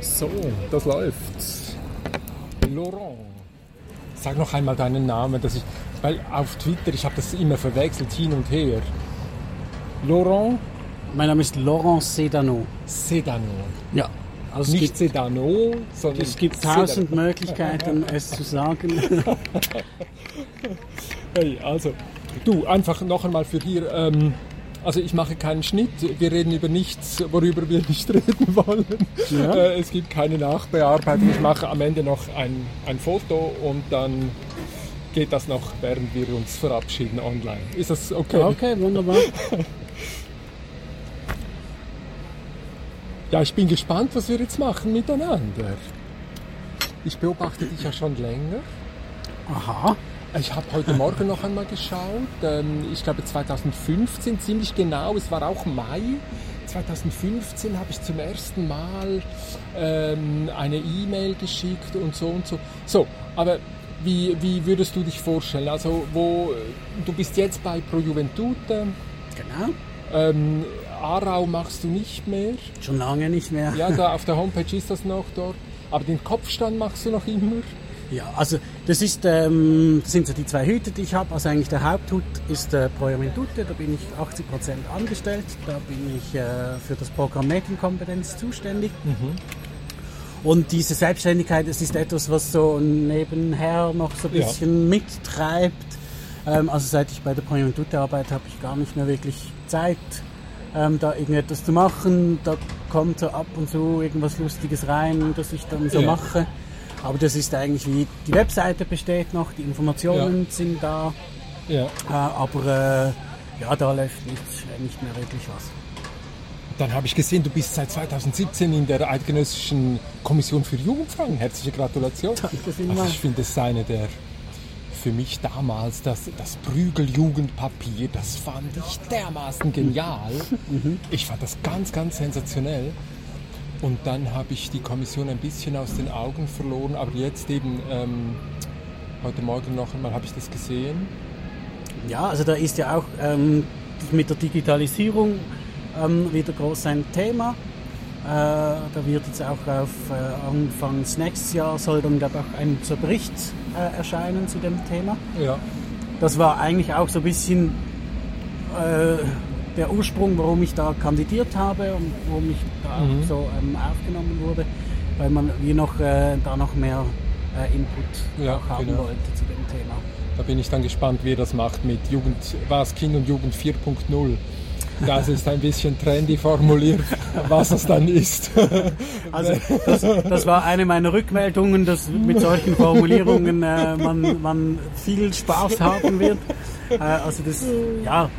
So, das läuft. Laurent. Sag noch einmal deinen Namen, dass ich, weil auf Twitter, ich habe das immer verwechselt, hin und her. Laurent Mein Name ist Laurent Sedano. Sedano. Ja. Also Nicht gibt, Sedano, sondern es gibt Sedano. tausend Möglichkeiten, es zu sagen. Hey, also, du, einfach noch einmal für hier. Ähm, also ich mache keinen Schnitt, wir reden über nichts, worüber wir nicht reden wollen. Ja. Äh, es gibt keine Nachbearbeitung. Ich mache am Ende noch ein, ein Foto und dann geht das noch, während wir uns verabschieden online. Ist das okay? Okay, wunderbar. Ja, ich bin gespannt, was wir jetzt machen miteinander. Ich beobachte dich ja schon länger. Aha. Ich habe heute Morgen noch einmal geschaut. Ähm, Ich glaube 2015, ziemlich genau. Es war auch Mai. 2015 habe ich zum ersten Mal ähm, eine E-Mail geschickt und so und so. So, aber wie, wie würdest du dich vorstellen? Also, wo du bist jetzt bei Pro Juventute, Genau. ähm, Aarau machst du nicht mehr. Schon lange nicht mehr. Ja, da auf der Homepage ist das noch dort. Aber den Kopfstand machst du noch immer. Ja, also das ist, ähm, sind so die zwei Hüte, die ich habe. Also eigentlich der Haupthut ist äh, Pro Juventute, da bin ich 80% angestellt. Da bin ich äh, für das Programm Medienkompetenz zuständig. Und diese Selbstständigkeit, das ist etwas, was so nebenher noch so ein Ja. bisschen mittreibt. Ähm, also seit ich bei der Pro Juventute arbeite, habe ich gar nicht mehr wirklich Zeit, ähm, da irgendetwas zu machen. Da kommt so ab und zu irgendwas Lustiges rein, das ich dann so Ja. mache. Aber das ist eigentlich wie, die Webseite besteht noch, die Informationen sind da, Ja. äh, aber äh, ja, da läuft nicht, nicht mehr wirklich was. Dann habe ich gesehen, du bist seit 2017 in der Eidgenössischen Kommission für Jugendfragen. Herzliche Gratulation. Danke Also ich finde es eine der, für mich damals, das, das Prügeljugendpapier, das fand ich dermaßen genial. Ich fand das ganz, ganz sensationell. Und dann habe ich die Kommission ein bisschen aus den Augen verloren, aber jetzt eben, ähm, heute Morgen noch einmal habe ich das gesehen. Ja, also da ist ja auch ähm, mit der Digitalisierung ähm, wieder groß ein Thema. Äh, da wird jetzt auch auf äh, Anfangs nächstes Jahr soll dann glaube ich auch ein so Bericht äh, erscheinen zu dem Thema. Ja. Das war eigentlich auch so ein bisschen äh, der Ursprung, warum ich da kandidiert habe und warum ich da auch so ähm, aufgenommen wurde, weil man wie noch äh, da noch mehr äh, Input Ja, haben genau. wollte zu dem Thema. Da bin ich dann gespannt, wie ihr das macht mit Jugend, was Kind und Jugend 4.0. Das ist ein bisschen trendy formuliert, was es dann ist. Also das, das war eine meiner Rückmeldungen, dass mit solchen Formulierungen äh, man, man viel Spaß haben wird. Äh, also das, ja,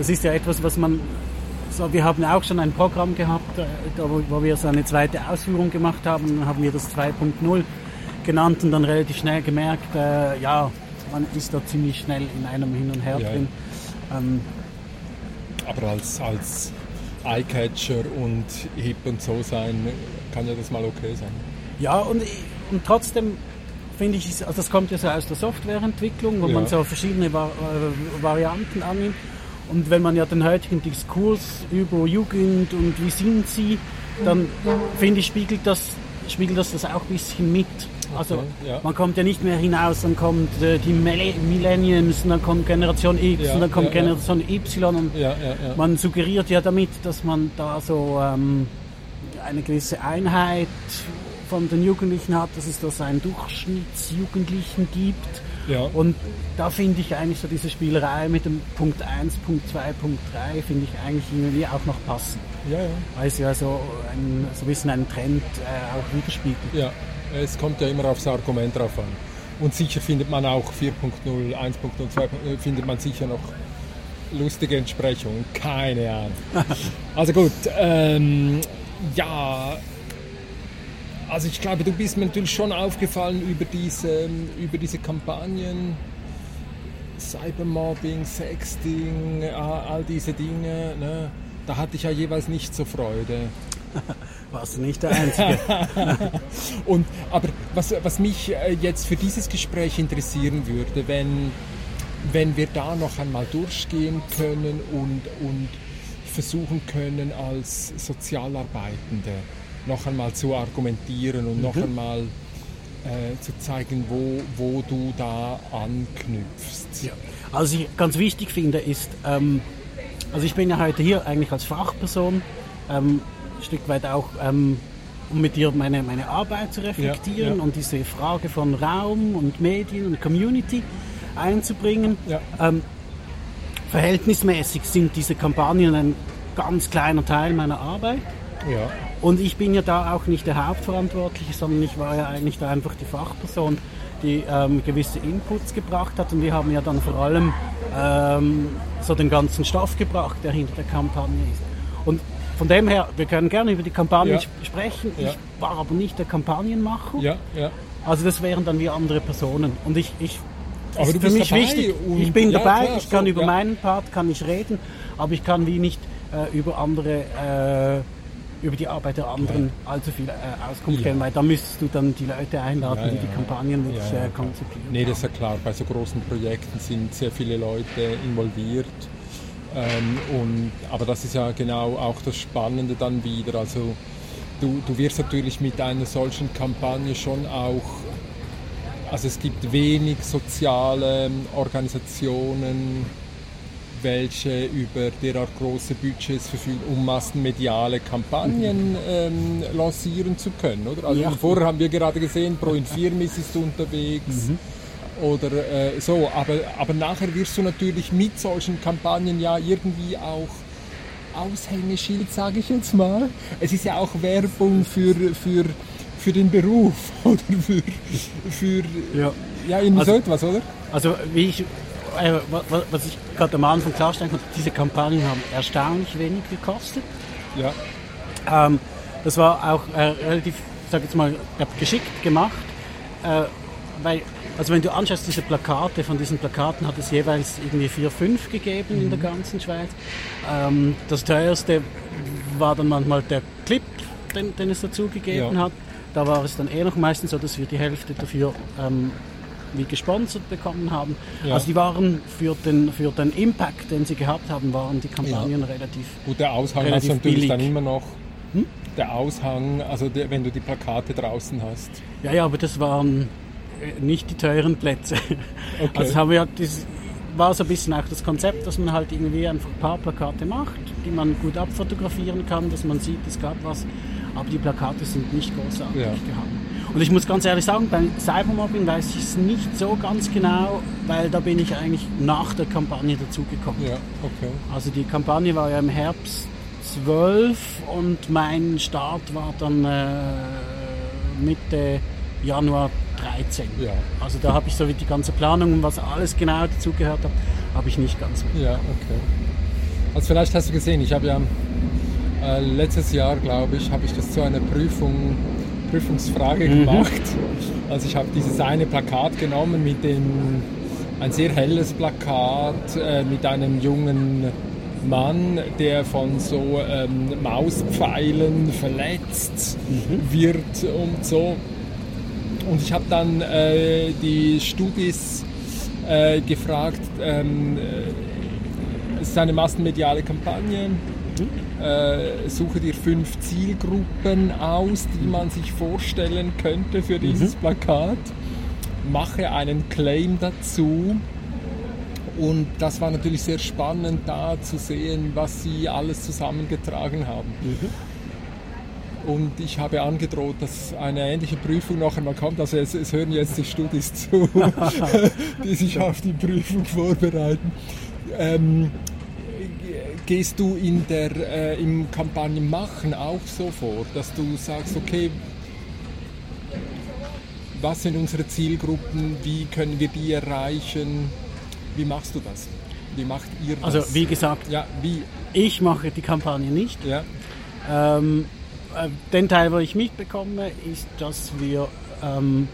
das ist ja etwas, was man, so, wir haben auch schon ein Programm gehabt, äh, da, wo, wo wir so eine zweite Ausführung gemacht haben, dann haben wir das 2.0 genannt und dann relativ schnell gemerkt, äh, ja, man ist da ziemlich schnell in einem Hin und Her Ja, drin. Ähm, Aber als, als Eyecatcher und hip und so sein, kann ja das mal okay sein. Ja, und, und trotzdem finde ich, also das kommt ja so aus der Softwareentwicklung, wo Ja. man so verschiedene Va äh, Varianten annimmt. Und wenn man ja den heutigen Diskurs über Jugend und wie sind sie, dann finde ich, spiegelt das, spiegelt das das auch ein bisschen mit. Also Okay, ja. man kommt ja nicht mehr hinaus, dann kommt äh, die Mille- Millenniums, und dann kommt Generation X, Ja, und dann kommt ja. Generation Y. Und man suggeriert ja damit, dass man da so ähm, eine gewisse Einheit von den Jugendlichen hat, dass es da so einen Durchschnittsjugendlichen gibt. Ja. Und da finde ich eigentlich so diese Spielerei mit dem Punkt 1, Punkt 2, Punkt 3 finde ich eigentlich irgendwie auch noch passend. ja, ja. Weil es ja so ein, so ein bisschen einen Trend äh, auch widerspiegelt. Ja, es kommt ja immer aufs Argument drauf an. Und sicher findet man auch 4.0, 1.0, 2.0, findet man sicher noch lustige Entsprechungen. Keine Ahnung. Also gut, ähm, ja, also ich glaube, du bist mir natürlich schon aufgefallen über diese, über diese Kampagnen. Cybermobbing, Sexting, all all diese Dinge, ne? da hatte ich ja jeweils nicht so Freude. Warst du nicht der Einzige? Und, aber was, was mich äh, jetzt für dieses Gespräch interessieren würde, wenn, wenn wir da noch einmal durchgehen können und, und versuchen können als Sozialarbeitende, noch einmal zu argumentieren und mhm. noch einmal äh, zu zeigen, wo, wo du da anknüpfst. Ja. Also ich ganz wichtig finde ist, ähm, also ich bin ja heute hier eigentlich als Fachperson, ähm, ein Stück weit auch, ähm, um mit dir meine, meine Arbeit zu reflektieren ja, ja. und diese Frage von Raum und Medien und Community einzubringen. Ja. Ähm, verhältnismäßig sind diese Kampagnen ein ganz kleiner Teil meiner Arbeit. Ja. Und ich bin ja da auch nicht der Hauptverantwortliche, sondern ich war ja eigentlich da einfach die Fachperson, die ähm, gewisse Inputs gebracht hat. Und wir haben ja dann vor allem ähm, so den ganzen Stoff gebracht, der hinter der Kampagne ist. Und von dem her, wir können gerne über die Kampagne ja. sprechen. Ich war aber nicht der Kampagnenmacher. Ja, ja. Also das wären dann wie andere Personen. Und ich, ich aber du für mich wichtig. Ich bin dabei, klar, ich kann so, über meinen Part kann ich reden, aber ich kann wie nicht äh, über andere äh, über die Arbeit der anderen allzu viel äh, Auskunft geben, weil da müsstest du dann die Leute einladen, die die Kampagnen wirklich äh, konzipieren. Nee, das ist ja klar. Bei so großen Projekten sind sehr viele Leute involviert. Ähm, und, aber das ist ja genau auch das Spannende dann wieder. Also du, du wirst natürlich mit einer solchen Kampagne schon auch also es gibt wenig soziale Organisationen, welche über derart große Budgets verfügen, um massenmediale Kampagnen ähm, lancieren zu können. Oder? Also ja. vorher haben wir gerade gesehen, Pro Infirmis ist unterwegs. Mhm. Oder äh, so, aber, aber nachher wirst du natürlich mit solchen Kampagnen ja irgendwie auch Aushängeschild, sage ich jetzt mal. Es ist ja auch Werbung für, für, für den Beruf oder für, für ja. ja, irgendwie also, so etwas, oder? Also wie ich was ich gerade am Anfang klarstellen konnte, diese Kampagnen haben erstaunlich wenig gekostet. Ja. Ähm, das war auch äh, relativ, sag jetzt mal, geschickt gemacht, äh, weil, also wenn du anschaust, diese Plakate, von diesen Plakaten hat es jeweils irgendwie vier, fünf gegeben mhm. in der mhm. ganzen Schweiz. Ähm, das teuerste war dann manchmal der Clip, den, den es dazu gegeben ja. hat. Da war es dann eh noch meistens so, dass wir die Hälfte dafür ähm, wie gesponsert bekommen haben. Ja. Also die waren für den, für den Impact, den sie gehabt haben, waren die Kampagnen ja. relativ Gut, der Aushang ist natürlich billig. dann immer noch hm? der Aushang, also der, wenn du die Plakate draußen hast. Ja, ja, aber das waren äh, nicht die teuren Plätze. Okay. Also haben wir das war so ein bisschen auch das Konzept, dass man halt irgendwie einfach ein paar Plakate macht, die man gut abfotografieren kann, dass man sieht, es gab was, aber die Plakate sind nicht großartig ja. gehabt. Und ich muss ganz ehrlich sagen, beim Cybermobbing weiß ich es nicht so ganz genau, weil da bin ich eigentlich nach der Kampagne dazugekommen. Ja, okay. Also die Kampagne war ja im Herbst 12 und mein Start war dann äh, Mitte Januar 13. Ja. Also da habe ich so wie die ganze Planung und was alles genau dazugehört hat, habe ich nicht ganz mit. Ja, okay. Also vielleicht hast du gesehen, ich habe ja äh, letztes Jahr, glaube ich, habe ich das zu einer Prüfung Prüfungsfrage mhm. gemacht. Also ich habe dieses eine Plakat genommen mit dem, ein sehr helles Plakat äh, mit einem jungen Mann, der von so ähm, Mauspfeilen verletzt mhm. wird und so. Und ich habe dann äh, die Studis äh, gefragt, ähm, äh, es ist eine massenmediale Kampagne, äh, suche dir fünf Zielgruppen aus, die man sich vorstellen könnte für dieses mhm. Plakat. Mache einen Claim dazu. Und das war natürlich sehr spannend, da zu sehen, was sie alles zusammengetragen haben. Mhm. Und ich habe angedroht, dass eine ähnliche Prüfung noch einmal kommt. Also es, es hören jetzt die Studis zu, die sich auf die Prüfung vorbereiten. Ähm, gehst du in der, äh, im Kampagnenmachen auch so vor, dass du sagst, okay, was sind unsere Zielgruppen, wie können wir die erreichen, wie machst du das? Wie macht ihr das? Also wie gesagt, ja, wie? ich mache die Kampagne nicht. Ja. Ähm, äh, den Teil, wo ich mitbekomme, ist, dass wir ähm,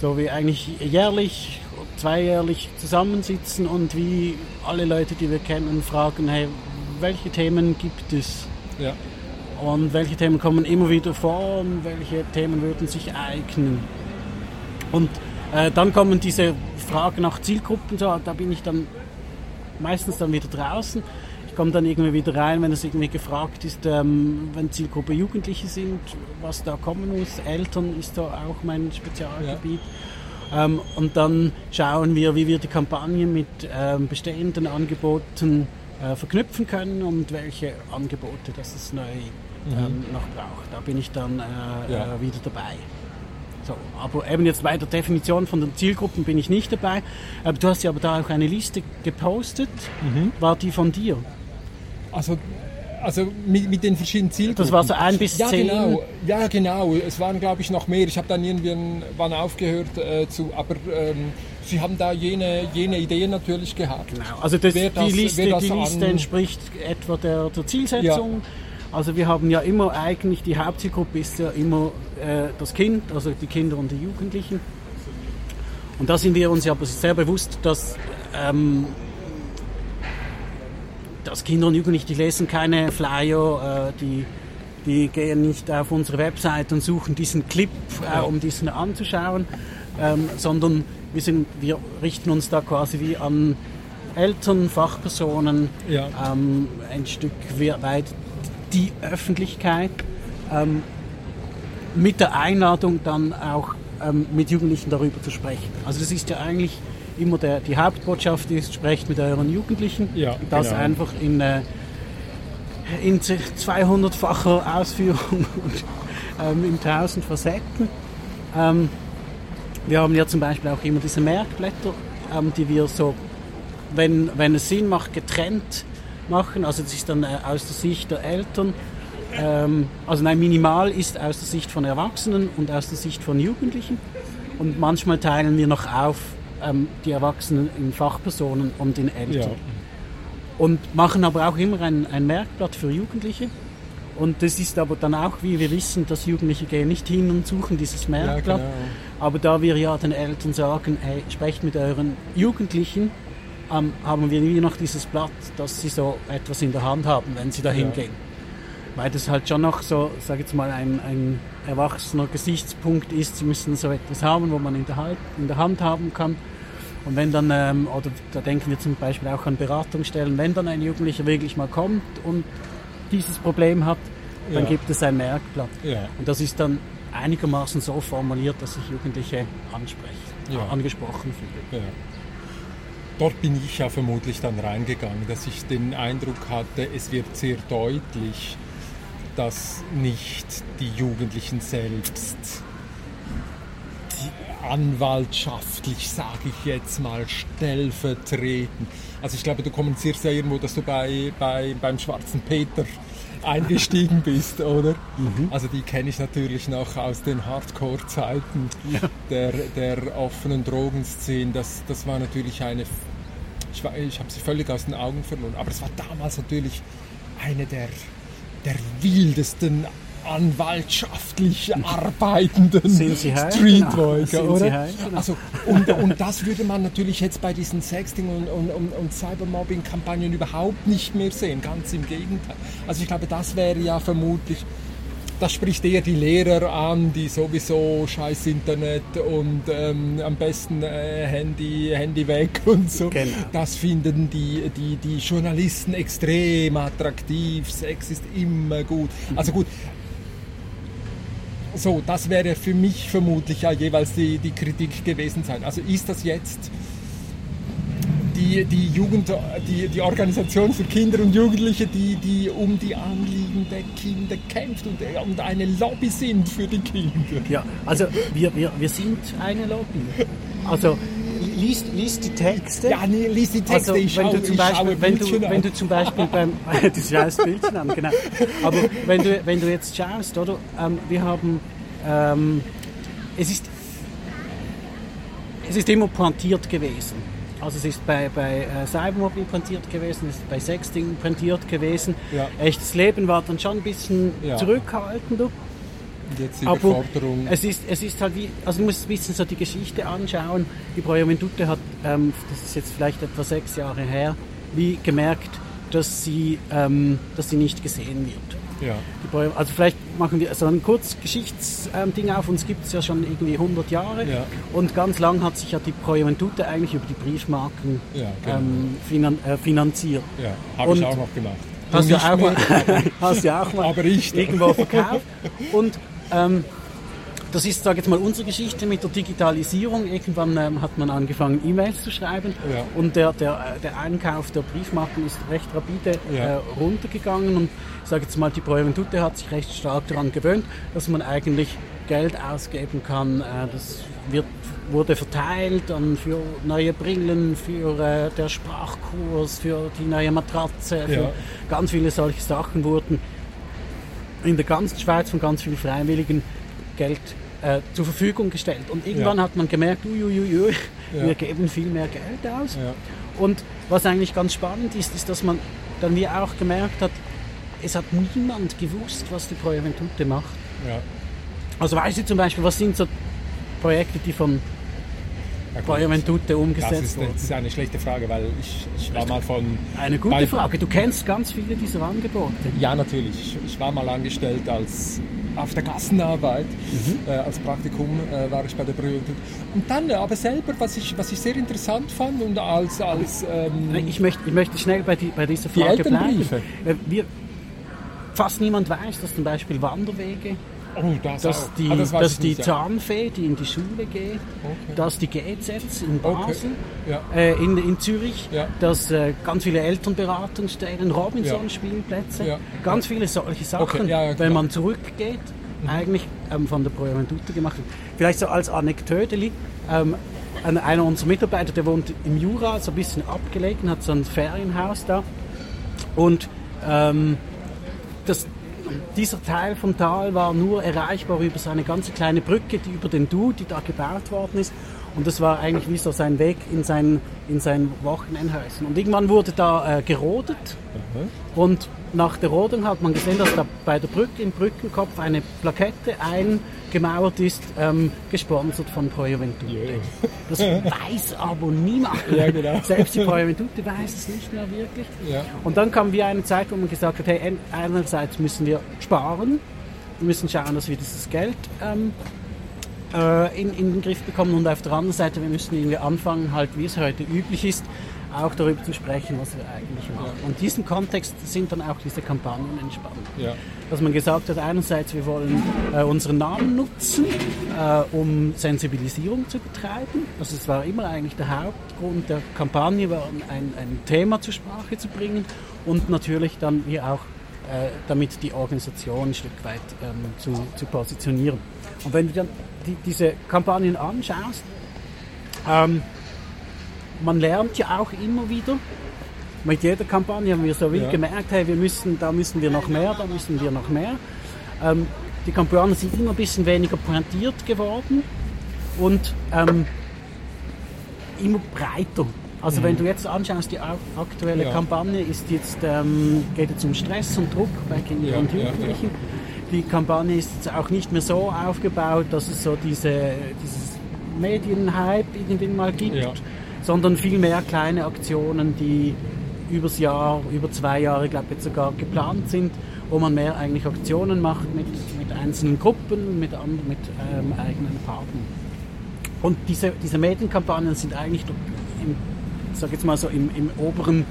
so wie eigentlich jährlich, zweijährlich zusammensitzen und wie alle Leute, die wir kennen, fragen, hey, welche Themen gibt es? Ja. Und welche Themen kommen immer wieder vor und welche Themen würden sich eignen? Und äh, dann kommen diese Fragen nach Zielgruppen, so, da bin ich dann meistens dann wieder draußen. Ich komme dann irgendwie wieder rein, wenn es irgendwie gefragt ist, ähm, wenn Zielgruppe Jugendliche sind, was da kommen muss. Eltern ist da auch mein Spezialgebiet. Ja. Ähm, und dann schauen wir, wie wir die Kampagne mit ähm, bestehenden Angeboten äh, verknüpfen können und welche Angebote das es neu mhm. Ähm, noch braucht. Da bin ich dann äh, ja. äh, wieder dabei. So, aber eben jetzt bei der Definition von den Zielgruppen bin ich nicht dabei. Aber du hast ja aber da auch eine Liste gepostet. Mhm. War die von dir? Also, also mit, mit den verschiedenen Zielgruppen. Das war so ein bis ja, zehn? Genau. Ja, genau. Es waren, glaube ich, noch mehr. Ich habe dann irgendwann aufgehört äh, zu... Aber ähm, Sie haben da jene, jene Ideen natürlich gehabt. Genau. Also das, das, die Liste, die Liste entspricht etwa der, der Zielsetzung. Ja. Also wir haben ja immer eigentlich, die Hauptzielgruppe ist ja immer äh, das Kind, also die Kinder und die Jugendlichen. Und da sind wir uns ja aber sehr bewusst, dass, ähm, dass Kinder und Jugendliche, die lesen keine Flyer, äh, die, die gehen nicht auf unsere Website und suchen diesen Clip, äh, um diesen anzuschauen, ähm, sondern wir, sind, wir richten uns da quasi wie an Eltern, Fachpersonen, ja. ähm, ein Stück weit die Öffentlichkeit ähm, mit der Einladung dann auch ähm, mit Jugendlichen darüber zu sprechen. Also das ist ja eigentlich immer der, die Hauptbotschaft ist, sprecht mit euren Jugendlichen. Ja, das genau. einfach in, äh, in 200-facher Ausführung und ähm, in 1000 Facetten. Wir haben ja zum Beispiel auch immer diese Merkblätter, ähm, die wir so, wenn, wenn es Sinn macht, getrennt machen. Also das ist dann äh, aus der Sicht der Eltern. Ähm, also nein, minimal ist aus der Sicht von Erwachsenen und aus der Sicht von Jugendlichen. Und manchmal teilen wir noch auf ähm, die Erwachsenen in Fachpersonen und in Eltern. Ja. Und machen aber auch immer ein, ein Merkblatt für Jugendliche. Und das ist aber dann auch, wie wir wissen, dass Jugendliche gehen nicht hin und suchen dieses Merkblatt. Ja, genau. Aber da wir ja den Eltern sagen, hey, sprecht mit euren Jugendlichen, ähm, haben wir nie noch dieses Blatt, dass sie so etwas in der Hand haben, wenn sie da hingehen. Ja. Weil das halt schon noch so, sage ich jetzt mal, ein, ein erwachsener Gesichtspunkt ist, sie müssen so etwas haben, wo man in der, Hand, in der Hand haben kann. Und wenn dann, ähm, oder da denken wir zum Beispiel auch an Beratungsstellen, wenn dann ein Jugendlicher wirklich mal kommt und dieses Problem hat, dann ja. gibt es ein Merkblatt. Ja. Und das ist dann einigermaßen so formuliert, dass sich Jugendliche ansprechen, ja. angesprochen fühlen. Ja. Dort bin ich ja vermutlich dann reingegangen, dass ich den Eindruck hatte, es wird sehr deutlich, dass nicht die Jugendlichen selbst die anwaltschaftlich, sage ich jetzt mal, stellvertreten. Also ich glaube, du kommunizierst ja irgendwo, dass du bei, bei, beim Schwarzen Peter eingestiegen bist, oder? Mhm. Also die kenne ich natürlich noch aus den Hardcore-Zeiten ja. der, der offenen Drogenszene. Das, das war natürlich eine, ich, ich habe sie völlig aus den Augen verloren, aber es war damals natürlich eine der, der wildesten anwaltschaftlich arbeitenden Streetworker, genau. oder? Genau. Also, und, und das würde man natürlich jetzt bei diesen Sexting- und, und, und, und Cybermobbing-Kampagnen überhaupt nicht mehr sehen, ganz im Gegenteil. Also ich glaube, das wäre ja vermutlich das spricht eher die Lehrer an, die sowieso scheiß Internet und ähm, am besten äh, Handy, Handy weg und so. Genau. Das finden die, die, die Journalisten extrem attraktiv. Sex ist immer gut. Also gut, so, das wäre für mich vermutlich ja jeweils die, die Kritik gewesen sein. Also ist das jetzt die, die Jugend, die, die Organisation für Kinder und Jugendliche, die, die um die Anliegen der Kinder kämpft und, und eine Lobby sind für die Kinder. Ja, also wir, wir, wir sind eine Lobby. Also liest, liest die Texte. Ja, nee, liest die Texte. Also, ich wenn, schaue, du zum Beispiel, wenn, du, wenn du zum Beispiel beim, du schaust Bildchen an, genau. Aber wenn du, wenn du jetzt schaust, oder, ähm, wir haben, ähm, es ist, es ist immer pointiert gewesen. Also es ist bei, bei äh, Cybermobbing pointiert gewesen, es ist bei Sexting pointiert gewesen. Ja. Echtes Leben war dann schon ein bisschen ja. zurückhaltender. Jetzige Aber Forderung. Es ist, es ist halt wie, also du musst ein bisschen so die Geschichte anschauen. Die Pro Juventude hat, ähm, das ist jetzt vielleicht etwa sechs Jahre her, wie gemerkt, dass sie, ähm, dass sie nicht gesehen wird. Ja. also vielleicht machen wir so ein Kurzgeschichtsding auf. Uns gibt es ja schon irgendwie 100 Jahre. Ja. Und ganz lang hat sich ja die Pro Juventute eigentlich über die Briefmarken ja, genau. ähm, finan äh, finanziert. Ja, habe ich auch noch gemacht. Hast du, auch mal, hast du auch mal irgendwo verkauft. Und ähm, das ist, sage jetzt mal, unsere Geschichte mit der Digitalisierung. Irgendwann ähm, hat man angefangen, E-Mails zu schreiben ja. und der, der, der Einkauf der Briefmarken ist recht rapide ja. äh, runtergegangen und ich sage jetzt mal, die Pro Juventute hat sich recht stark daran gewöhnt, dass man eigentlich Geld ausgeben kann. Äh, das wird, wurde verteilt dann für neue Brillen, für äh, der Sprachkurs, für die neue Matratze, für ja. ganz viele solche Sachen wurden in der ganzen Schweiz von ganz vielen Freiwilligen Geld äh, zur Verfügung gestellt. Und irgendwann ja. hat man gemerkt, uiuiui, ja. wir geben viel mehr Geld aus. Ja. Und was eigentlich ganz spannend ist, ist, dass man dann wie auch gemerkt hat, es hat niemand gewusst, was die Pro Juventute macht. Also weißt du zum Beispiel, was sind so Projekte, die von bei Juventute umgesetzt das ist, das ist eine schlechte Frage, weil ich, ich war mal von... Eine gute Frage. Du kennst ganz viele dieser Angebote. Ja, natürlich. Ich war mal angestellt als auf der Gassenarbeit, mhm. äh, als Praktikum äh, war ich bei der Brühentute. Und dann äh, aber selber, was ich, was ich sehr interessant fand und als... als ähm, ich, möchte, ich möchte schnell bei, die, bei dieser Frage die bleiben. Äh, wir, fast niemand weiß, dass zum Beispiel Wanderwege Oh, das dass die, ah, das dass die nicht, Zahnfee, die in die Schule geht, okay. dass die GZ in Basel, okay. ja. äh, in, in Zürich, ja. dass äh, ganz viele Elternberatungsstellen, Robinson-Spielplätze, ja. ganz viele solche Sachen, wenn man zurückgeht, mhm. eigentlich ähm, von der Pro Juventute gemacht wird. Vielleicht so als Anekdote, ähm, einer unserer Mitarbeiter, der wohnt im Jura, so ein bisschen abgelegen, hat so ein Ferienhaus da und ähm, das, dieser Teil vom Tal war nur erreichbar über so eine ganz kleine Brücke, die über den Du, die da gebaut worden ist. Und das war eigentlich wie so sein Weg in sein, in sein Wochenendhäuschen. Und irgendwann wurde da äh, gerodet. Mhm. Und nach der Rodung hat man gesehen, dass da bei der Brücke im Brückenkopf eine Plakette eingemauert ist, ähm, gesponsert von Pro Juventute. Yeah. Das weiß aber niemand. Ja, genau. Selbst die Pro Juventute weiß es nicht mehr wirklich. Ja. Und dann kam wieder eine Zeit, wo man gesagt hat, hey, einerseits müssen wir sparen, wir müssen schauen, dass wir dieses Geld ähm, äh, in, in den Griff bekommen und auf der anderen Seite, wir müssen irgendwie anfangen, halt wie es heute üblich ist, auch darüber zu sprechen, was wir eigentlich machen. Ja. Und diesen Kontext sind dann auch diese Kampagnen entspannt. Ja. Dass man gesagt hat, einerseits, wir wollen äh, unseren Namen nutzen, äh, um Sensibilisierung zu betreiben. Also es war immer eigentlich der Hauptgrund der Kampagne, war ein, ein Thema zur Sprache zu bringen und natürlich dann wir auch äh, damit die Organisation ein Stück weit ähm, zu, zu positionieren. Und wenn du dann die, diese Kampagnen anschaust, ähm, man lernt ja auch immer wieder. Mit jeder Kampagne haben wir so wie ja. gemerkt, hey, wir müssen, da müssen wir noch mehr, da müssen wir noch mehr. Ähm, die Kampagnen sind immer ein bisschen weniger pointiert geworden und ähm, immer breiter. Also mhm. wenn du jetzt anschaust, die aktuelle ja. Kampagne ist jetzt, ähm, geht jetzt um Stress und Druck bei Kindern ja, und Jugendlichen. Die Kampagne ist jetzt auch nicht mehr so aufgebaut, dass es so diese, dieses Medienhype irgendwie mal gibt sondern viel mehr kleine Aktionen, die übers Jahr, über zwei Jahre, glaube ich, sogar geplant sind, wo man mehr eigentlich Aktionen macht mit, mit einzelnen Gruppen, mit, anderen, mit ähm, eigenen Partnern. Und diese, diese Medienkampagnen sind eigentlich, im, sag jetzt mal so im, im oberen,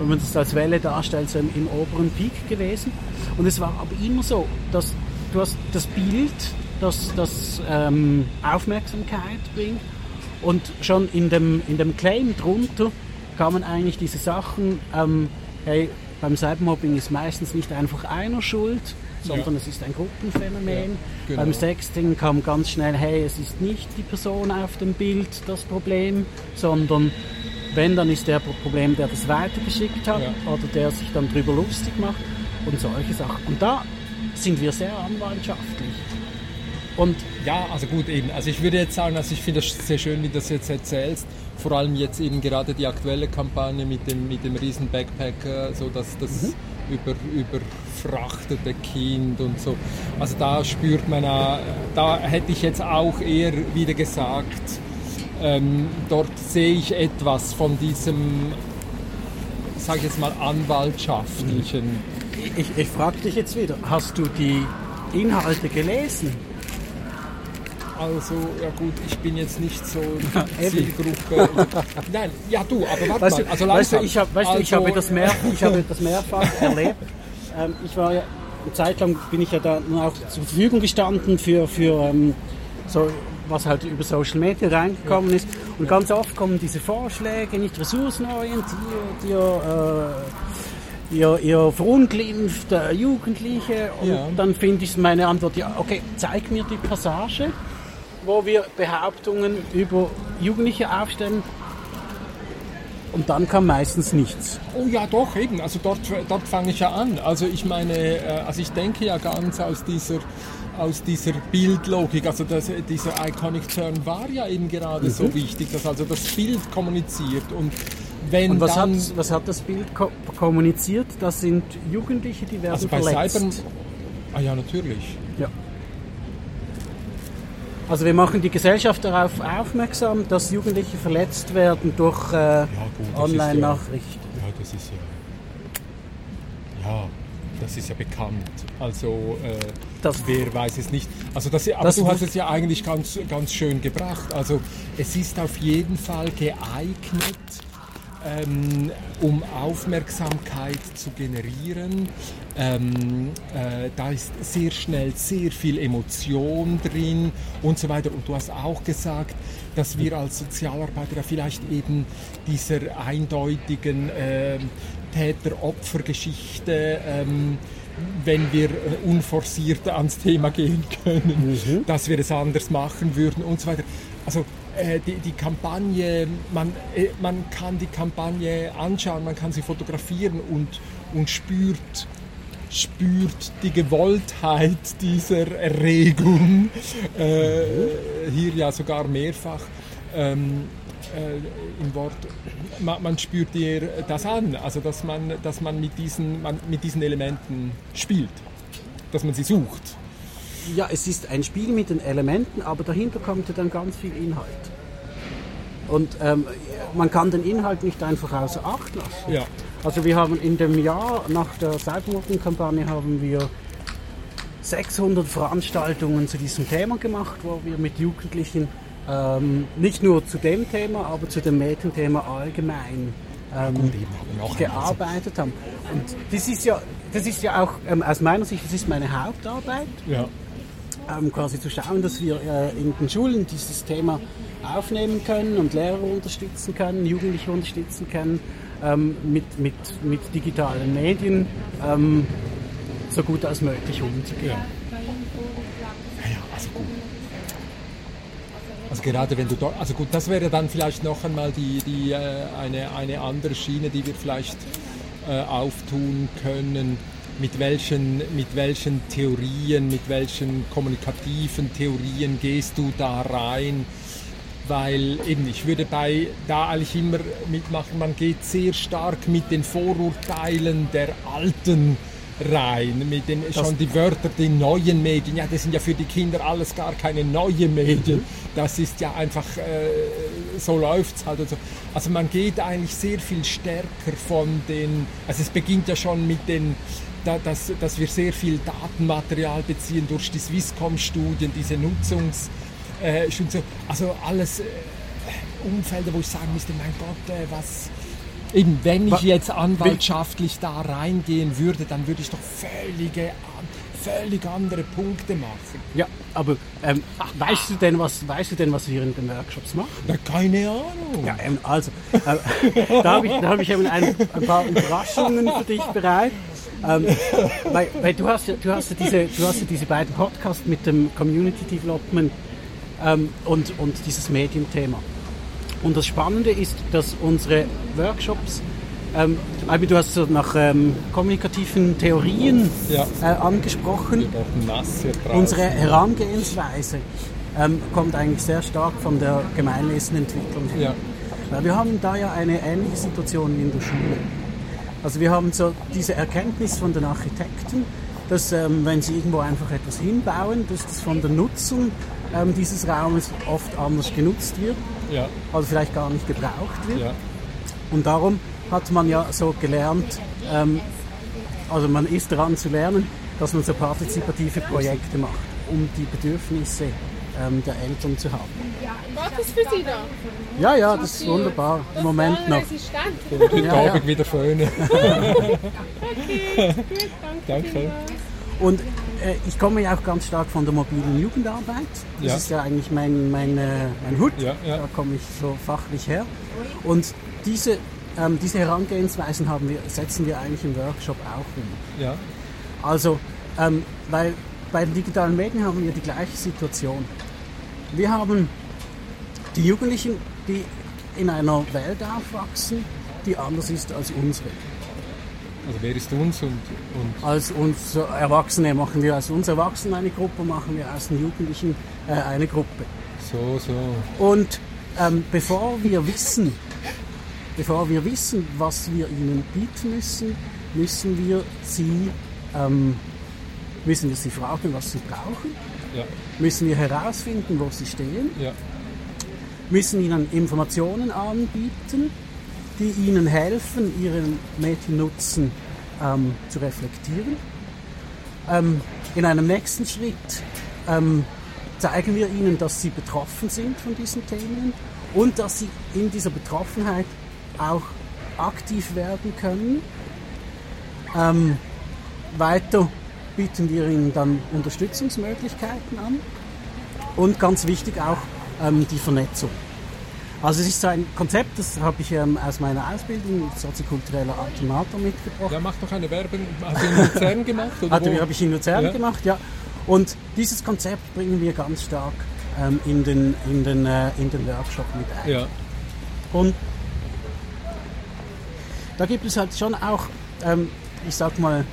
wenn man das als Welle darstellt, so im, im oberen Peak gewesen. Und es war aber immer so, dass du hast das Bild, das, das ähm, Aufmerksamkeit bringt und schon in dem, in dem Claim drunter kamen eigentlich diese Sachen, ähm, hey, beim Cybermobbing ist meistens nicht einfach einer schuld, sondern ja. es ist ein Gruppenphänomen. Ja, genau. Beim Sexting kam ganz schnell, hey, es ist nicht die Person auf dem Bild das Problem, sondern wenn, dann ist der Problem, der das weitergeschickt hat ja. oder der sich dann drüber lustig macht und solche Sachen. Und da sind wir sehr anwaltschaftlich. Und ja, also gut eben. Also ich würde jetzt sagen, also ich finde es sehr schön, wie du das jetzt erzählst. Vor allem jetzt eben gerade die aktuelle Kampagne mit dem, mit dem riesen Backpacker, so dass das mhm. über, überfrachtete Kind und so. Also da spürt man, da hätte ich jetzt auch eher wieder gesagt, ähm, dort sehe ich etwas von diesem, sage ich jetzt mal, anwaltschaftlichen. Ich, ich frage dich jetzt wieder, hast du die Inhalte gelesen? Also, ja gut, ich bin jetzt nicht so Zielgruppe. Nein, ja du, aber warte weißt mal. Also weißt du, ich, hab, weißt du, ich, Also, habe das mehr, ich habe das mehrfach erlebt. Ähm, ich war ja, eine Zeit lang bin ich ja da auch zur Verfügung gestanden für, für ähm, so, was halt über Social Media reingekommen ist. Und ganz oft kommen diese Vorschläge, nicht ressourcenorientiert, ihr, äh, ihr, ihr verunglimpfte Jugendliche. Und Ja. dann finde ich meine Antwort, ja, okay, zeig mir die Passage, wo wir Behauptungen über Jugendliche aufstellen. Und dann kam meistens nichts. Oh ja, doch, eben. Also dort, dort fange ich ja an. Also ich meine, äh, also ich denke ja ganz aus dieser, aus dieser Bildlogik. Also das, dieser Iconic Turn war ja eben gerade Mhm. so wichtig, dass also das Bild kommuniziert. Und wenn Und was hat, dann... was hat das Bild ko kommuniziert? Das sind Jugendliche, die werden also bei verletzt. Cyber... Ah ja, natürlich. Ja. Also wir machen die Gesellschaft darauf aufmerksam, dass Jugendliche verletzt werden durch äh, ja- Online-Nachrichten. Ja, das ist ja... Ja, das ist ja bekannt. Also... Äh, Das- wer weiß es nicht. Also das, aber Das du hast es ja eigentlich ganz, ganz schön gebracht. Also es ist auf jeden Fall geeignet, ähm, um Aufmerksamkeit zu generieren. Ähm, äh, da ist sehr schnell sehr viel Emotion drin und so weiter. Und du hast auch gesagt, dass wir als Sozialarbeiter vielleicht eben dieser eindeutigen ähm, Täter-Opfer-Geschichte ähm, wenn wir äh, unforciert ans Thema gehen können, dass wir es anders machen würden und so weiter. Also äh, die, die Kampagne, man, äh, man kann die Kampagne anschauen, man kann sie fotografieren und, und spürt, spürt die Gewolltheit dieser Erregung, äh, hier ja sogar mehrfach. Ähm, äh, im Wort, man, man spürt dir das an, also dass man, dass man, mit, diesen, man mit diesen Elementen spielt, dass man sie sucht. Ja, es ist ein Spiel mit den Elementen, aber dahinter kommt ja dann ganz viel Inhalt. Und ähm, man kann den Inhalt nicht einfach außer Acht lassen. Ja. Also wir haben in dem Jahr nach der Cybermobbing-Kampagne haben wir 600 Veranstaltungen zu diesem Thema gemacht, wo wir mit Jugendlichen ähm, nicht nur zu dem Thema, aber zu dem Mädchenthema allgemein ähm, Gut, gearbeitet haben. Und das ist ja, das ist ja auch ähm, aus meiner Sicht, das ist meine Hauptarbeit, Ja. ähm, quasi zu schauen, dass wir äh, in den Schulen dieses Thema aufnehmen können und Lehrer unterstützen können, Jugendliche unterstützen können, ähm, mit, mit, mit digitalen Medien ähm, so gut als möglich umzugehen. Ja, ja, also gut. Also gerade wenn du dort, also gut, das wäre dann vielleicht noch einmal die, die, äh, eine, eine andere Schiene, die wir vielleicht äh, auftun können. Mit welchen, mit welchen Theorien, mit welchen kommunikativen Theorien gehst du da rein? Weil eben, ich würde bei da eigentlich immer mitmachen, man geht sehr stark mit den Vorurteilen der alten rein, mit den schon die Wörter, die neuen Medien, ja, das sind ja für die Kinder alles gar keine neuen Medien. Das ist ja einfach, äh, so läuft's halt. Und so. Also man geht eigentlich sehr viel stärker von den, also es beginnt ja schon mit den, da, dass, dass wir sehr viel Datenmaterial beziehen durch die Swisscom-Studien, diese Nutzungs, äh, also alles äh, Umfelder, wo ich sagen müsste, mein Gott, äh, was, Eben, wenn ich jetzt anwaltschaftlich da reingehen würde, dann würde ich doch völlige, völlig andere Punkte machen. Ja, aber ähm, weißt, du denn, was, weißt du denn, was wir in den Workshops machen? Na, keine Ahnung. Ja, ähm, also, äh, da habe ich, da hab ich eben ein, ein paar Überraschungen für dich bereit. Ähm, weil, weil du hast ja, du hast ja diese, du hast ja diese beiden Podcasts mit dem Community Development ähm, und, und dieses Medienthema. Und das Spannende ist, dass unsere Workshops, ähm, Albi, du hast so nach ähm, kommunikativen Theorien Ja. äh, angesprochen. Unsere Herangehensweise ähm, kommt eigentlich sehr stark von der Gemeinlesenentwicklung. Ja. Weil wir haben da ja eine ähnliche Situation in der Schule. Also wir haben so diese Erkenntnis von den Architekten, dass ähm, wenn sie irgendwo einfach etwas hinbauen, dass das von der Nutzung ähm, dieses Raumes oft anders genutzt wird, Ja, also vielleicht gar nicht gebraucht wird. ja, Und darum hat man ja so gelernt, ähm, also man ist daran zu lernen, dass man so partizipative Projekte macht, um die Bedürfnisse ähm, der Eltern zu haben. War das für Sie da? Ja, ja, das ist wunderbar. Im Moment noch. Resistent. Den Ja, ja. Abend wieder föhnen. Okay, gut, danke. Danke. Und ich komme ja auch ganz stark von der mobilen Jugendarbeit. Das Ja. ist ja eigentlich mein, mein, äh, mein Hut. Ja, ja. Da komme ich so fachlich her. Und diese, ähm, diese Herangehensweisen haben wir, setzen wir eigentlich im Workshop auch um. Ja, Also, ähm, weil bei den digitalen Medien haben wir die gleiche Situation. Wir haben die Jugendlichen, die in einer Welt aufwachsen, die anders ist als unsere. Also wer ist uns und, und? Als uns Erwachsene machen wir als uns Erwachsene eine Gruppe, machen wir als den Jugendlichen äh, eine Gruppe. so, so. Und ähm, bevor wir wissen, bevor wir wissen, was wir ihnen bieten müssen, müssen wir sie, ähm, müssen wir sie fragen, was sie brauchen, Ja, müssen wir herausfinden, wo sie stehen, ja, müssen ihnen Informationen anbieten, die ihnen helfen, ihren Mediennutzen ähm, zu reflektieren. Ähm, in einem nächsten Schritt ähm, zeigen wir ihnen, dass sie betroffen sind von diesen Themen und dass sie in dieser Betroffenheit auch aktiv werden können. Ähm, weiter bieten wir ihnen dann Unterstützungsmöglichkeiten an und ganz wichtig auch ähm, die Vernetzung. Also es ist so ein Konzept, das habe ich ähm, aus meiner Ausbildung soziokultureller Automator mitgebracht. ja, mach doch eine Werbung. Hast du in Luzern gemacht? Oder wo? habe ich in Luzern Ja. gemacht, ja. Und dieses Konzept bringen wir ganz stark ähm, in, den, in, den, äh, in den Workshop mit ein. Ja, Und da gibt es halt schon auch, ähm, ich sag mal,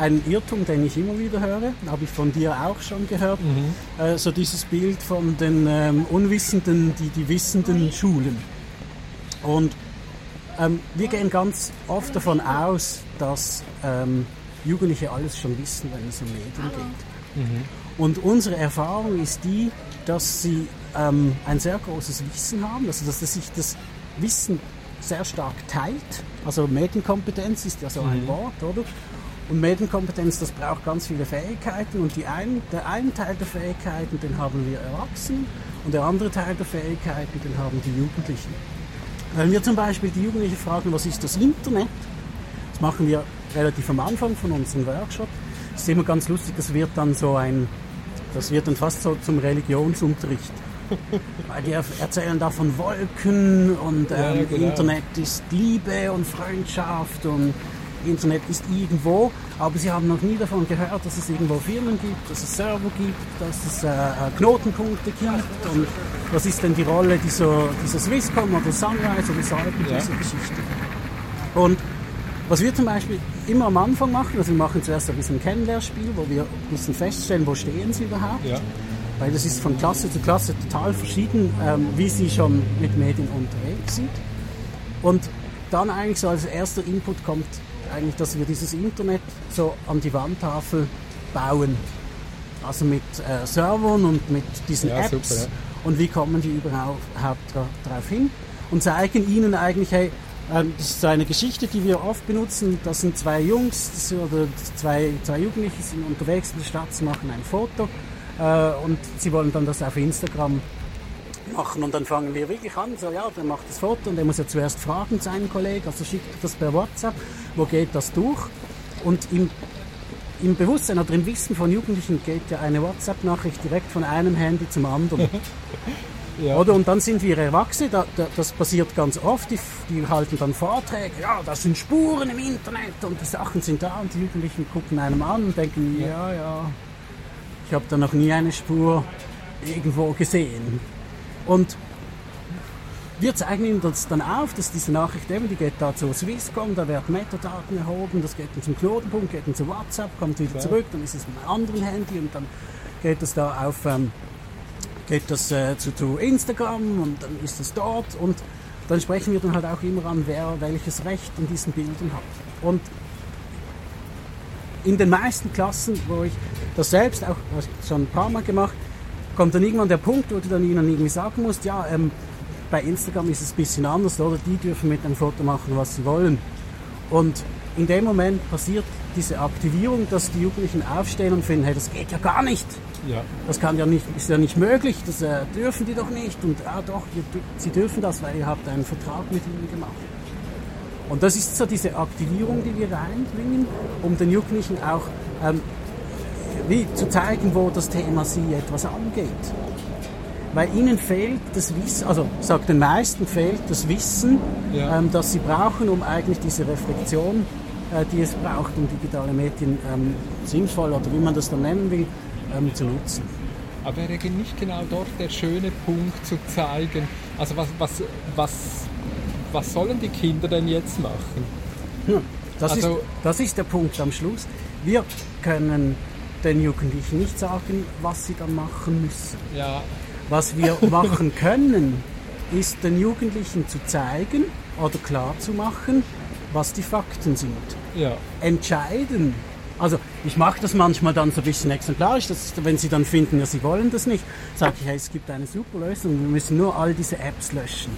einen Irrtum, den ich immer wieder höre, habe ich von dir auch schon gehört, äh, so dieses Bild von den ähm, Unwissenden, die die Wissenden schulen. Und ähm, wir gehen ganz oft davon aus, dass ähm, Jugendliche alles schon wissen, wenn es um Medien geht. Und unsere Erfahrung ist die, dass sie ähm, ein sehr großes Wissen haben, also dass sich das Wissen sehr stark teilt. Also Medienkompetenz ist ja so ein Wort, oder? Und Medienkompetenz, das braucht ganz viele Fähigkeiten und die ein, der eine Teil der Fähigkeiten, den haben wir Erwachsenen und der andere Teil der Fähigkeiten, den haben die Jugendlichen. Wenn wir zum Beispiel die Jugendlichen fragen, was ist das Internet? Das machen wir relativ am Anfang von unserem Workshop. Das ist immer ganz lustig, das wird dann so ein, das wird dann fast so zum Religionsunterricht. Weil die er- erzählen da von Wolken und Ja, ähm, genau. Internet ist Liebe und Freundschaft und Internet ist irgendwo, aber sie haben noch nie davon gehört, dass es irgendwo Firmen gibt, dass es Server gibt, dass es äh, äh, Knotenpunkte gibt und was ist denn die Rolle dieser, dieser Swisscom oder Sunrise oder Salben Ja. dieser Geschichte. Und was wir zum Beispiel immer am Anfang machen, also wir machen zuerst ein bisschen ein Kennenlernspiel, wo wir ein bisschen feststellen, wo stehen sie überhaupt. ja, Weil das ist von Klasse zu Klasse total verschieden, ähm, wie sie schon mit Medien unterwegs sind. Und dann eigentlich so als erster Input kommt eigentlich, dass wir dieses Internet so an die Wandtafel bauen. Also mit äh, Servern und mit diesen Ja, Apps. super, ja. Und wie kommen die überhaupt dra drauf hin? Und zeigen ihnen eigentlich, hey, ähm, das ist so eine Geschichte, die wir oft benutzen. Das sind zwei Jungs oder zwei, zwei Jugendliche sind unterwegs in der Stadt, sie machen ein Foto äh, und sie wollen dann das auf Instagram machen und dann fangen wir wirklich an, so ja, der macht das Foto und der muss ja zuerst fragen, seinen Kollegen, also schickt er das per WhatsApp, wo geht das durch und im, im Bewusstsein oder im Wissen von Jugendlichen geht ja eine WhatsApp-Nachricht direkt von einem Handy zum anderen. ja. Oder? Und dann sind wir Erwachsene, da, da, das passiert ganz oft, die, die halten dann Vorträge, ja, das sind Spuren im Internet und die Sachen sind da und die Jugendlichen gucken einem an und denken, ja, ja, ich habe da noch nie eine Spur irgendwo gesehen. Und wir zeigen ihnen das dann auf, dass diese Nachricht eben, die geht da zur Swisscom, da werden Metadaten erhoben, das geht dann zum Knotenpunkt, geht dann zu WhatsApp, kommt wieder Klar. zurück, dann ist es mit einem anderen Handy und dann geht es da auf ähm, geht das äh, zu, zu Instagram und dann ist es dort und dann sprechen wir dann halt auch immer an, wer welches Recht in diesen Bildern hat. Und in den meisten Klassen, wo ich das selbst auch schon ein paar Mal gemacht, kommt dann irgendwann der Punkt, wo du dann ihnen irgendwie sagen musst, ja, ähm, bei Instagram ist es ein bisschen anders, oder? Die dürfen mit einem Foto machen, was sie wollen. Und in dem Moment passiert diese Aktivierung, dass die Jugendlichen aufstehen und finden, hey, das geht ja gar nicht. Ja. Das kann ja nicht, ist ja nicht möglich, das äh, dürfen die doch nicht. Und ah doch, ihr, sie dürfen das, weil ihr habt einen Vertrag mit ihnen gemacht. Und das ist so diese Aktivierung, die wir reinbringen, um den Jugendlichen auch ähm, wie zu zeigen, wo das Thema sie etwas angeht. Weil ihnen fehlt das Wissen, also sagt den meisten fehlt das Wissen, Ja. ähm, das sie brauchen, um eigentlich diese Reflexion, äh, die es braucht, um digitale Medien ähm, sinnvoll oder wie man das dann nennen will, ähm, zu nutzen. Aber wäre nicht genau dort der schöne Punkt zu zeigen, also was, was, was, was sollen die Kinder denn jetzt machen? Ja, das, Also- ist, das ist der Punkt am Schluss. Wir können den Jugendlichen nicht sagen, was sie dann machen müssen. Ja, Was wir machen können, ist den Jugendlichen zu zeigen oder klar zu machen, was die Fakten sind. ja, Entscheiden. Also ich mache das manchmal dann so ein bisschen exemplarisch, dass, wenn sie dann finden, ja, sie wollen das nicht, sage ich, hey, es gibt eine super Lösung, wir müssen nur all diese Apps löschen.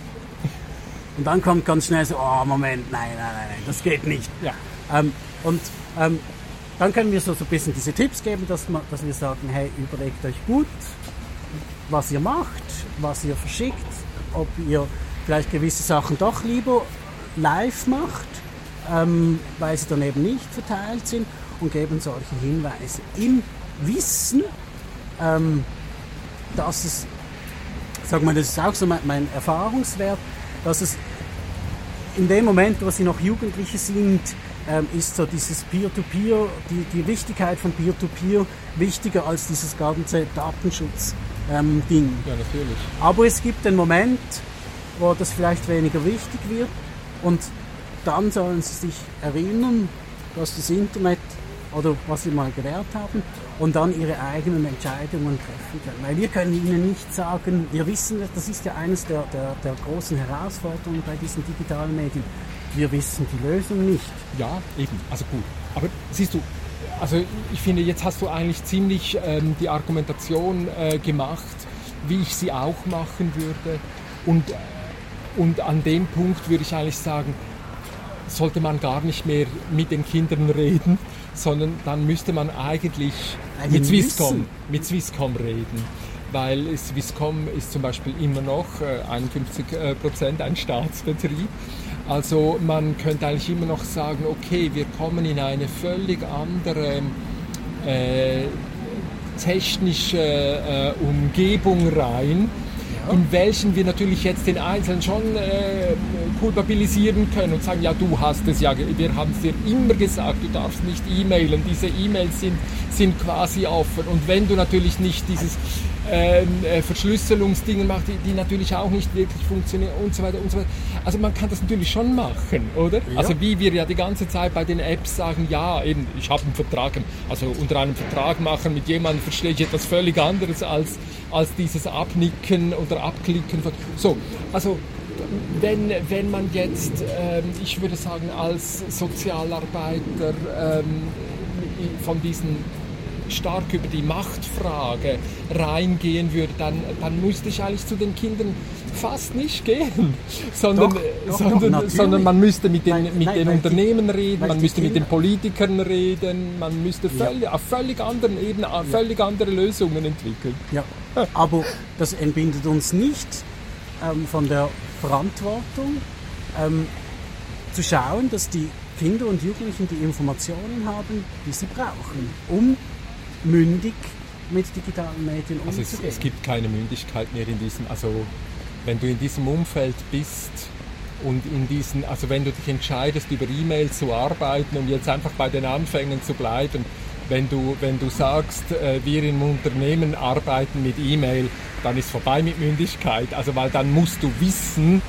Und dann kommt ganz schnell so, oh Moment, nein, nein, nein, nein das geht nicht. ja. Ähm, und ähm, dann können wir so, so ein bisschen diese Tipps geben, dass, man, dass wir sagen, hey, überlegt euch gut, was ihr macht, was ihr verschickt, ob ihr vielleicht gewisse Sachen doch lieber live macht, ähm, weil sie dann eben nicht verteilt sind und geben solche Hinweise im Wissen, ähm, dass es, sag mal, das ist auch so mein, mein Erfahrungswert, dass es in dem Moment, wo sie noch Jugendliche sind, ähm, ist so dieses Peer-to-Peer, die, die Wichtigkeit von Peer-to-Peer wichtiger als dieses ganze Datenschutz-Ding. Ja, natürlich. Aber es gibt den Moment, wo das vielleicht weniger wichtig wird und dann sollen sie sich erinnern, dass das Internet oder was sie mal gelernt haben und dann ihre eigenen Entscheidungen treffen können. Weil wir können ihnen nicht sagen, wir wissen, das ist ja eines der, der, der großen Herausforderungen bei diesen digitalen Medien, wir wissen die Lösung nicht. Ja, eben. Also gut. Aber siehst du, also ich finde, jetzt hast du eigentlich ziemlich ähm, die Argumentation äh, gemacht, wie ich sie auch machen würde. Und, äh, und an dem Punkt würde ich eigentlich sagen, sollte man gar nicht mehr mit den Kindern reden, sondern dann müsste man eigentlich Weil mit Swisscom, müssen. mit Swisscom reden. Weil Swisscom ist zum Beispiel immer noch äh, 51 äh, Prozent ein Staatsbetrieb. Also man könnte eigentlich immer noch sagen, okay, wir kommen in eine völlig andere äh, technische äh, Umgebung rein, in welchen wir natürlich jetzt den Einzelnen schon äh, kulpabilisieren können und sagen, ja, du hast es ja, wir haben es dir immer gesagt, du darfst nicht e-mailen, diese E-Mails sind, sind quasi offen. Und wenn du natürlich nicht dieses äh, Verschlüsselungsdinge machst, die, die natürlich auch nicht wirklich funktionieren und so weiter und so weiter. Also man kann das natürlich schon machen, oder? Ja. Also wie wir ja die ganze Zeit bei den Apps sagen, ja, eben, ich habe einen Vertrag, also unter einem Vertrag machen mit jemandem verstehe ich etwas völlig anderes als, als dieses Abnicken oder Abklicken. Von, so, also wenn, wenn man jetzt, ähm, ich würde sagen, als Sozialarbeiter ähm, von diesen stark über die Machtfrage reingehen würde, dann, dann müsste ich eigentlich zu den Kindern fast nicht gehen, sondern, Doch, doch, sondern, natürlich. sondern man müsste mit den, Weil- mit nein, den weil die- Unternehmen reden, man müsste mit den Politikern reden, man müsste völlig, auf völlig anderen Ebenen auf völlig andere Lösungen entwickeln. Ja. Aber das entbindet uns nicht ähm, von der Verantwortung, ähm, zu schauen, dass die Kinder und Jugendlichen die Informationen haben, die sie brauchen, um mündig mit digitalen Medien Also es, umzugehen. es gibt keine Mündigkeit mehr in diesem, also wenn du in diesem Umfeld bist und in diesen, also wenn du dich entscheidest, über E-Mail zu arbeiten und jetzt einfach bei den Anfängen zu bleiben, wenn du, wenn du sagst, äh, wir im Unternehmen arbeiten mit E-Mail, dann ist vorbei mit Mündigkeit. Also weil dann musst du wissen,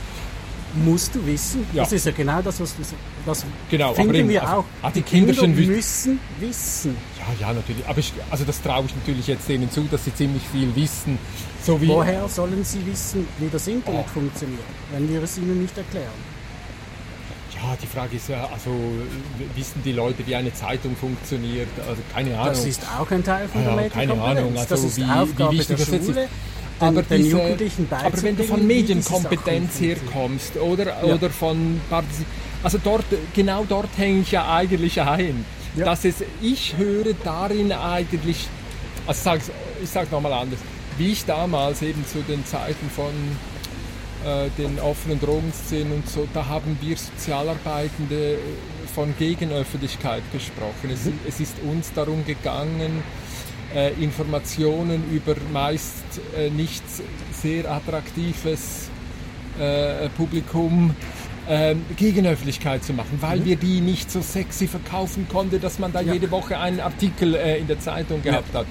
musst du wissen. Ja. Das ist ja genau das, was du das Genau, aber finden eben, wir also, auch. die die Kinder Kinder müssen wissen. Ja, ja, natürlich, aber ich, also das traue ich natürlich jetzt denen zu, dass sie ziemlich viel wissen. So wie, Woher sollen sie wissen, wie das Internet Oh. funktioniert, wenn wir es ihnen nicht erklären? Ja, die Frage ist ja, also wissen die Leute, wie eine Zeitung funktioniert? Also keine Ahnung. Das ist auch ein Teil von Ja, der keine Medienkompetenz. Ahnung, also das ist wie- wie Aufgabe wichtig der das jetzt Schule, ist. aber, den diese, aber wenn du von Medienkompetenz herkommst oder, Ja. oder von Partizi- also dort, genau dort hänge ich ja eigentlich ein. Ja. dass es, ich höre darin eigentlich, also sag's, ich sage nochmal anders, wie ich damals eben zu den Zeiten von äh, den offenen Drogenszenen und so, da haben wir Sozialarbeitende äh, von Gegenöffentlichkeit gesprochen. Es, es ist uns darum gegangen, äh, Informationen über meist äh, nicht sehr attraktives äh, Publikum ähm, Gegenöffentlichkeit zu machen, weil wir die nicht so sexy verkaufen konnten, dass man da Ja. jede Woche einen Artikel äh, in der Zeitung gehabt hat.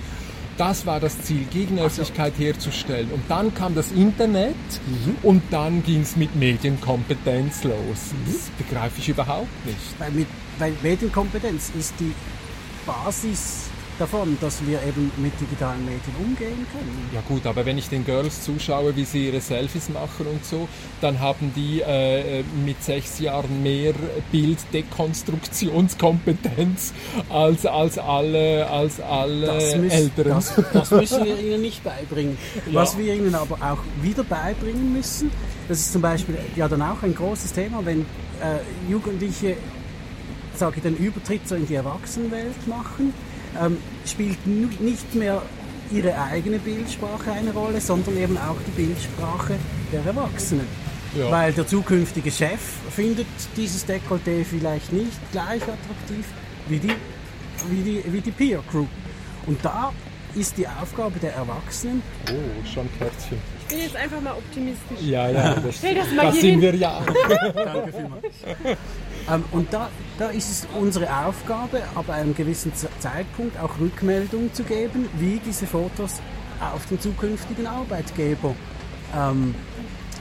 Das war das Ziel, Gegenöffentlichkeit herzustellen. Und dann kam das Internet und dann ging es mit Medienkompetenz los. Das begreife ich überhaupt nicht. Weil, mit, weil Medienkompetenz ist die Basis davon, dass wir eben mit digitalen Medien umgehen können. Ja gut, aber wenn ich den Girls zuschaue, wie sie ihre Selfies machen und so, dann haben die äh, mit sechs Jahren mehr Bilddekonstruktionskompetenz als, als alle, als alle Das, müssen, Älteren. das, das müssen wir ihnen nicht beibringen. Ja. Was wir ihnen aber auch wieder beibringen müssen, das ist zum Beispiel ja dann auch ein großes Thema, wenn äh, Jugendliche sage ich, den Übertritt so in die Erwachsenenwelt machen, ähm, spielt nicht mehr ihre eigene Bildsprache eine Rolle, sondern eben auch die Bildsprache der Erwachsenen. Ja. Weil der zukünftige Chef findet dieses Dekolleté vielleicht nicht gleich attraktiv wie die, wie die, wie die Peer Group. Und da ist die Aufgabe der Erwachsenen, Oh, schon Kerzchen. Ich bin jetzt einfach mal optimistisch. Ja, ja, das, Stell das mal das sind hin. wir ja. Danke vielmals. ähm, und da, da ist es unsere Aufgabe, ab einem gewissen Zeitpunkt auch Rückmeldung zu geben, wie diese Fotos auf den zukünftigen Arbeitgeber ähm,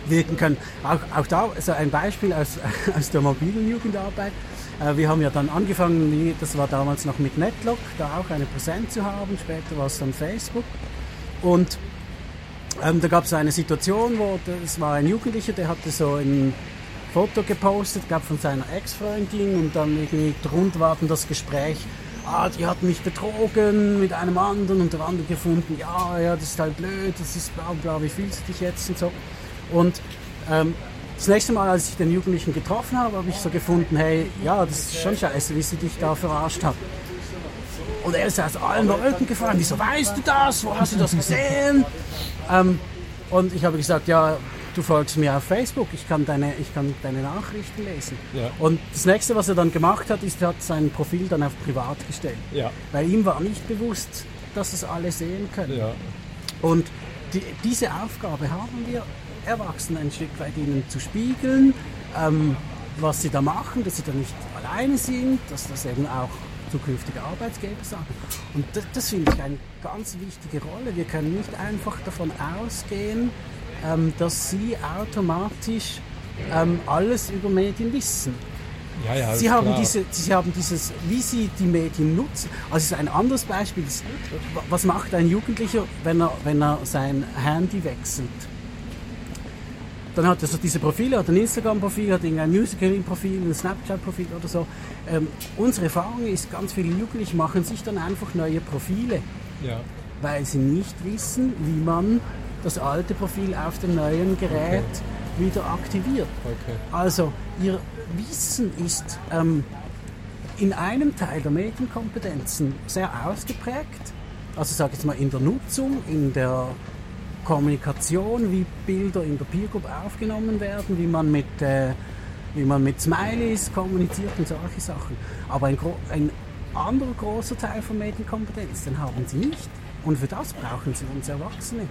wirken können. Auch, auch da so ein Beispiel aus, aus der mobilen Jugendarbeit. Äh, wir haben ja dann angefangen, das war damals noch mit Netlock, da auch eine Präsenz zu haben. Später war es dann Facebook. Und ähm, da gab es eine Situation, wo das war ein Jugendlicher, der hatte so ein Foto gepostet, gab von seiner Ex-Freundin und dann irgendwie drunter war dann das Gespräch, ah, die hat mich betrogen mit einem anderen und der andere gefunden, ja, ja, das ist halt blöd, das ist bla bla, wie fühlst du dich jetzt und so. Und ähm, das nächste Mal, als ich den Jugendlichen getroffen habe, habe ich so gefunden, hey, ja, das ist schon scheiße, wie sie dich da verarscht hat. Und er ist aus allen Wolken gefallen. Wieso weißt du das? Wo hast du das gesehen? Ähm, und ich habe gesagt, ja, du folgst mir auf Facebook, ich kann deine, ich kann deine Nachrichten lesen. Ja. Und das nächste, was er dann gemacht hat, ist, er hat sein Profil dann auf privat gestellt. Ja, Weil ihm war nicht bewusst, dass es alle sehen können. ja. Und die, diese Aufgabe haben wir Erwachsenen ein Stück weit ihnen zu spiegeln, ähm, was sie da machen, dass sie da nicht alleine sind, dass das eben auch zukünftige Arbeitsgeber sagen. Und das, das finde ich eine ganz wichtige Rolle. Wir können nicht einfach davon ausgehen, ähm, dass sie automatisch ähm, alles über Medien wissen. ja, ja Sie haben, klar. diese, Sie haben dieses, wie Sie die Medien nutzen. Also es ist ein anderes Beispiel. Was macht ein Jugendlicher, wenn er, wenn er sein Handy wechselt? Dann hat er so diese Profile, hat ein Instagram-Profil, hat irgendein Musical.ly-Profil, ein Snapchat-Profil oder so. Ähm, unsere Erfahrung ist, ganz viele Jugendliche machen sich dann einfach neue Profile, Ja. weil sie nicht wissen, wie man das alte Profil auf dem neuen Gerät wieder aktiviert. Okay. Also, Ihr Wissen ist ähm, in einem Teil der Medienkompetenzen sehr ausgeprägt. Also, sage ich jetzt mal, in der Nutzung, in der Kommunikation, wie Bilder in der Peer Group aufgenommen werden, wie man mit, äh, wie man mit Smileys kommuniziert und solche Sachen. Aber ein, ein anderer großer Teil von Medienkompetenz, den haben Sie nicht. Und für das brauchen Sie uns Erwachsene,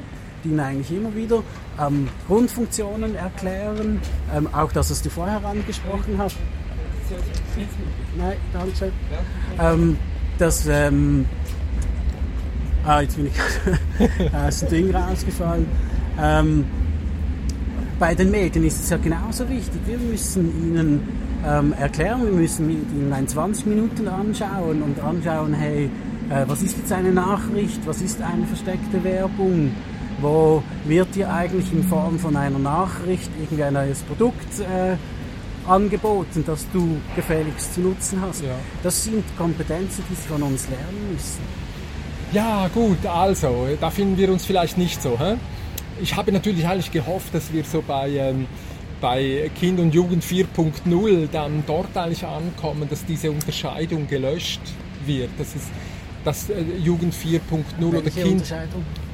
die Ihnen eigentlich immer wieder ähm, Grundfunktionen erklären, ähm, auch das, was du vorher angesprochen hast. Nein, danke. Ähm, dass, ähm, ah, jetzt bin ich aus dem Ding rausgefallen. Ähm, bei den Medien ist es ja genauso wichtig. Wir müssen ihnen ähm, erklären, wir müssen ihnen ein 20 Minuten anschauen und anschauen, hey, äh, was ist jetzt eine Nachricht, was ist eine versteckte Werbung, wo wird dir eigentlich in Form von einer Nachricht irgendwie ein neues Produkt äh, angeboten, das du gefälligst zu nutzen hast. Ja. Das sind Kompetenzen, die sie von uns lernen müssen. Ja, gut, also, da finden wir uns vielleicht nicht so. Hä? Ich habe natürlich eigentlich gehofft, dass wir so bei, ähm, bei Kind und Jugend 4.0 dann dort eigentlich ankommen, dass diese Unterscheidung gelöscht wird. Das ist das äh, Jugend 4.0 oder Kind.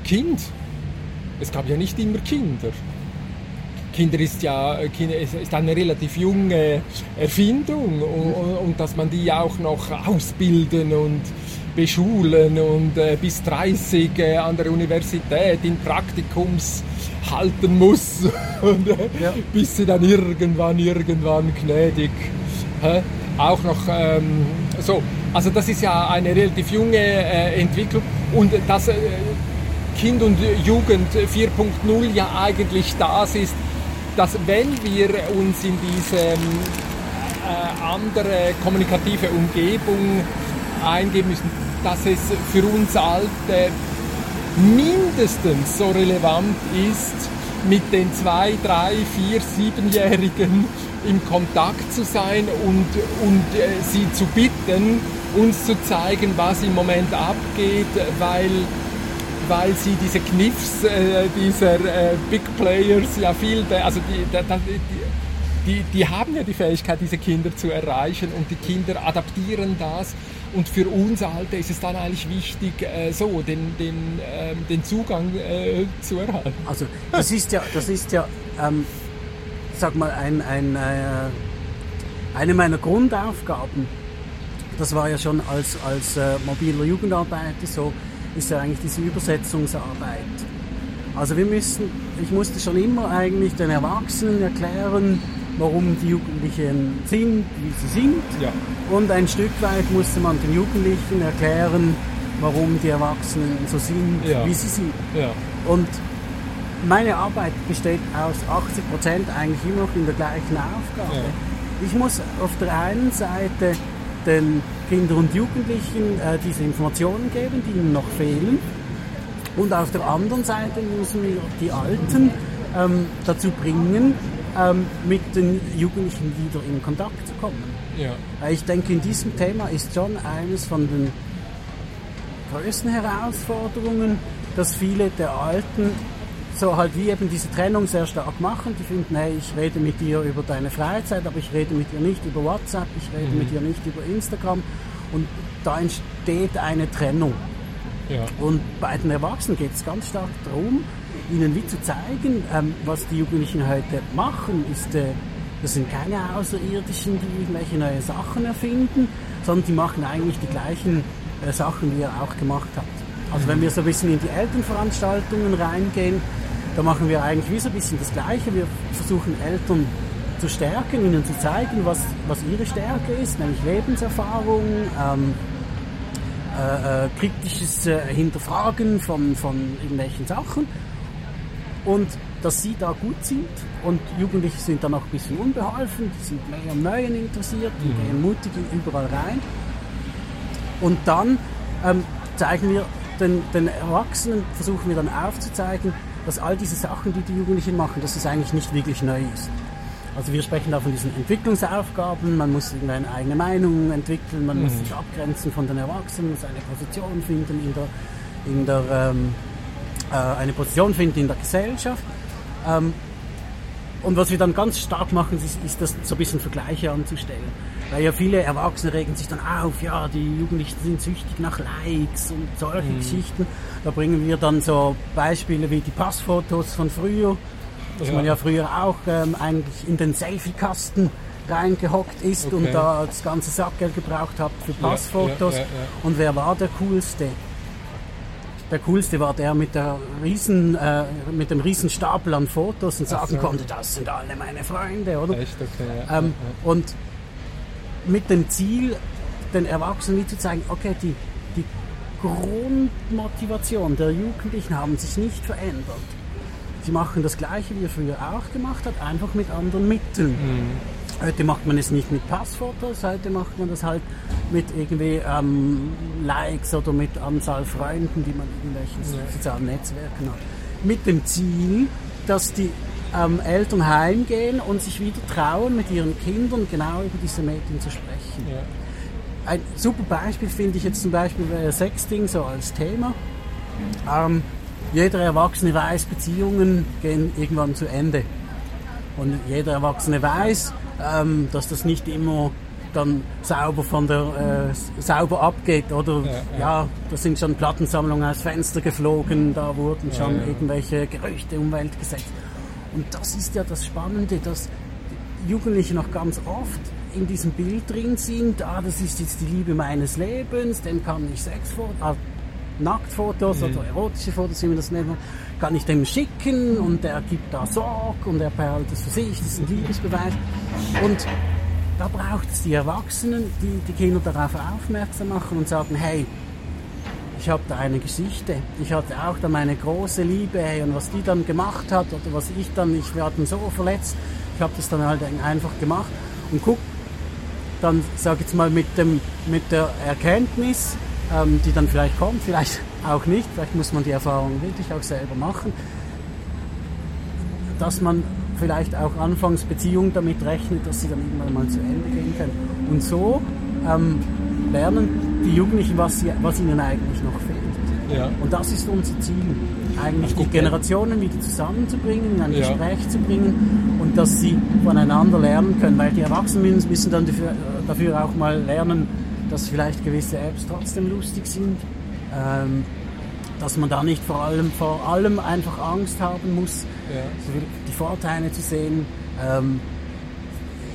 Kind. Es gab ja nicht immer Kinder. Kinder ist ja Kinder ist eine relativ junge Erfindung und, und dass man die auch noch ausbilden und beschulen und äh, bis 30 äh, an der Universität in Praktikums halten muss. Und, äh, Ja. bis sie dann irgendwann irgendwann gnädig hä, auch noch ähm, so. Also das ist ja eine relativ junge äh, Entwicklung. Und das äh, Kind und Jugend 4.0 ja eigentlich das ist, dass wenn wir uns in diese ähm, äh, andere kommunikative Umgebung eingeben müssen, dass es für uns Alte mindestens so relevant ist, mit den zwei, drei, vier, siebenjährigen im Kontakt zu sein und, und äh, sie zu bitten, uns zu zeigen, was im Moment abgeht, weil weil sie diese Kniffs äh, dieser äh, Big Players ja viel, also die, die, die, die haben ja die Fähigkeit, diese Kinder zu erreichen und die Kinder adaptieren das. Und für uns Alte ist es dann eigentlich wichtig, äh, so den, den, ähm, den Zugang äh, zu erhalten. Also das ist ja, das ist ja, ähm, sag mal, ein, ein, äh, eine meiner Grundaufgaben. Das war ja schon als, als äh, mobiler Jugendarbeiter so, ist ja eigentlich diese Übersetzungsarbeit. Also wir müssen, ich musste schon immer eigentlich den Erwachsenen erklären, warum die Jugendlichen sind, wie sie sind. Ja. Und ein Stück weit musste man den Jugendlichen erklären, warum die Erwachsenen so sind, Ja. wie sie sind. Ja. Und meine Arbeit besteht aus 80 Prozent eigentlich immer noch in der gleichen Aufgabe. Ich muss auf der einen Seite den Kindern und Jugendlichen äh, diese Informationen geben, die ihnen noch fehlen. Und auf der anderen Seite müssen wir die Alten ähm, dazu bringen, ähm, mit den Jugendlichen wieder in Kontakt zu kommen. Ja. Ich denke, in diesem Thema ist schon eines von den größten Herausforderungen, dass viele der Alten so halt wie eben diese Trennung sehr stark machen. Die finden, hey, ich rede mit dir über deine Freizeit, aber ich rede mit dir nicht über WhatsApp, ich rede mit dir nicht über Instagram. Und da entsteht eine Trennung. Ja. Und bei den Erwachsenen geht es ganz stark darum, ihnen wie zu zeigen, ähm, was die Jugendlichen heute machen, ist, äh, das sind keine Außerirdischen, die irgendwelche neue Sachen erfinden, sondern die machen eigentlich die gleichen äh, Sachen, wie er auch gemacht hat. Also wenn wir so ein bisschen in die Elternveranstaltungen reingehen, da machen wir eigentlich wie so ein bisschen das Gleiche. Wir versuchen Eltern zu stärken, ihnen zu zeigen, was, was ihre Stärke ist, nämlich Lebenserfahrung, ähm, äh, äh, kritisches äh, Hinterfragen von, von irgendwelchen Sachen und dass sie da gut sind. Und Jugendliche sind dann auch ein bisschen unbeholfen, die sind mehr am Neuen interessiert, die gehen mutig überall rein. Und dann ähm, zeigen wir den, den Erwachsenen, versuchen wir dann aufzuzeigen, dass all diese Sachen, die die Jugendlichen machen, dass es eigentlich nicht wirklich neu ist. Also wir sprechen da von diesen Entwicklungsaufgaben, man muss eine eigene Meinung entwickeln, man muss sich abgrenzen von den Erwachsenen, muss eine Position finden in der, in der ähm, äh, eine Position finden in der Gesellschaft. Ähm, und was wir dann ganz stark machen, ist, ist das so ein bisschen Vergleiche anzustellen. Weil ja viele Erwachsene regen sich dann auf, ja, die Jugendlichen sind süchtig nach Likes und solche Geschichten. Da bringen wir dann so Beispiele wie die Passfotos von früher, dass Ja. man ja früher auch ähm, eigentlich in den Selfie-Kasten reingehockt ist Okay. und da das ganze Sackgeld gebraucht hat für Passfotos. ja, ja. Und wer war der Coolste? Der coolste war der mit, der riesen, äh, mit dem riesen Stapel an Fotos und sagen so. konnte, das sind alle meine Freunde, oder? Echt okay. Ja. Ähm, und mit dem Ziel, den Erwachsenen zu zeigen, okay, die, die Grundmotivation der Jugendlichen haben sich nicht verändert. Sie machen das Gleiche, wie er früher auch gemacht hat, einfach mit anderen Mitteln. Heute macht man es nicht mit Passfotos, heute macht man das halt mit irgendwie ähm, Likes oder mit Anzahl Freunden, die man in irgendwelchen sozialen Netzwerken hat. Mit dem Ziel, dass die ähm, Eltern heimgehen und sich wieder trauen, mit ihren Kindern genau über diese Medien zu sprechen. ja. Ein super Beispiel finde ich jetzt zum Beispiel wäre Sexting so als Thema. Ähm, jeder Erwachsene weiß, Beziehungen gehen irgendwann zu Ende. Und jeder Erwachsene weiß, ähm, dass das nicht immer dann sauber von der äh, sauber abgeht oder ja, ja. ja, da sind schon Plattensammlungen aus Fenster geflogen, da wurden schon ja, irgendwelche Gerüchte um Welt gesetzt. Und das ist ja das Spannende, dass Jugendliche noch ganz oft in diesem Bild drin sind, ah, das ist jetzt die Liebe meines Lebens, dem kann ich Sexfotos, ah, Nacktfotos mhm. oder erotische Fotos, wie man das nennt, kann ich dem schicken und er gibt da Sorg und er behält es für sich, das ist ein Liebesbeweis. Und da braucht es die Erwachsenen, die die Kinder darauf aufmerksam machen und sagen, hey, ich habe da eine Geschichte. Ich hatte auch da meine große Liebe hey, und was die dann gemacht hat oder was ich dann, ich werde so verletzt, ich habe das dann halt einfach gemacht und guck, dann sage ich jetzt mal mit, dem, mit der Erkenntnis, ähm, die dann vielleicht kommt, vielleicht auch nicht, vielleicht muss man die Erfahrung wirklich auch selber machen, dass man vielleicht auch anfangs Beziehungen damit rechnet, dass sie dann irgendwann mal zu Ende gehen können. Und so ähm, lernen die Jugendlichen, was, sie, was ihnen eigentlich noch fehlt. Ja. Und das ist unser Ziel, eigentlich die Generationen wieder zusammenzubringen, in ein ja. Gespräch zu bringen und dass sie voneinander lernen können, weil die Erwachsenen müssen dann dafür, äh, dafür auch mal lernen, dass vielleicht gewisse Apps trotzdem lustig sind, ähm, dass man da nicht vor allem, vor allem einfach Angst haben muss, ja. die Vorteile zu sehen. Ähm,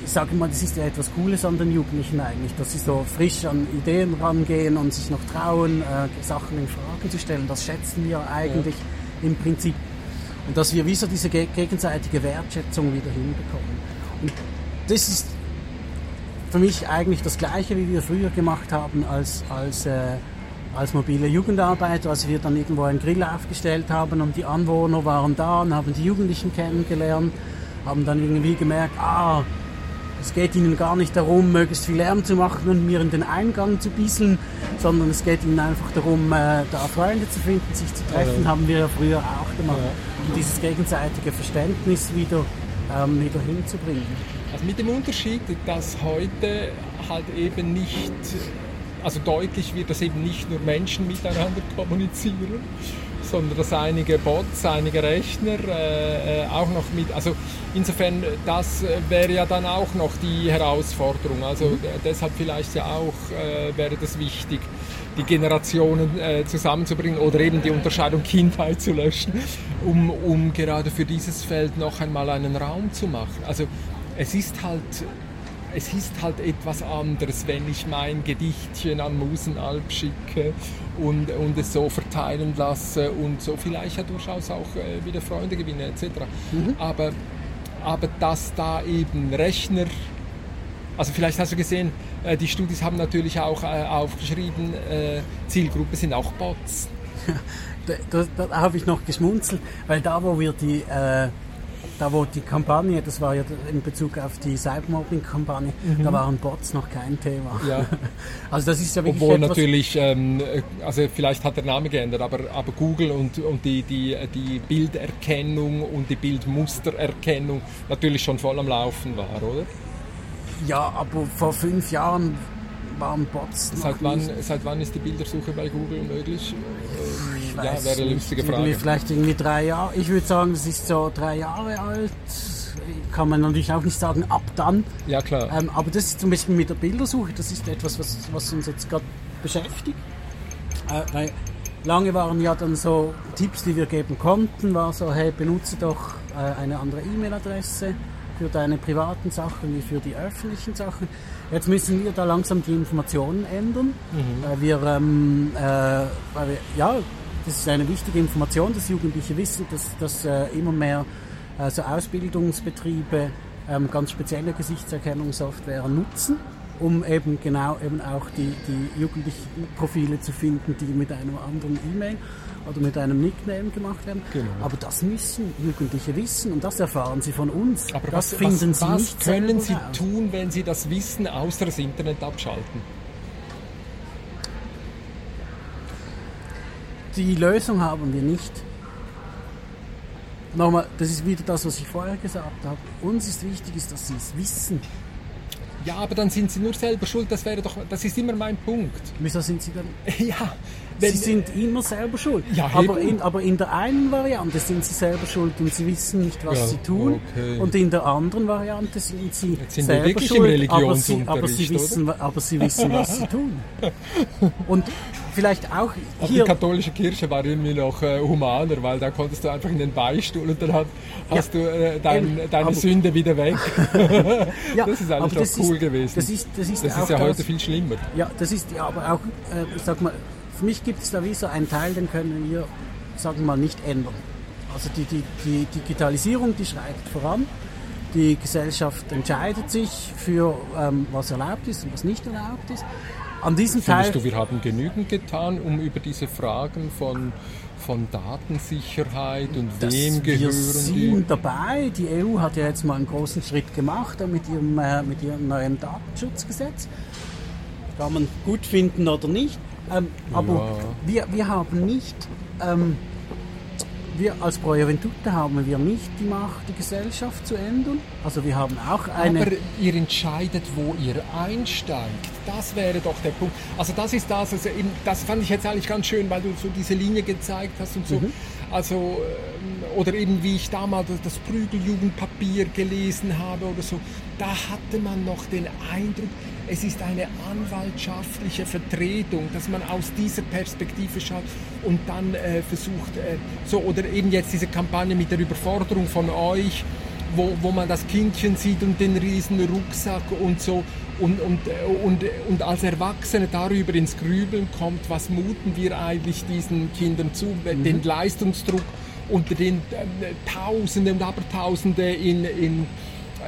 ich sage mal, das ist ja etwas Cooles an den Jugendlichen eigentlich, dass sie so frisch an Ideen rangehen und sich noch trauen, äh, Sachen in Frage zu stellen. Das schätzen wir eigentlich ja. im Prinzip. Und dass wir wie so diese gegenseitige Wertschätzung wieder hinbekommen. Und das ist für mich eigentlich das Gleiche, wie wir früher gemacht haben als, als, äh, als mobile Jugendarbeiter, als wir dann irgendwo einen Grill aufgestellt haben und die Anwohner waren da und haben die Jugendlichen kennengelernt, haben dann irgendwie gemerkt, ah, es geht ihnen gar nicht darum, möglichst viel Lärm zu machen und mir in den Eingang zu bieseln, sondern es geht ihnen einfach darum, äh, da Freunde zu finden, sich zu treffen, ja. haben wir ja früher auch gemacht. Ja. Und dieses gegenseitige Verständnis wieder, ähm, wieder hinzubringen. Also mit dem Unterschied, dass heute halt eben nicht, also deutlich wird, dass eben nicht nur Menschen miteinander kommunizieren, sondern dass einige Bots, einige Rechner äh, äh auch noch mit, also insofern, das wäre ja dann auch noch die Herausforderung. Also mhm. deshalb vielleicht ja auch äh, wäre das wichtig, die Generationen äh, zusammenzubringen oder eben die Unterscheidung Kindheit zu löschen, um, um gerade für dieses Feld noch einmal einen Raum zu machen. Also es ist halt es ist halt etwas anderes, wenn ich mein Gedichtchen an Musenalp schicke und, und es so verteilen lasse und so vielleicht ja durchaus auch äh, wieder Freunde gewinne etc. Mhm. Aber, aber dass da eben Rechner, also vielleicht hast du gesehen, äh, die Studis haben natürlich auch äh, aufgeschrieben, Zielgruppe sind auch Bots. da, da, da habe ich noch geschmunzelt, weil da wo wir die äh, da wo die Kampagne, das war ja in Bezug auf die Cybermobbing-Kampagne, mhm. da waren Bots noch kein Thema. Ja. Also das ist ja wirklich Obwohl natürlich, ähm, also vielleicht hat der Name geändert, aber, aber Google und, und die, die, die Bilderkennung und die Bildmustererkennung natürlich schon voll am Laufen war, oder? Ja, aber vor fünf Jahren waren Bots seit wann, seit wann ist die Bildersuche bei Google möglich? Ich ja, wäre eine lustige Frage. Irgendwie vielleicht irgendwie drei Jahre. Ich würde sagen, es ist so drei Jahre alt. Kann man natürlich auch nicht sagen, ab dann. Ja, klar. Ähm, aber das ist zum Beispiel mit der Bildersuche, das ist etwas, was, was uns jetzt gerade beschäftigt. Äh, weil lange waren ja dann so Tipps, die wir geben konnten, war so, hey, benutze doch äh, eine andere E-Mail-Adresse für deine privaten Sachen wie für die öffentlichen Sachen. Jetzt müssen wir da langsam die Informationen ändern, mhm. weil wir, ähm, äh, weil wir, ja, das ist eine wichtige Information, dass Jugendliche wissen, dass, dass äh, immer mehr äh, so Ausbildungsbetriebe ähm, ganz spezielle Gesichtserkennungssoftware nutzen, um eben genau eben auch die, die jugendlichen Profile zu finden, die mit einem anderen E-Mail oder mit einem Nickname gemacht werden. Genau. Aber das müssen Jugendliche wissen und das erfahren sie von uns. Aber das was, finden was, sie was nicht können sie raus. tun, wenn sie das wissen, außer das Internet abschalten? Die Lösung haben wir nicht. Nochmal, das ist wieder das, was ich vorher gesagt habe. Uns ist wichtig, ist, dass sie es wissen. Ja, aber dann sind sie nur selber schuld. Das wäre doch, das ist immer mein Punkt. Wieso sind sie dann? Ja, Sie wenn, sind immer selber schuld. Ja, aber, in, aber in der einen Variante sind sie selber schuld und sie wissen nicht, was Ja, sie tun. okay. Und in der anderen Variante sind sie sind selber schuld, aber sie, aber, sie wissen, aber sie wissen, was sie tun. Und vielleicht auch aber die hier... katholische Kirche war irgendwie noch äh, humaner, weil da konntest du einfach in den Beistuhl und dann hat, hast du äh, dein, deine Sünde wieder weg. Ja, das ist eigentlich das noch cool ist, gewesen. Das ist, das ist, Das auch ist ja das, heute viel schlimmer. Ja, das ist ja aber auch, äh, ich sag mal, für mich gibt es da wie so einen Teil, den können wir, sagen wir mal, nicht ändern. Also die, die, die Digitalisierung, die schreitet voran. Die Gesellschaft entscheidet sich für, ähm, was erlaubt ist und was nicht erlaubt ist. An diesem Teil, Findest du, wir haben genügend getan, um über diese Fragen von, von Datensicherheit und wem wir gehören sind die? dabei. Die EU hat ja jetzt mal einen großen Schritt gemacht mit ihrem, äh, mit ihrem neuen Datenschutzgesetz. Kann man gut finden oder nicht. Ähm, aber wir, wir haben nicht, ähm, wir als Pro Juventute haben wir nicht die Macht, die Gesellschaft zu ändern. Also wir haben auch eine... Aber ihr entscheidet, wo ihr einsteigt. Das wäre doch der Punkt. Also das ist das, also eben, das fand ich jetzt eigentlich ganz schön, weil du so diese Linie gezeigt hast und so. Mhm. Also, ähm, oder eben wie ich damals das Prügeljugendpapier gelesen habe oder so, da hatte man noch den Eindruck, es ist eine anwaltschaftliche Vertretung, dass man aus dieser Perspektive schaut und dann äh, versucht, äh, so, oder eben jetzt diese Kampagne mit der Überforderung von euch, wo, wo man das Kindchen sieht und den riesen Rucksack und so und, und, und, und als Erwachsene darüber ins Grübeln kommt, was muten wir eigentlich diesen Kindern zu, den Leistungsdruck unter den äh, Tausende und Abertausende in, in,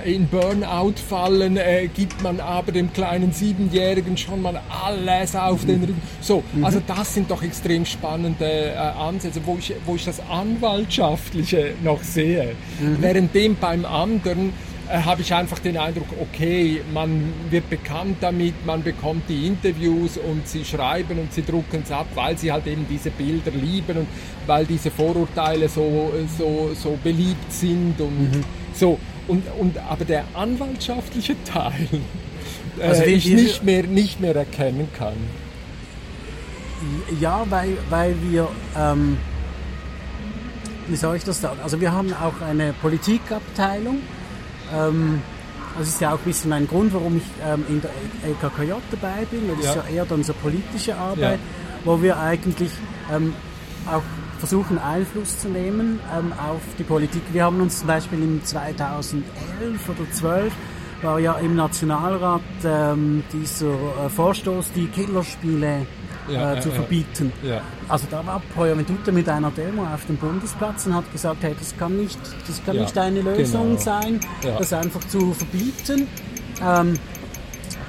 in Burnout fallen, äh, gibt man aber dem kleinen Siebenjährigen schon mal alles auf den Rücken. So, also das sind doch extrem spannende äh, Ansätze, wo ich, wo ich das Anwaltschaftliche noch sehe. Währenddem beim anderen äh, habe ich einfach den Eindruck, okay, man wird bekannt damit, man bekommt die Interviews und sie schreiben und sie drucken es ab, weil sie halt eben diese Bilder lieben und weil diese Vorurteile so, so, so beliebt sind und so. Und, und, aber der anwaltschaftliche Teil, äh, Also wir- ich nicht mehr, nicht mehr erkennen kann. Ja, weil, weil wir, ähm, wie soll ich das sagen? Also wir haben auch eine Politikabteilung. Ähm, das ist ja auch ein bisschen ein Grund, warum ich ähm, in der LKKJ dabei bin. Das ist Ja. ja eher dann so politische Arbeit, wo wir eigentlich ähm, auch versuchen Einfluss zu nehmen ähm, auf die Politik. Wir haben uns zum Beispiel im 2011 oder 12 war ja im Nationalrat ähm, dieser äh, Vorstoß, die Killerspiele Ja, äh, ja, zu ja. verbieten. Ja. Also da war Projaventuta mit einer Demo auf dem Bundesplatz und hat gesagt, hey, das kann nicht, das kann nicht eine Lösung genau. sein, das einfach zu verbieten. Ähm,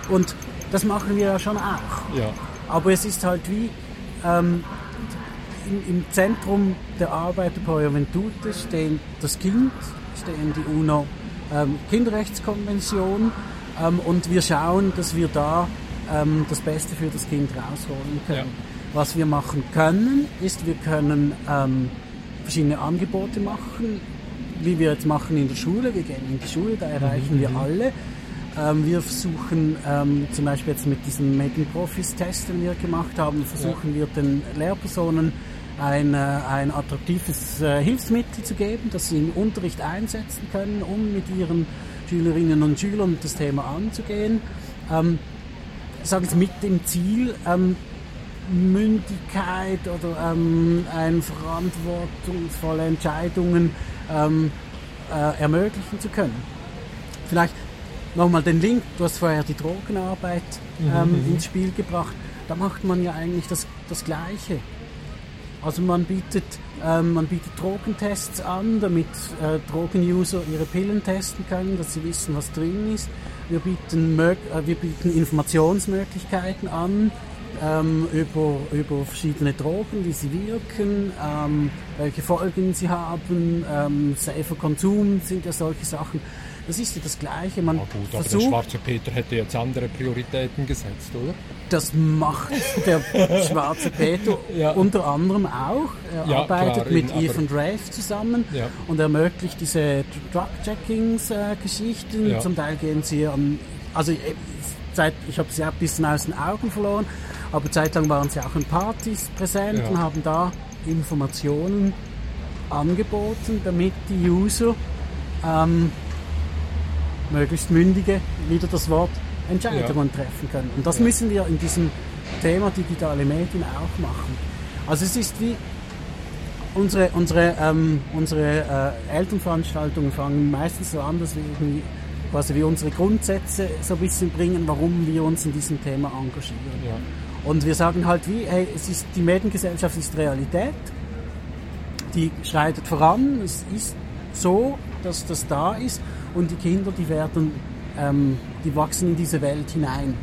und das machen wir ja schon auch. Aber es ist halt wie ähm, im, Zentrum der Arbeit der Pro Juventute stehen das Kind, stehen die UNO ähm, Kinderrechtskonvention ähm, und wir schauen, dass wir da ähm, das Beste für das Kind rausholen können. Ja. Was wir machen können, ist, wir können ähm, verschiedene Angebote machen, wie wir jetzt machen in der Schule. Wir gehen in die Schule, da erreichen wir alle. Ähm, wir versuchen ähm, zum Beispiel jetzt mit diesem Medienprofis-Test, den wir gemacht haben, versuchen wir den Lehrpersonen ein, äh, ein attraktives äh, Hilfsmittel zu geben, das sie im Unterricht einsetzen können, um mit ihren Schülerinnen und Schülern das Thema anzugehen. Ähm, ich sage jetzt mit dem Ziel, ähm, Mündigkeit oder ähm, ein verantwortungsvolle Entscheidungen ähm, äh, ermöglichen zu können. Vielleicht nochmal den Link, du hast vorher die Drogenarbeit ähm, ins Spiel gebracht. Da macht man ja eigentlich das, das Gleiche. Also man bietet, ähm, man bietet Drogentests an, damit äh, Drogenuser ihre Pillen testen können, dass sie wissen, was drin ist. Wir bieten, äh, wir bieten Informationsmöglichkeiten an ähm, über, über verschiedene Drogen, wie sie wirken, ähm, welche Folgen sie haben, ähm, safer Konsum sind ja solche Sachen. Das ist ja das Gleiche. Man Ah, gut, aber der versucht, schwarze Peter hätte jetzt andere Prioritäten gesetzt, oder? das macht der schwarze Peter Ja. unter anderem auch. Er Ja, arbeitet klar, mit eben, aber- Ethan Drake zusammen Ja. und ermöglicht diese Drug-Checkings-Geschichten. Ja. Zum Teil gehen sie an also äh, seit, ich habe sie auch ein bisschen aus den Augen verloren, aber zeitlang waren sie auch in Partys präsent Ja. und haben da Informationen angeboten, damit die User ähm, möglichst mündige wieder das Wort Entscheidungen treffen können. Und das Ja. müssen wir in diesem Thema digitale Medien auch machen. Also es ist wie unsere, unsere, ähm, unsere äh, Elternveranstaltungen fangen meistens so an, dass wir irgendwie quasi wie unsere Grundsätze so ein bisschen bringen, warum wir uns in diesem Thema engagieren. Ja. Und wir sagen halt wie, hey, es ist, die Mediengesellschaft ist Realität, die schreitet voran, es ist so, dass das da ist und die Kinder, die werden, ähm, die wachsen in diese Welt hinein.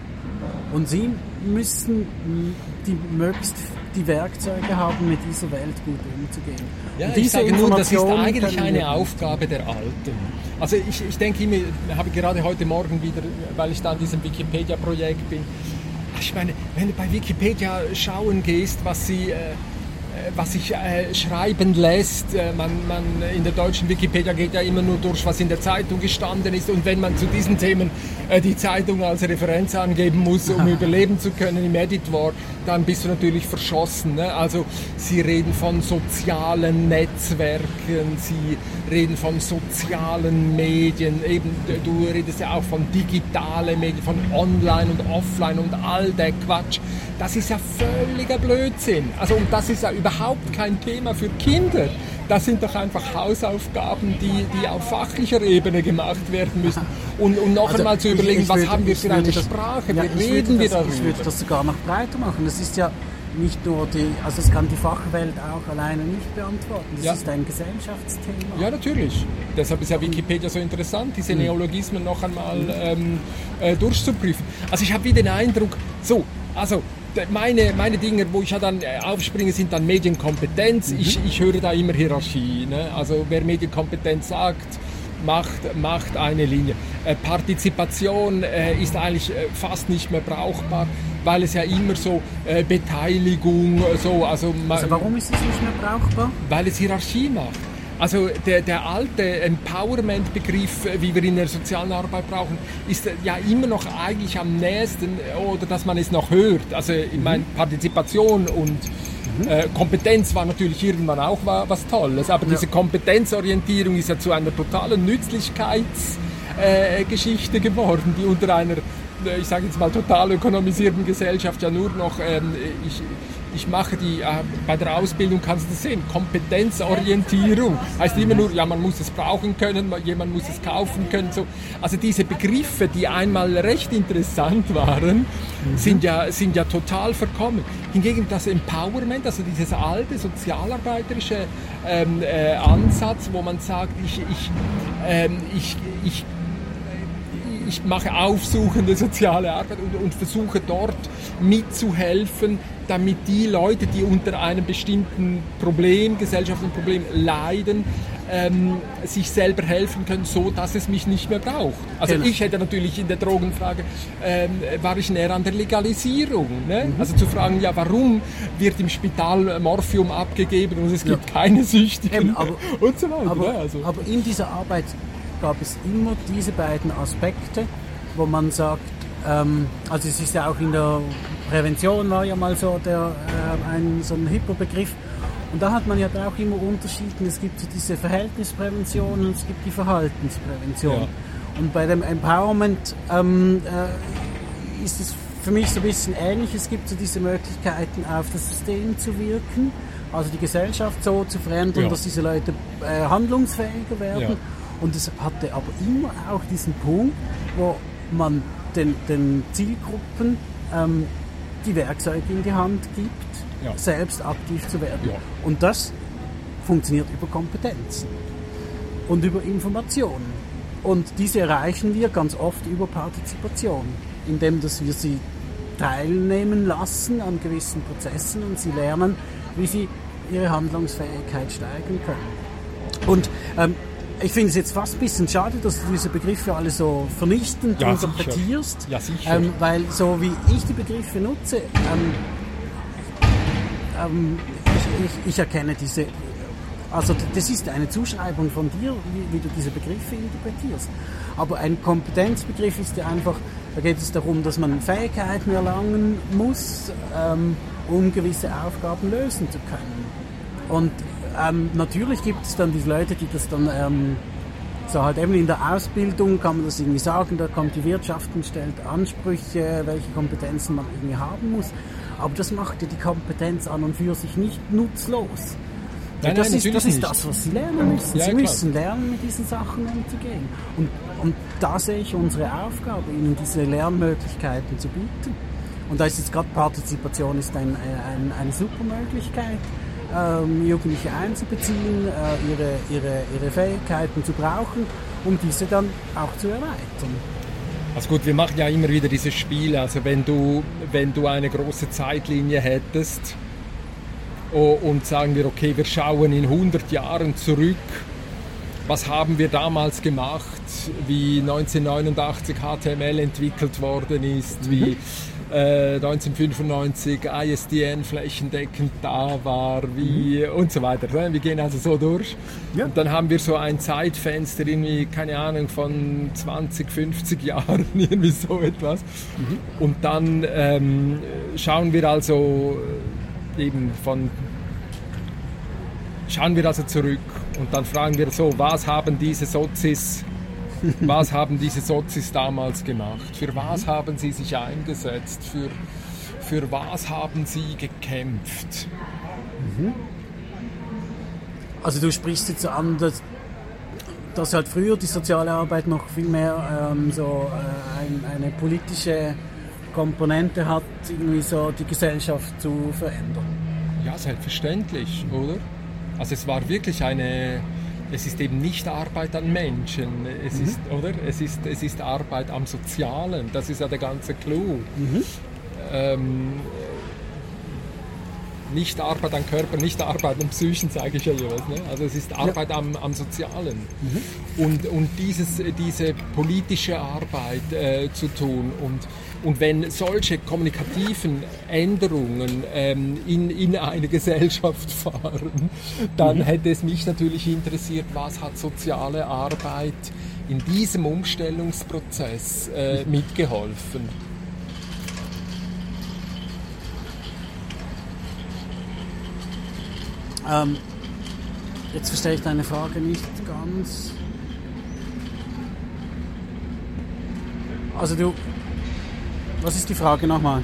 Und sie müssen die möglichst die Werkzeuge haben, mit dieser Welt gut umzugehen. Ja, und ich sage nur, das ist eigentlich eine Aufgabe der Alten. Also ich, ich denke immer, ich habe gerade heute Morgen wieder, weil ich da an diesem Wikipedia-Projekt bin, ich meine, wenn du bei Wikipedia schauen gehst, was sie... Äh, was sich äh, schreiben lässt. Äh, man, man in der deutschen Wikipedia geht ja immer nur durch, was in der Zeitung gestanden ist. Und wenn man zu diesen Themen äh, die Zeitung als Referenz angeben muss, um überleben zu können im Editor, dann bist du natürlich verschossen. Ne? Also sie reden von sozialen Netzwerken, sie reden von sozialen Medien, eben du redest ja auch von digitalen Medien, von Online und Offline und all der Quatsch. Das ist ja völliger Blödsinn. Also und das ist ja überhaupt kein Thema für Kinder. Das sind doch einfach Hausaufgaben, die, die auf fachlicher Ebene gemacht werden müssen. Und, und noch Also, einmal zu ich- überlegen, ich was würde- haben wir ich für eine das- Sprache, Ja, wie ich reden wir das, darüber? Ich würde das sogar noch breiter machen. Das ist ja nicht nur die, also es kann die Fachwelt auch alleine nicht beantworten. Das Ja. ist ein Gesellschaftsthema. Ja, natürlich. Deshalb ist ja Wikipedia so interessant, diese Neologismen noch einmal ähm, äh, durchzuprüfen. Also ich habe wie den Eindruck, so, also meine, meine Dinge, wo ich ja dann äh, aufspringe, sind dann Medienkompetenz. Ich, ich höre da immer Hierarchie. Ne? Also wer Medienkompetenz sagt, macht, macht eine Linie. Äh, Partizipation äh, ist eigentlich äh, fast nicht mehr brauchbar, weil es ja immer so äh, Beteiligung, äh, so, also, Also warum ist es nicht mehr brauchbar? weil es Hierarchie macht. Also der, der alte Empowerment-Begriff, äh, wie wir in der sozialen Arbeit brauchen, ist äh, ja immer noch eigentlich am nächsten äh, oder dass man es noch hört. Also ich meine, Partizipation und äh, Kompetenz war natürlich irgendwann auch wa- was Tolles, aber diese Kompetenzorientierung ist ja zu einer totalen Nützlichkeitsgeschichte äh, geworden, die unter einer, ich sage jetzt mal, total ökonomisierten Gesellschaft ja nur noch, ähm, ich, ich mache die, äh, bei der Ausbildung kannst du das sehen, Kompetenzorientierung. Heißt immer nur, ja, man muss es brauchen können, man- jemand muss es kaufen können. So. Also diese Begriffe, die einmal recht interessant waren, sind, ja, sind ja total verkommen. Hingegen das Empowerment, also dieses alte sozialarbeiterische ähm, äh, Ansatz, wo man sagt, ich, ich, ähm, ich, ich ich mache aufsuchende soziale Arbeit und, und versuche dort mitzuhelfen, damit die Leute, die unter einem bestimmten Problem, gesellschaftlichen Problem leiden, ähm, sich selber helfen können, so dass es mich nicht mehr braucht. Also Genau. ich hätte natürlich in der Drogenfrage, ähm, war ich näher an der Legalisierung. Ne? Also zu fragen, ja, warum wird im Spital Morphium abgegeben und es gibt keine Süchtigen Eben, aber- und so weiter. Aber, ne? also, aber in dieser Arbeit gab es immer diese beiden Aspekte, wo man sagt, ähm, also es ist ja auch in der Prävention war ja mal so der äh, ein so ein hipper Begriff und da hat man ja auch immer unterschieden. Es gibt diese Verhältnisprävention und es gibt die Verhaltensprävention. Ja. Und bei dem Empowerment ähm, äh, ist es für mich so ein bisschen ähnlich. Es gibt so diese Möglichkeiten, auf das System zu wirken, also die Gesellschaft so zu verändern, Ja. dass diese Leute äh, handlungsfähiger werden. Ja. Und es hatte aber immer auch diesen Punkt, wo man den, den Zielgruppen ähm, die Werkzeuge in die Hand gibt, Ja. selbst aktiv zu werden. Ja. Und das funktioniert über Kompetenzen und über Informationen. Und diese erreichen wir ganz oft über Partizipation, indem dass wir sie teilnehmen lassen an gewissen Prozessen und sie lernen, wie sie ihre Handlungsfähigkeit steigern können. Und ähm, ich finde es jetzt fast ein bisschen schade, dass du diese Begriffe alle so vernichtend Ja, interpretierst. Ja, sicher. Ähm, weil so wie ich die Begriffe nutze, ähm, ähm, ich, ich, ich erkenne diese, also das ist eine Zuschreibung von dir, wie, wie du diese Begriffe interpretierst. Aber ein Kompetenzbegriff ist ja einfach Da geht es darum, dass man Fähigkeiten erlangen muss, ähm, um gewisse Aufgaben lösen zu können. Und ähm, natürlich gibt es dann diese Leute, die das dann ähm, so halt eben in der Ausbildung kann man das irgendwie sagen, da kommt die Wirtschaft und stellt Ansprüche, welche Kompetenzen man irgendwie haben muss. Aber das macht ja die Kompetenz an und für sich nicht nutzlos. Nein, das, nein, ist, das ist das, was sie lernen müssen. Ja, sie klar. müssen lernen, mit diesen Sachen umzugehen. Und, und da sehe ich unsere Aufgabe, ihnen diese Lernmöglichkeiten zu bieten. Und da ist jetzt gerade Partizipation ist ein, ein, eine super Möglichkeit, ähm, Jugendliche einzubeziehen, äh, ihre, ihre, ihre Fähigkeiten zu brauchen, um diese dann auch zu erweitern. Also gut, wir machen ja immer wieder diese Spiele. Also wenn du, wenn du eine große Zeitlinie hättest oh, und sagen wir, okay, wir schauen in 100 Jahren zurück, was haben wir damals gemacht, wie 1989 HTML entwickelt worden ist, wie äh, 1995 ISDN flächendeckend da war, wie und so weiter. Wir gehen also so durch. Ja. Und dann haben wir so ein Zeitfenster, irgendwie, keine Ahnung, von 20, 50 Jahren, irgendwie so etwas. Und dann ähm, schauen wir also äh, eben von schauen wir also zurück und dann fragen wir so, was haben diese Sozis, was haben diese Sozis damals gemacht? Für was haben sie sich eingesetzt? Für, für was haben sie gekämpft? Also du sprichst jetzt an, dass, dass halt früher die soziale Arbeit noch viel mehr ähm, so äh, ein, eine politische Komponente hat, irgendwie so die Gesellschaft zu verändern. Ja, selbstverständlich, oder? Also es war wirklich eine, es ist eben nicht Arbeit an Menschen, es ist, oder? Es ist, es ist Arbeit am Sozialen, das ist ja der ganze Clou. Ähm, nicht Arbeit an Körper, nicht Arbeit an Psychen, sage ich ja jeweils. Ne? Also es ist Arbeit am, am Sozialen. Und, und dieses, diese politische Arbeit äh, zu tun und, und wenn solche kommunikativen Änderungen ähm, in, in eine Gesellschaft fahren, dann hätte es mich natürlich interessiert, was hat soziale Arbeit in diesem Umstellungsprozess äh, mitgeholfen. Ähm, jetzt verstehe ich deine Frage nicht ganz. Also du, was ist die Frage nochmal?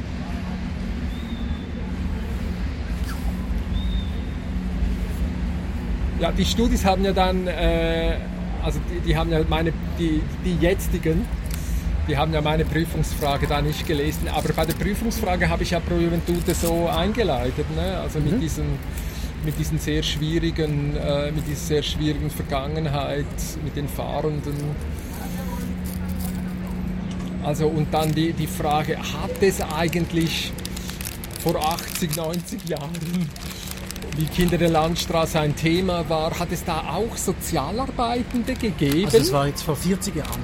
Ja, die Studis haben ja dann, äh, also die, die haben ja meine, die, die jetzigen, die haben ja meine Prüfungsfrage da nicht gelesen, aber bei der Prüfungsfrage habe ich ja Pro Juventute so eingeleitet, ne? also mit diesen mit diesen sehr schwierigen, äh, mit dieser sehr schwierigen Vergangenheit, mit den Fahrenden. Also und dann die, die Frage, hat es eigentlich vor 80, 90 Jahren wie Kinder der Landstraße ein Thema war, hat es da auch Sozialarbeitende gegeben? Also das war jetzt vor 40 Jahren.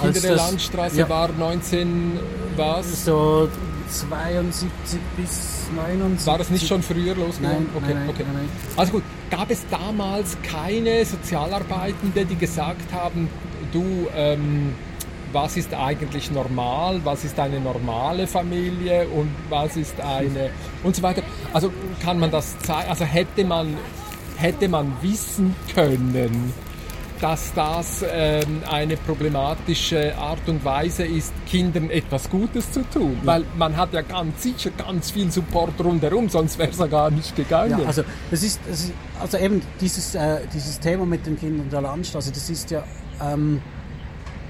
Kinder der das- Landstraße ja. war 19 was? So 72 bis 79. War das nicht schon früher losgegangen? Nein, nein, nein, nein, nein. Also gut, gab es damals keine Sozialarbeitende, die gesagt haben, du, ähm, was ist eigentlich normal, was ist eine normale Familie und was ist eine und so weiter. Also kann man das zeigen, also hätte man, hätte man wissen können, dass das ähm, eine problematische Art und Weise ist, Kindern etwas Gutes zu tun. Weil man hat ja ganz sicher ganz viel Support rundherum, sonst wäre es ja gar nicht gegangen. Ja, also das ist, das ist also eben dieses, äh, dieses Thema mit den Kindern der Landstraße, das ist ja ähm,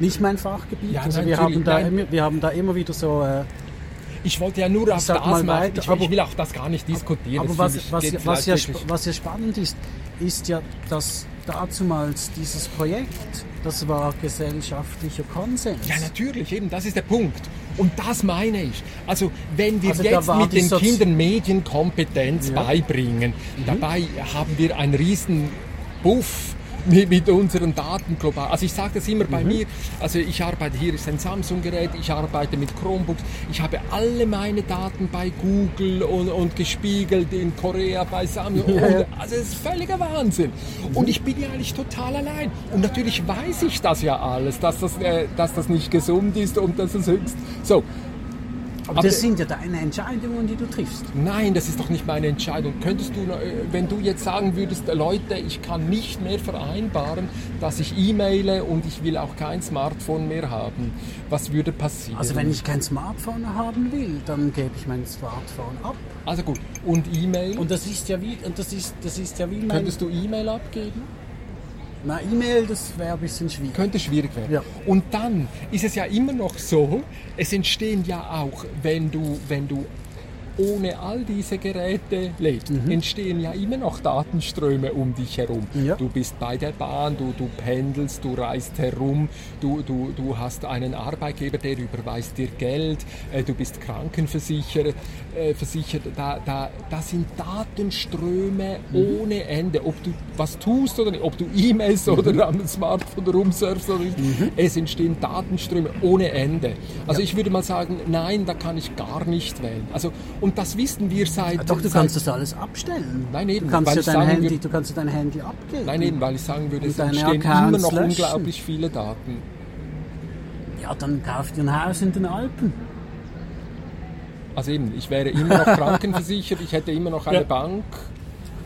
nicht mein Fachgebiet. Ja, also wir haben, da nein. wir haben da immer wieder so, äh, Ich wollte ja nur auf das mal weiter, ich, aber- ich will auch das gar nicht diskutieren. aber was, ich, was, was, ja, was ja spannend ist, ist ja, dass dazumals dieses Projekt, das war gesellschaftlicher Konsens. Ja, natürlich, eben, das ist der Punkt. Und das meine ich. Also, wenn wir Also jetzt mit den Kindern Medienkompetenz Ja. Mhm. beibringen, dabei haben wir einen riesen Buff mit, mit unseren Daten global. Also ich sage das immer bei mir, also ich arbeite, hier ist ein Samsung-Gerät, ich arbeite mit Chromebooks, ich habe alle meine Daten bei Google und, und gespiegelt in Korea bei Samsung. Und, also es ist völliger Wahnsinn. Und ich bin ja eigentlich total allein. Und natürlich weiß ich das ja alles, dass das, äh, dass das nicht gesund ist und dass es höchst... So, Aber das sind ja deine Entscheidungen, die du triffst. Nein, das ist doch nicht meine Entscheidung. Könntest du, äh, wenn du jetzt sagen würdest, Leute, ich kann nicht mehr vereinbaren, dass ich E-Maile und ich will auch kein Smartphone mehr haben, was würde passieren? Also wenn ich kein Smartphone haben will, dann gebe ich mein Smartphone ab. Also gut, und E-Mail? Und das ist ja wie, und das ist, das ist ja wie mein, Könntest du E-Mail abgeben? Na E-Mail, das wäre ein bisschen schwierig. Könnte schwierig werden. Ja. Und dann ist es ja immer noch so, es entstehen ja auch, wenn du, wenn du ohne all diese Geräte lebst, entstehen ja immer noch Datenströme um dich herum. Ja. Du bist bei der Bahn, du, du pendelst, du reist herum, du, du, du hast einen Arbeitgeber, der überweist dir Geld, äh, du bist krankenversichert, äh, versichert. Da, da, da sind Datenströme ohne Ende. Ob du was tust oder nicht, ob du E-Mails oder am Smartphone rumsurfst oder nicht, es entstehen Datenströme ohne Ende. Also ich würde mal sagen, nein, da kann ich gar nicht wählen. Also, und das wissen wir seit... Ja, doch, du seit, kannst das alles abstellen. Nein, eben, du kannst ja dein Handy, würde- du kannst ja dein Handy abgeben. Nein, eben, weil ich sagen würde, Und es entstehen immer noch löschen. unglaublich viele Daten. Ja, dann kauf dir ein Haus in den Alpen. Also eben, ich wäre immer noch krankenversichert, ich hätte immer noch eine Ja. Bank.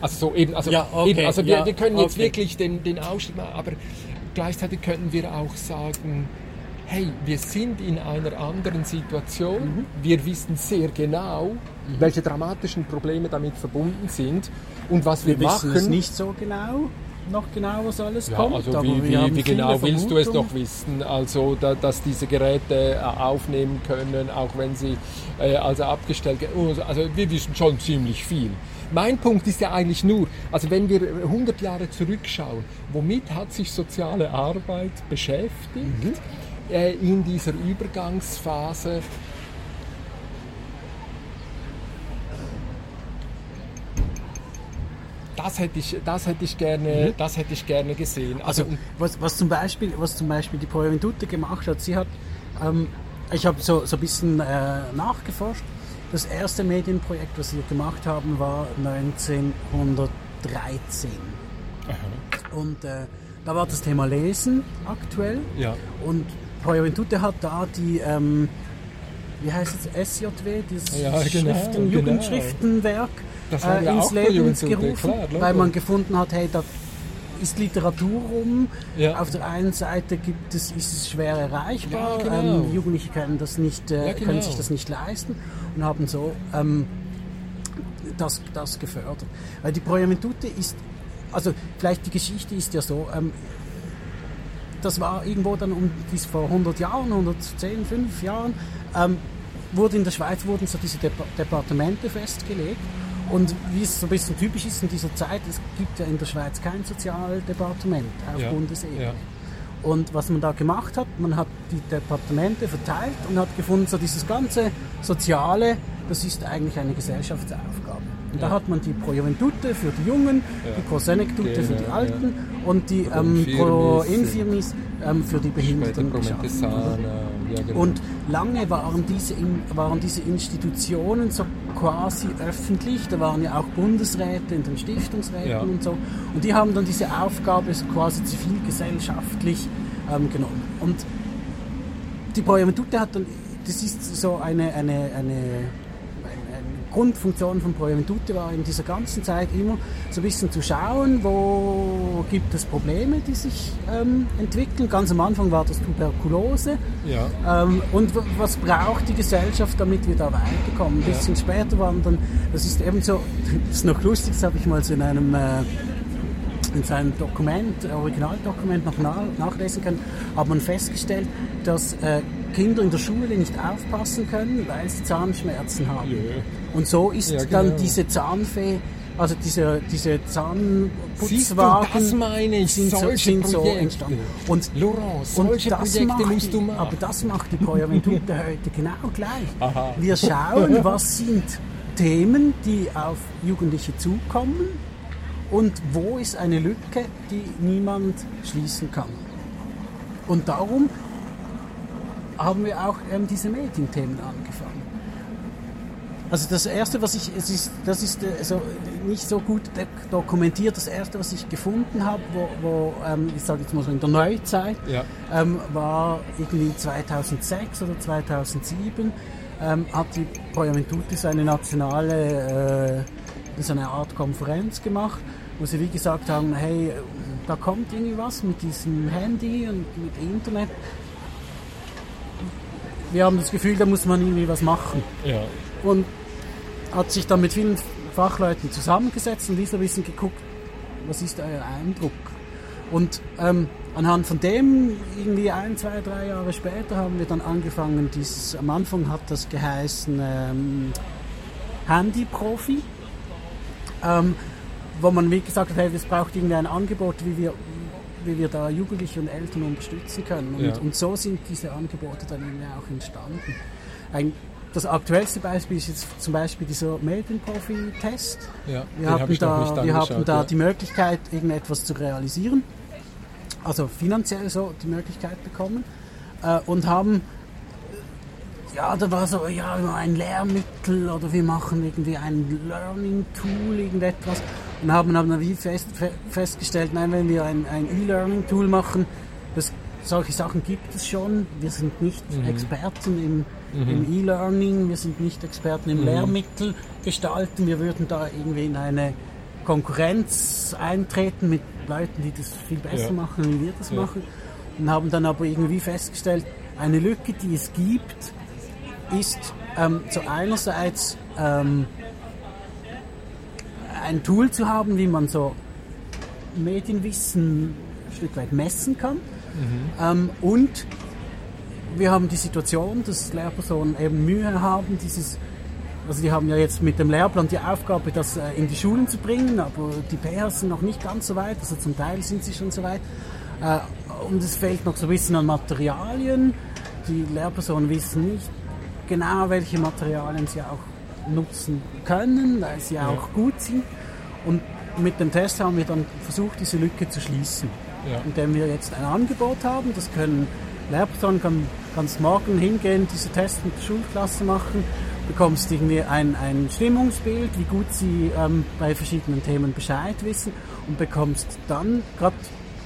Also so eben, also, Ja, okay, eben, also wir, wir können jetzt okay. wirklich den, den Ausschnitt machen, aber gleichzeitig könnten wir auch sagen, hey, wir sind in einer anderen Situation, Mhm. wir wissen sehr genau, welche dramatischen Probleme damit verbunden sind und was wir, Wir wissen machen. es nicht so genau, noch genau, was alles Ja, kommt. also aber wie, wir wie, wie genau willst du es doch wissen? Also, da, dass diese Geräte äh, aufnehmen können, auch wenn sie äh, also abgestellt werden. Also, wir wissen schon ziemlich viel. Mein Punkt ist ja eigentlich nur, also wenn wir 100 Jahre zurückschauen, womit hat sich soziale Arbeit beschäftigt äh, in dieser Übergangsphase? Das hätte ich, das hätte ich gerne, das hätte ich gerne gesehen. Also und- was, was, zum Beispiel, was zum Beispiel die Pro Ventute gemacht hat, sie hat, ähm, ich habe so, so ein bisschen äh, nachgeforscht. Das erste Medienprojekt, was sie gemacht haben, war 1913. Und äh, da war das Thema Lesen aktuell. Ja. Und Pro Ventute hat da die, ähm, wie heißt es, SJW, das Ja, genau, Schriften, genau. Jugendschriftenwerk Das haben äh, wir ins Leben gerufen, klar, weil man gefunden hat, hey, da ist Literatur rum. Ja. Auf der einen Seite gibt es, ist es schwer erreichbar. Ja, genau. ähm, Jugendliche können, das nicht, äh, Ja, genau. können sich das nicht leisten und haben so ähm, das, das gefördert. Weil die Projamentute ist, also vielleicht die Geschichte ist ja so, ähm, das war irgendwo dann um bis vor 100 Jahren, 110, 5 Jahren, ähm, wurde in der Schweiz wurden so diese Dep Departemente festgelegt. Und wie es so ein bisschen typisch ist in dieser Zeit, es gibt ja in der Schweiz kein Sozialdepartement auf Ja, Bundesebene. ja. Und was man da gemacht hat, man hat die Departemente verteilt und hat gefunden, so dieses ganze Soziale, das ist eigentlich eine Gesellschaftsaufgabe. Und da hat man die Pro Juventute für die Jungen, die Pro Senectute für die Alten und die ähm, Pro Infirmis, Infirmis ähm, für die Behinderten geschaffen. Prometheusana, ja, genau. Und lange waren diese, waren diese Institutionen so quasi öffentlich. Da waren ja auch Bundesräte in den Stiftungsräten Ja. und so. Und die haben dann diese Aufgabe so quasi zivilgesellschaftlich ähm, genommen. Und die Projamentute hat dann, das ist so eine, eine, eine Grundfunktion von Projamentute war in dieser ganzen Zeit immer so ein bisschen zu schauen, wo gibt es Probleme, die sich ähm, entwickeln. Ganz am Anfang war das Tuberkulose. ja. Ähm, und was braucht die Gesellschaft, damit wir da weiterkommen? Ein bisschen später waren dann, das ist eben so, das ist noch lustig, das habe ich mal so in einem, äh, in seinem Dokument, Originaldokument noch na nachlesen können, hat man festgestellt, dass äh, Kinder in der Schule nicht aufpassen können, weil sie Zahnschmerzen haben. Jö. Und so ist Ja, dann genau. diese Zahnfee, also diese, diese du, Zahnputzwagen das meine ich, sind, so, sind so entstanden. Und Laurent, und solche das Projekte macht musst du die, machen. Aber das macht die Juventute heute genau gleich. Aha. Wir schauen, was sind Themen, die auf Jugendliche zukommen und wo ist eine Lücke, die niemand schließen kann. Und darum haben wir auch ähm, diese Medienthemen angefangen. Also das erste, was ich, es ist, das ist also nicht so gut dokumentiert. Das erste, was ich gefunden habe, wo, wo ähm, ich sage jetzt mal so in der Neuzeit, ja. ähm, war irgendwie 2006 oder 2007 ähm, hat die Pro Juventutis eine nationale, äh, so eine Art Konferenz gemacht, wo sie wie gesagt haben, hey, da kommt irgendwie was mit diesem Handy und mit Internet. Wir haben das Gefühl, da muss man irgendwie was machen. Ja. Und hat sich dann mit vielen Fachleuten zusammengesetzt und dieser Wissen geguckt, was ist euer Eindruck? Und ähm, anhand von dem, irgendwie ein, zwei, drei Jahre später, haben wir dann angefangen, dieses, am Anfang hat das geheißen ähm, Handy-Profi, ähm, wo man wie gesagt hat, hey, es braucht irgendwie ein Angebot, wie wir, wie wir da Jugendliche und Eltern unterstützen können. Und, ja. und so sind diese Angebote dann irgendwie auch entstanden. Ein das aktuellste Beispiel ist jetzt zum Beispiel dieser Medienprofi-Test. Ja, wir hatten, hab da, wir hatten da ja. die Möglichkeit, irgendetwas zu realisieren, also finanziell so die Möglichkeit bekommen äh, und haben ja, da war so, ja, ein Lehrmittel oder wir machen irgendwie ein Learning-Tool, irgendetwas. Und haben dann wie fest, festgestellt, nein, wenn wir ein, ein E-Learning-Tool machen, das solche Sachen gibt es schon. Wir sind nicht mhm. Experten im, mhm. im E-Learning, wir sind nicht Experten im mhm. Lehrmittel gestalten. Wir würden da irgendwie in eine Konkurrenz eintreten mit Leuten, die das viel besser ja. machen, wie wir das ja. machen. Und haben dann aber irgendwie festgestellt, eine Lücke, die es gibt, ist ähm, so einerseits ähm, ein Tool zu haben, wie man so Medienwissen ein Stück weit messen kann. Mhm. Ähm, und wir haben die Situation, dass Lehrpersonen eben Mühe haben, dieses, also die haben ja jetzt mit dem Lehrplan die Aufgabe, das äh, in die Schulen zu bringen, aber die PRs sind noch nicht ganz so weit, also zum Teil sind sie schon so weit. Äh, und es fehlt noch so ein bisschen an Materialien. Die Lehrpersonen wissen nicht genau, welche Materialien sie auch nutzen können, weil sie ja. auch gut sind. Und mit dem Test haben wir dann versucht, diese Lücke zu schließen ja. indem wir jetzt ein Angebot haben. Das können Lehrpersonen kann ganz morgen hingehen, diese Tests mit der Schulklasse machen, bekommst irgendwie ein, ein Stimmungsbild, wie gut sie ähm, bei verschiedenen Themen Bescheid wissen und bekommst dann gerade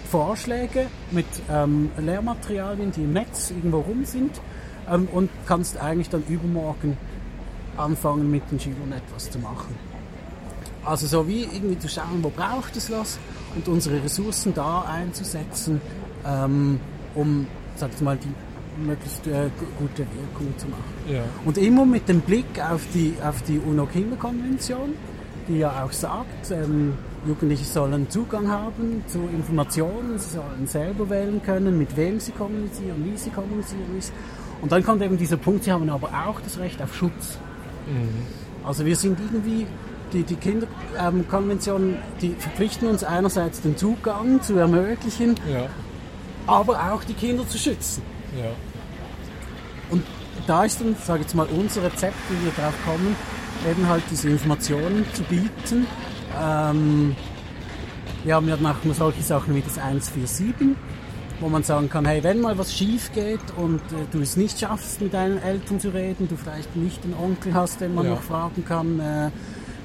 Vorschläge mit ähm, Lehrmaterialien, die im Netz irgendwo rum sind ähm, und kannst eigentlich dann übermorgen anfangen mit den Schülern etwas zu machen. Also so wie irgendwie zu schauen, wo braucht es was und unsere Ressourcen da einzusetzen, ähm, um, sag ich mal, die möglichst äh, gute Wirkung zu machen. Ja. Und immer mit dem Blick auf die, auf die UNO-Kinderkonvention, die ja auch sagt, ähm, Jugendliche sollen Zugang haben zu Informationen, sie sollen selber wählen können, mit wem sie kommunizieren, wie sie kommunizieren müssen. Und dann kommt eben dieser Punkt, sie haben aber auch das Recht auf Schutz. Mhm. Also wir sind irgendwie die, die Kinderkonventionen, die verpflichten uns einerseits den Zugang zu ermöglichen, ja. aber auch die Kinder zu schützen. Ja. Und da ist dann, sage ich jetzt mal, unser Rezept, wie wir darauf kommen, eben halt diese Informationen zu bieten. Ähm, wir haben ja manchmal solche Sachen wie das 147, wo man sagen kann, hey, wenn mal was schief geht und äh, du es nicht schaffst, mit deinen Eltern zu reden, du vielleicht nicht einen Onkel hast, den man ja. noch fragen kann, äh,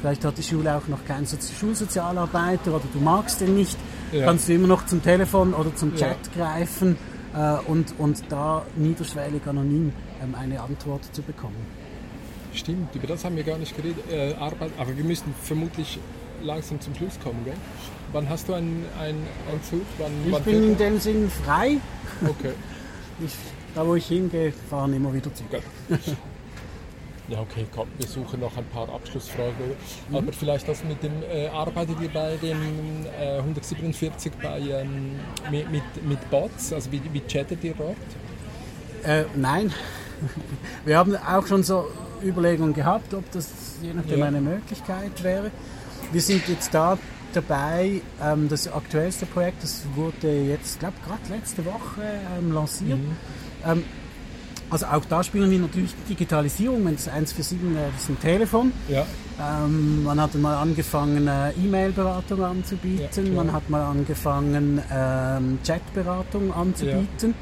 Vielleicht hat die Schule auch noch keinen Schulsozialarbeiter oder du magst den nicht. Ja. Kannst du immer noch zum Telefon oder zum Chat ja. greifen äh, und, und da niederschwellig anonym ähm, eine Antwort zu bekommen. Stimmt, über das haben wir gar nicht geredet. Äh, Arbeit, aber wir müssen vermutlich langsam zum Schluss kommen, gell? Wann hast du einen, einen, einen Zug? Wann, ich wann bin in dem Sinn frei. Okay. Ich, da wo ich hingehe, fahren immer wieder Zug. Ja, okay, komm, wir suchen noch ein paar Abschlussfragen. Mhm. Aber vielleicht das mit dem, äh, arbeitet ihr bei dem äh, 147 bei, ähm, mit, mit, mit Bots? Also wie, wie chattet ihr dort? Äh, nein. Wir haben auch schon so Überlegungen gehabt, ob das je nachdem ja. eine Möglichkeit wäre. Wir sind jetzt da dabei, ähm, das aktuellste Projekt, das wurde jetzt, glaube gerade letzte Woche ähm, lanciert. Mhm. Ähm, Also auch da spielen wir natürlich Digitalisierung. Wenn das 147 äh, das ist ein Telefon. Ja, Ähm, man hat mal angefangen, äh, E-Mail-Beratung anzubieten. Ja, man hat mal angefangen, ähm, Chat-Beratung anzubieten.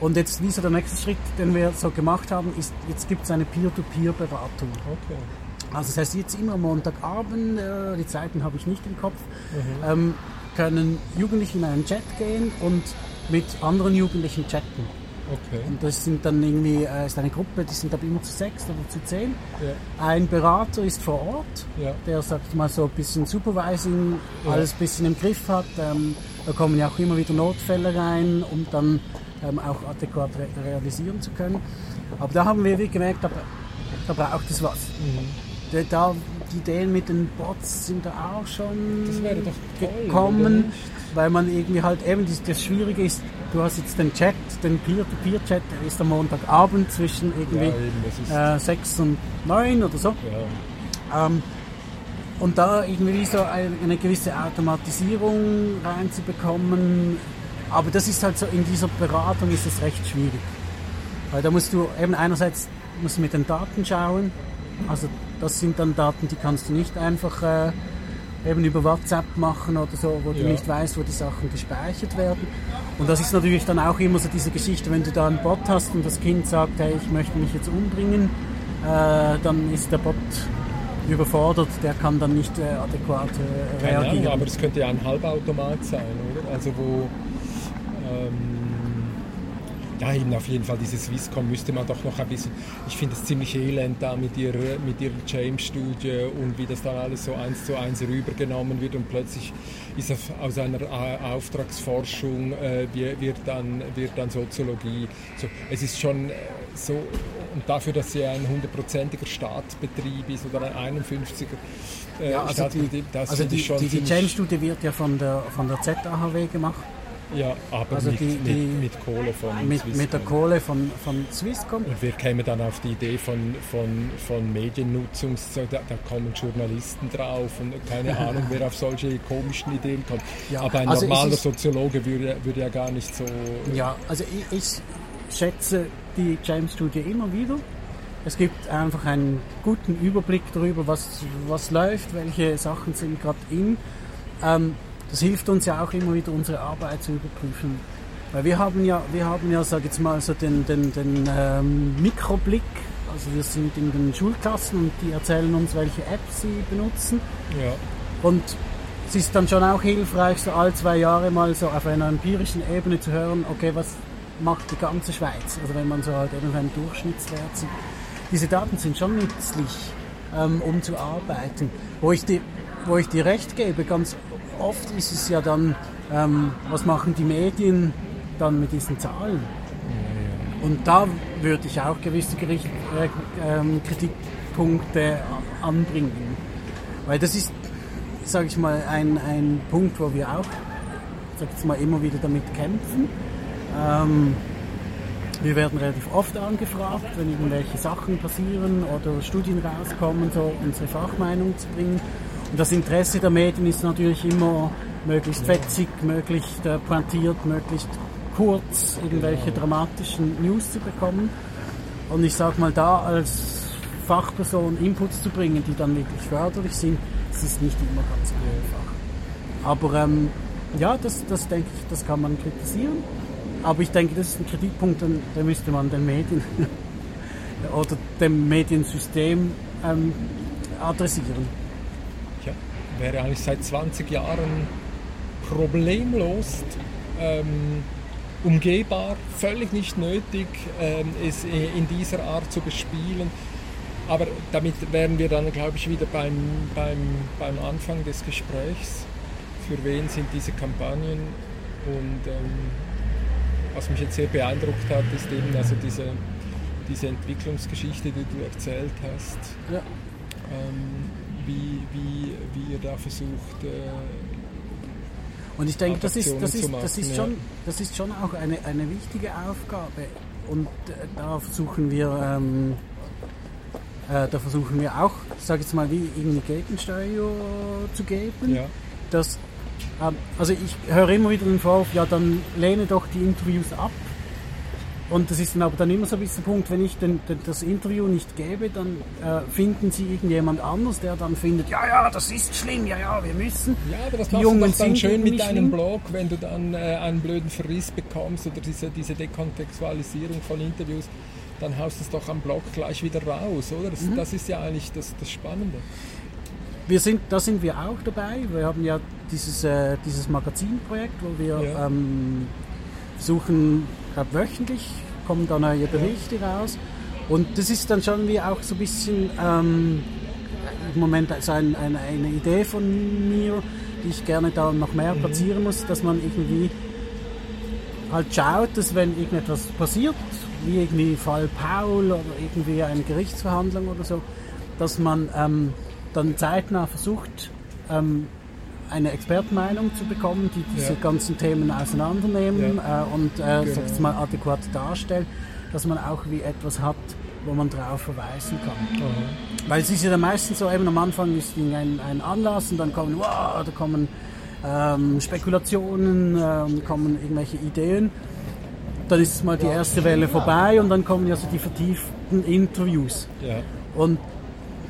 Und jetzt, wie so der nächste Schritt, den wir so gemacht haben, ist, jetzt gibt es eine Peer-to-Peer-Beratung. okay. Also das heißt, jetzt immer Montagabend, äh, die Zeiten habe ich nicht im Kopf, Mhm. ähm, können Jugendliche in einen Chat gehen und mit anderen Jugendlichen chatten. Okay. Und das sind dann irgendwie, äh, ist eine Gruppe, die sind aber immer zu sechs oder zu zehn. Ja, Ein Berater ist vor Ort, ja, der sagt mal so ein bisschen Supervising, Ja. alles ein bisschen im Griff hat. Ähm, da kommen ja auch immer wieder Notfälle rein, um dann ähm, auch adäquat re realisieren zu können. Aber da haben wir wie gemerkt, da, da braucht es was. Mhm. Da- die Ideen mit den Bots sind da auch schon toll, gekommen, nicht? weil man irgendwie halt eben, das, das Schwierige ist, du hast jetzt den Chat, den Peer-to-Peer-Chat, der ist am Montagabend zwischen Ja, irgendwie ist, äh, 6 und 9 oder so. ja. Ähm, und da irgendwie so ein- eine gewisse Automatisierung reinzubekommen, aber das ist halt so, in dieser Beratung ist es recht schwierig. Weil da musst du eben einerseits musst du mit den Daten schauen, also das sind dann Daten, die kannst du nicht einfach äh, eben über WhatsApp machen oder so, wo du Ja. nicht weißt, wo die Sachen gespeichert werden. Und das ist natürlich dann auch immer so diese Geschichte, wenn du da einen Bot hast und das Kind sagt, hey, ich möchte mich jetzt umbringen, äh, dann ist der Bot überfordert, der kann dann nicht äh, adäquat äh, Keine reagieren. Ahnung, aber es könnte ja ein Halbautomat sein, oder? Also wo ähm, ja eben auf jeden Fall dieses Swisscom müsste man doch noch ein bisschen. Ich finde es ziemlich elend da mit ihrer mit ihrer James-Studie und wie das dann alles so eins zu eins rübergenommen wird und plötzlich ist aus einer äh, Auftragsforschung äh, wird, dann wird dann Soziologie. So, es ist schon äh, so und dafür, dass sie ein hundertprozentiger Staatsbetrieb ist oder ein 51er äh, Ja, also die, Staatsbetrieb, das also die, die, die James-Studie wird ja von der, von der ZAHW gemacht, Ja, aber Also mit, die- die- mit, mit Kohle von mit, Swisscom. mit der Kohle von, von Swisscom. Und wir kämen dann auf die Idee von, von, von Mediennutzung, so, da, da kommen Journalisten drauf und keine Ahnung, wer auf solche komischen Ideen kommt. Ja, Aber ein also normaler ist- Soziologe würde, würde ja gar nicht so... Ja, also ich, ich schätze die James-Studie immer wieder. Es gibt einfach einen guten Überblick darüber, was, was läuft, welche Sachen sind gerade in. Ähm, das hilft uns ja auch immer wieder, unsere Arbeit zu überprüfen. Weil wir haben ja, wir haben ja, sag jetzt mal, so den, den, den ähm, Mikroblick. Also wir sind in den Schulklassen und die erzählen uns, welche Apps sie benutzen. Ja, Und es ist dann schon auch hilfreich, so alle zwei Jahre mal so auf einer empirischen Ebene zu hören, okay, was macht die ganze Schweiz? Also wenn man so halt eben einen Durchschnittswert sieht. Diese Daten sind schon nützlich, ähm, um zu arbeiten. Wo ich, dir, wo ich dir recht gebe, ganz oft ist es ja dann, ähm, was machen die Medien dann mit diesen Zahlen? Und da würde ich auch gewisse Gericht, äh, ähm, Kritikpunkte anbringen. Weil das ist, sage ich mal, ein, ein Punkt, wo wir auch, sag ich mal, immer wieder damit kämpfen. Ähm, wir werden relativ oft angefragt, wenn irgendwelche Sachen passieren oder Studien rauskommen, so unsere Fachmeinung zu bringen. Und das Interesse der Medien ist natürlich immer möglichst fetzig, möglichst äh, pointiert, möglichst kurz irgendwelche dramatischen News zu bekommen. Und ich sage mal, da als Fachperson Inputs zu bringen, die dann wirklich förderlich sind, das ist nicht immer ganz einfach. Aber ähm, ja, das, das denke ich, das kann man kritisieren. Aber ich denke, das ist ein Kritikpunkt, den, den müsste man den Medien oder dem Mediensystem ähm, adressieren. Wäre eigentlich seit 20 Jahren problemlos ähm, umgehbar, völlig nicht nötig, ähm, es in dieser Art zu bespielen. Aber damit wären wir dann, glaube ich, wieder beim, beim, beim Anfang des Gesprächs. Für wen sind diese Kampagnen? Und ähm, was mich jetzt sehr beeindruckt hat, ist eben also diese, diese Entwicklungsgeschichte, die du erzählt hast. Ja. Ähm, wie, wie, wie ihr da versucht, äh, Und ich denke, das ist, das ist, Adaptionen das ist, machen, schon, ja. das ist schon auch eine, eine wichtige Aufgabe. Und äh, da versuchen wir, ähm, äh, da versuchen wir auch, sage jetzt mal, wie irgendwie Gegensteuer zu geben. ja, dass, ähm, also ich höre immer wieder den Vorwurf, ja dann lehne doch die Interviews ab. Und das ist dann aber dann immer so ein bisschen der Punkt, wenn ich den, den, das Interview nicht gebe, dann äh, finden sie irgendjemand anders, der dann findet, ja, ja, das ist schlimm, ja, ja, wir müssen. Ja, aber das machst du Jungen doch dann schön mit deinem schlimm. Blog, wenn du dann äh, einen blöden Verriss bekommst oder diese, diese Dekontextualisierung von Interviews, dann haust du es doch am Blog gleich wieder raus, oder? Mhm. Das, das ist ja eigentlich das, das Spannende. Wir sind, da sind wir auch dabei. Wir haben ja dieses, äh, dieses Magazinprojekt, wo wir Ja. ähm, suchen, glaube wöchentlich kommen da neue Berichte raus. Und das ist dann schon wie auch so ein bisschen ähm, im Moment also ein, ein, eine Idee von mir, die ich gerne da noch mehr platzieren muss, dass man irgendwie halt schaut, dass wenn irgendetwas passiert, wie irgendwie Fall Paul oder irgendwie eine Gerichtsverhandlung oder so, dass man ähm, dann zeitnah versucht, ähm, eine Expertenmeinung zu bekommen, die diese Ja. ganzen Themen auseinandernehmen äh, und äh, Genau. sag ich mal adäquat darstellen, dass man auch wie etwas hat, wo man drauf verweisen kann. Weil es ist ja dann meistens so, eben am Anfang ist ein, ein Anlass und dann kommen, wow, da kommen ähm, Spekulationen, ähm, kommen irgendwelche Ideen. Dann ist mal die erste Welle vorbei und dann kommen ja so die vertieften Interviews. Ja. Und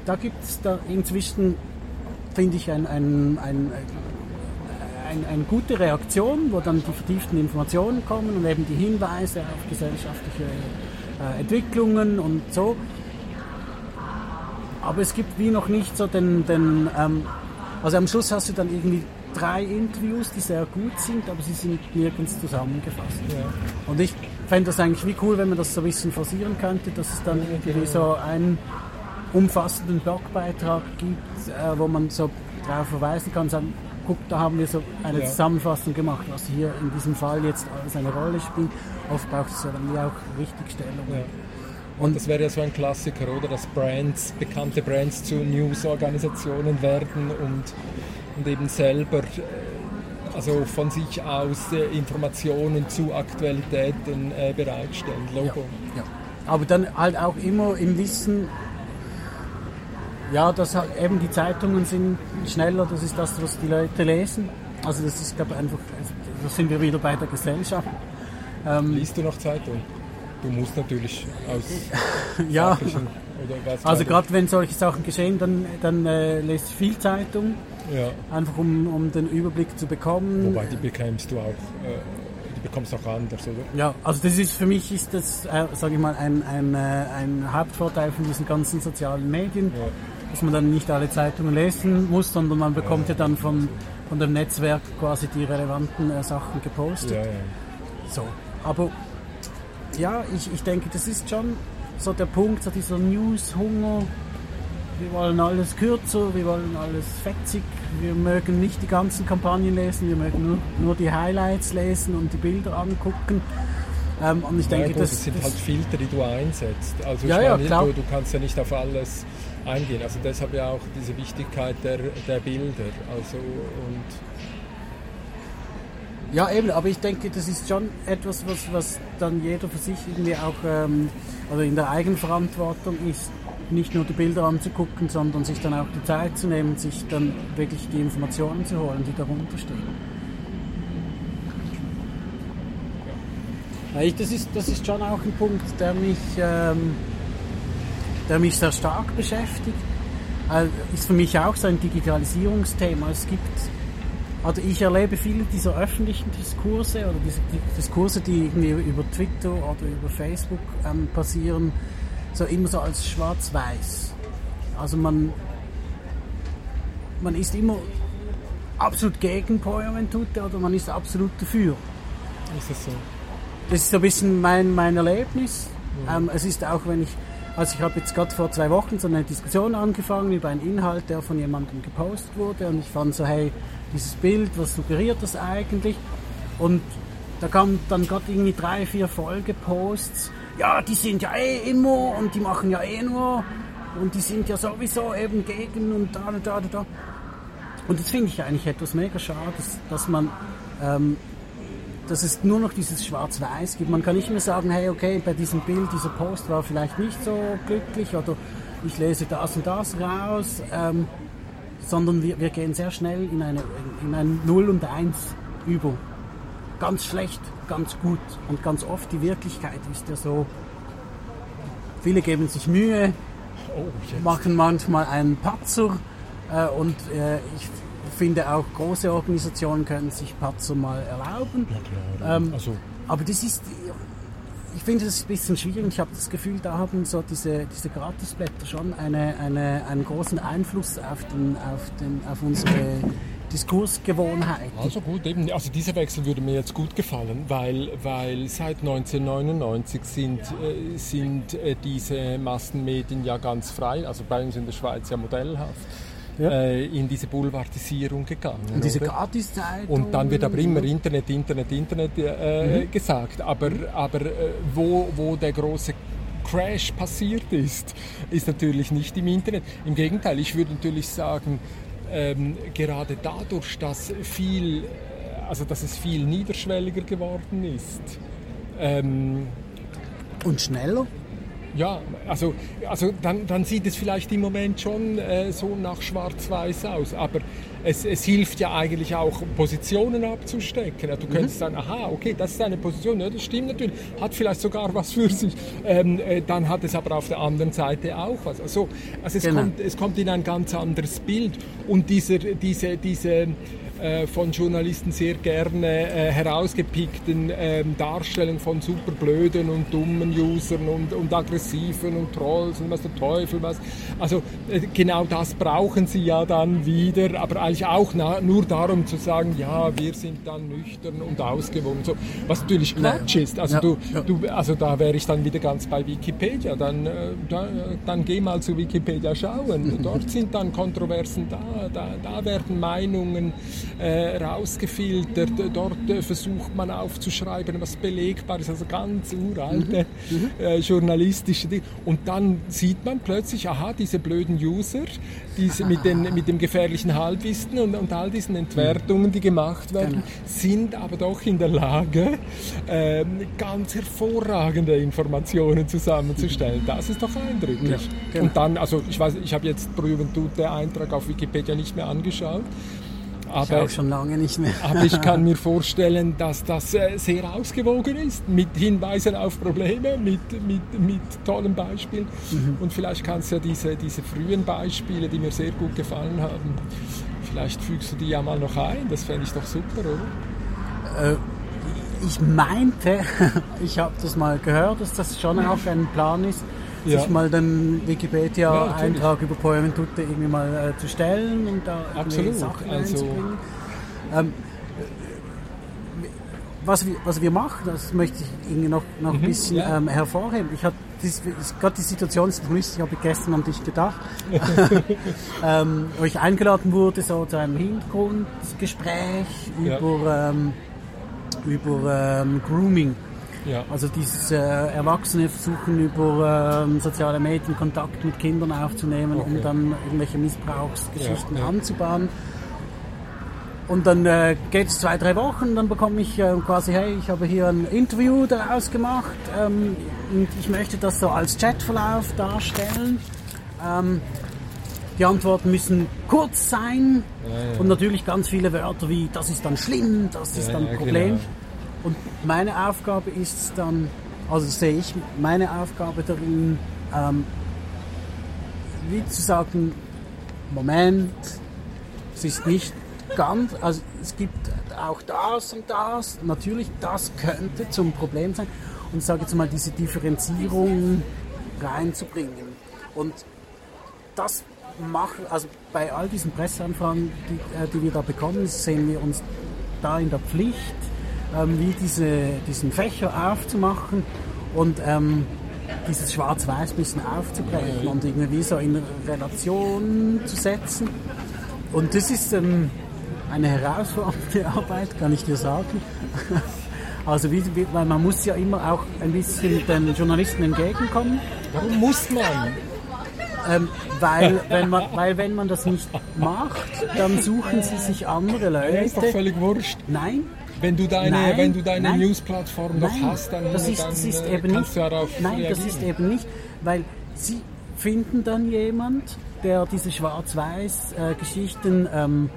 da gibt es da inzwischen, finde ich, ein, ein, ein, ein, eine gute Reaktion, wo dann die vertieften Informationen kommen und eben die Hinweise auf gesellschaftliche äh, Entwicklungen und so. Aber es gibt wie noch nicht so den, den ähm, also am Schluss hast du dann irgendwie drei Interviews, die sehr gut sind, aber sie sind nirgends zusammengefasst. Ja. Und ich fände das eigentlich wie cool, wenn man das so ein bisschen forcieren könnte, dass es dann irgendwie so einen umfassenden Blogbeitrag gibt, äh, wo man so darauf verweisen kann, sagen, guck, da haben wir so eine Ja. Zusammenfassung gemacht, was hier in diesem Fall jetzt alles eine Rolle spielt. Oft braucht es ja dann wie auch Richtigstellung. Ja. Und das wäre ja so ein Klassiker, oder? Dass Brands, bekannte Brands zu News-Organisationen werden und, und eben selber äh, also von sich aus äh, Informationen zu Aktualitäten äh, bereitstellen. Logo. Ja. Aber dann halt auch immer im Wissen, ja, halt eben die Zeitungen sind schneller, das ist das, was die Leute lesen. Also das ist, glaube ich, einfach, da sind wir wieder bei der Gesellschaft. Ähm, Liest du noch Zeitung? Du musst natürlich aus ja, also gerade wenn solche Sachen geschehen, dann, dann äh, lese ich viel Zeitung, ja. einfach um, um den Überblick zu bekommen. Wobei die bekämst du auch, äh, die bekommst auch anders, oder? Ja, also das ist für mich ist das, äh, sage ich mal, ein, ein, äh, ein Hauptvorteil von diesen ganzen sozialen Medien, Ja. Dass man dann nicht alle Zeitungen lesen muss, sondern man bekommt ja, dann von, von dem Netzwerk quasi die relevanten äh, Sachen gepostet. Ja, ja. So, aber ja, ich, ich denke, das ist schon so der Punkt, so dieser News-Hunger. Wir wollen alles kürzer, wir wollen alles fetzig, wir mögen nicht die ganzen Kampagnen lesen, wir mögen nur, nur die Highlights lesen und die Bilder angucken. Ähm, und ich Ja, denke, gut, das, es sind das halt Filter, die du einsetzt. Also Ja, ja, meine, klar. Du, du kannst ja nicht auf alles eingehen. Also deshalb ja auch diese Wichtigkeit der, der Bilder. Also und Ja, eben, aber ich denke, das ist schon etwas, was, was dann jeder für sich irgendwie auch ähm, oder in der Eigenverantwortung ist, nicht nur die Bilder anzugucken, sondern sich dann auch die Zeit zu nehmen, sich dann wirklich die Informationen zu holen, die darunter stehen. Ich, das, ist, das ist schon auch ein Punkt, der mich, ähm, der mich sehr stark beschäftigt. Ist für mich auch so ein Digitalisierungsthema. Es gibt also ich erlebe viele dieser öffentlichen Diskurse oder diese die Diskurse, die irgendwie über Twitter oder über Facebook ähm, passieren, so immer so als schwarz-weiß. Also man, man ist immer absolut gegen Powerventute oder man ist absolut dafür. ist es so. Das ist so ein bisschen mein, mein Erlebnis. Ähm, es ist auch, wenn ich, also ich habe jetzt gerade vor zwei Wochen so eine Diskussion angefangen über einen Inhalt, der von jemandem gepostet wurde und ich fand so, hey, dieses Bild, was suggeriert das eigentlich? Und da kamen dann gerade irgendwie drei, vier Folgeposts. Ja, die sind ja eh immer und die machen ja eh nur und die sind ja sowieso eben gegen und da, da, da, da. Und das finde ich eigentlich etwas mega schade, dass, dass man ähm, dass es nur noch dieses Schwarz-Weiß gibt. Man kann nicht mehr sagen, hey, okay, bei diesem Bild, dieser Post war vielleicht nicht so glücklich oder ich lese das und das raus, ähm, sondern wir, wir gehen sehr schnell in, eine, in ein 0 und 1 über. ganz schlecht, ganz gut und ganz oft die Wirklichkeit ist ja so, viele geben sich Mühe, Oh, machen manchmal einen Patzer äh, und äh, ich finde auch große Organisationen können sich Patzer mal erlauben. Ähm, also, aber das ist, ich finde das ein bisschen schwierig. Ich habe das Gefühl, da haben so diese, diese Gratisblätter schon eine, eine, einen großen Einfluss auf, den, auf, den, auf unsere Diskursgewohnheiten. also gut, eben, also dieser Wechsel würde mir jetzt gut gefallen, weil, weil seit 1999 sind, äh, sind äh, diese Massenmedien ja ganz frei, also bei uns in der Schweiz ja modellhaft, Ja. äh, in diese Boulevardisierung gegangen. Und diese? Gratiszeit. Und dann wird aber immer Internet, Internet, Internet äh, Mhm. gesagt. Aber, aber äh, wo, wo der große Crash passiert ist, ist natürlich nicht im Internet. Im Gegenteil, ich würde natürlich sagen, ähm, gerade dadurch, dass viel, äh, also dass es viel niederschwelliger geworden ist, ähm, Und schneller. Ja, also, also dann, dann sieht es vielleicht im Moment schon äh, so nach Schwarz-Weiß aus, aber es, es hilft ja eigentlich auch, Positionen abzustecken. Ja, Du könntest sagen, aha, okay, das ist eine Position, ja, das stimmt natürlich, hat vielleicht sogar was für sich. Ähm, äh, dann hat es aber auf der anderen Seite auch was. Also, also es, Genau. kommt, es kommt in ein ganz anderes Bild und dieser, diese, diese von Journalisten sehr gerne äh, herausgepickten ähm, Darstellung von super blöden und dummen Usern und, und aggressiven und Trolls und was der Teufel was. Also äh, genau das brauchen sie ja dann wieder, aber eigentlich auch nur darum zu sagen, ja, wir sind dann nüchtern und ausgewogen. So, was natürlich Quatsch ist. Also, Ja, du, ja. du, also da wäre ich dann wieder ganz bei Wikipedia. Dann, äh, da, dann geh mal zu Wikipedia schauen. Dort sind dann Kontroversen da, da, da werden Meinungen äh, rausgefiltert. Dort äh, versucht man aufzuschreiben, was belegbar ist. Also ganz uralte äh, journalistische Dinge. Und dann sieht man plötzlich, aha, diese blöden User, diese mit, den, mit dem gefährlichen Halbwissen und, und all diesen Entwertungen, die gemacht werden, Genau. sind aber doch in der Lage, ähm, ganz hervorragende Informationen zusammenzustellen. Das ist doch eindrücklich. Ja, genau. Und dann, also ich weiß, ich habe jetzt pro Juventute Eintrag auf Wikipedia nicht mehr angeschaut. Ich Aber, auch schon lange nicht mehr. aber ich kann mir vorstellen, dass das äh, sehr ausgewogen ist, mit Hinweisen auf Probleme, mit, mit, mit tollen Beispielen. Mhm. Und vielleicht kannst du ja diese, diese frühen Beispiele, die mir sehr gut gefallen haben, vielleicht fügst du die ja mal noch ein. Das fände ich doch super, oder? Äh, ich meinte, ich habe das mal gehört, dass das schon auch ein Plan ist, Ja. sich mal den Ja, Wikipedia-Eintrag über Poementute irgendwie mal äh, zu stellen und da Absolut, Sachen also- einzubringen. Ähm, was, wir, was wir machen, das möchte ich irgendwie noch, noch ein bisschen Mhm, ja. ähm, hervorheben. Ich hatte gerade die Situation ist lustig, habe ich gestern an dich gedacht, ähm, wo ich eingeladen wurde so zu einem Hintergrundgespräch Ja. über ähm, über ähm, Grooming. Ja. Also dieses äh, Erwachsene versuchen über ähm, soziale Medien Kontakt mit Kindern aufzunehmen, um Okay. dann irgendwelche Missbrauchsgeschichten Ja, ja. anzubahnen. Und dann äh, geht es zwei, drei Wochen, dann bekomme ich äh, quasi, hey, ich habe hier ein Interview daraus gemacht ähm, und ich möchte das so als Chatverlauf darstellen. Ähm, die Antworten müssen kurz sein ja. und natürlich ganz viele Wörter wie das ist dann schlimm, das ist Ja, dann ja, ein Problem. genau. Und meine Aufgabe ist es dann, also sehe ich meine Aufgabe darin, ähm, wie zu sagen, Moment, es ist nicht ganz, also es gibt auch das und das, natürlich das könnte zum Problem sein und sage jetzt mal diese Differenzierung reinzubringen. Und das machen, also bei all diesen Presseanfragen, die, äh, die wir da bekommen, sehen wir uns da in der Pflicht, ähm, wie diese, diesen Fächer aufzumachen und ähm, dieses Schwarz-Weiß ein bisschen aufzubrechen und irgendwie so in Relation zu setzen. Und das ist ähm, eine herausfordernde Arbeit, kann ich dir sagen. Also wie, wie, weil man muss ja immer auch ein bisschen den Journalisten entgegenkommen. Warum muss man? Ähm, weil, wenn man, weil wenn man das nicht macht, dann suchen sie sich andere Ja, ist doch Leute. völlig wurscht. Nein, Wenn du deine, Nein, wenn du deine News-Plattform noch hast, dann, das ist, dann das ist äh, eben kannst nicht. du darauf Nein, das reagieren. ist eben nicht, weil sie finden dann jemand, der diese Schwarz-Weiß-Geschichten ähm,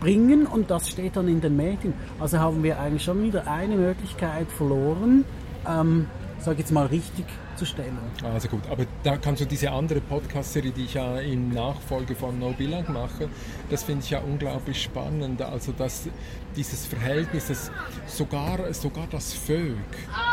bringen und das steht dann in den Medien. Also haben wir eigentlich schon wieder eine Möglichkeit verloren, ähm, sage jetzt mal richtig zu stellen. Also gut, aber da kannst du diese andere Podcast-Serie, die ich ja in Nachfolge von No Billang mache, das finde ich ja unglaublich spannend. Also dass dieses Verhältnis, das sogar, sogar das VÖG,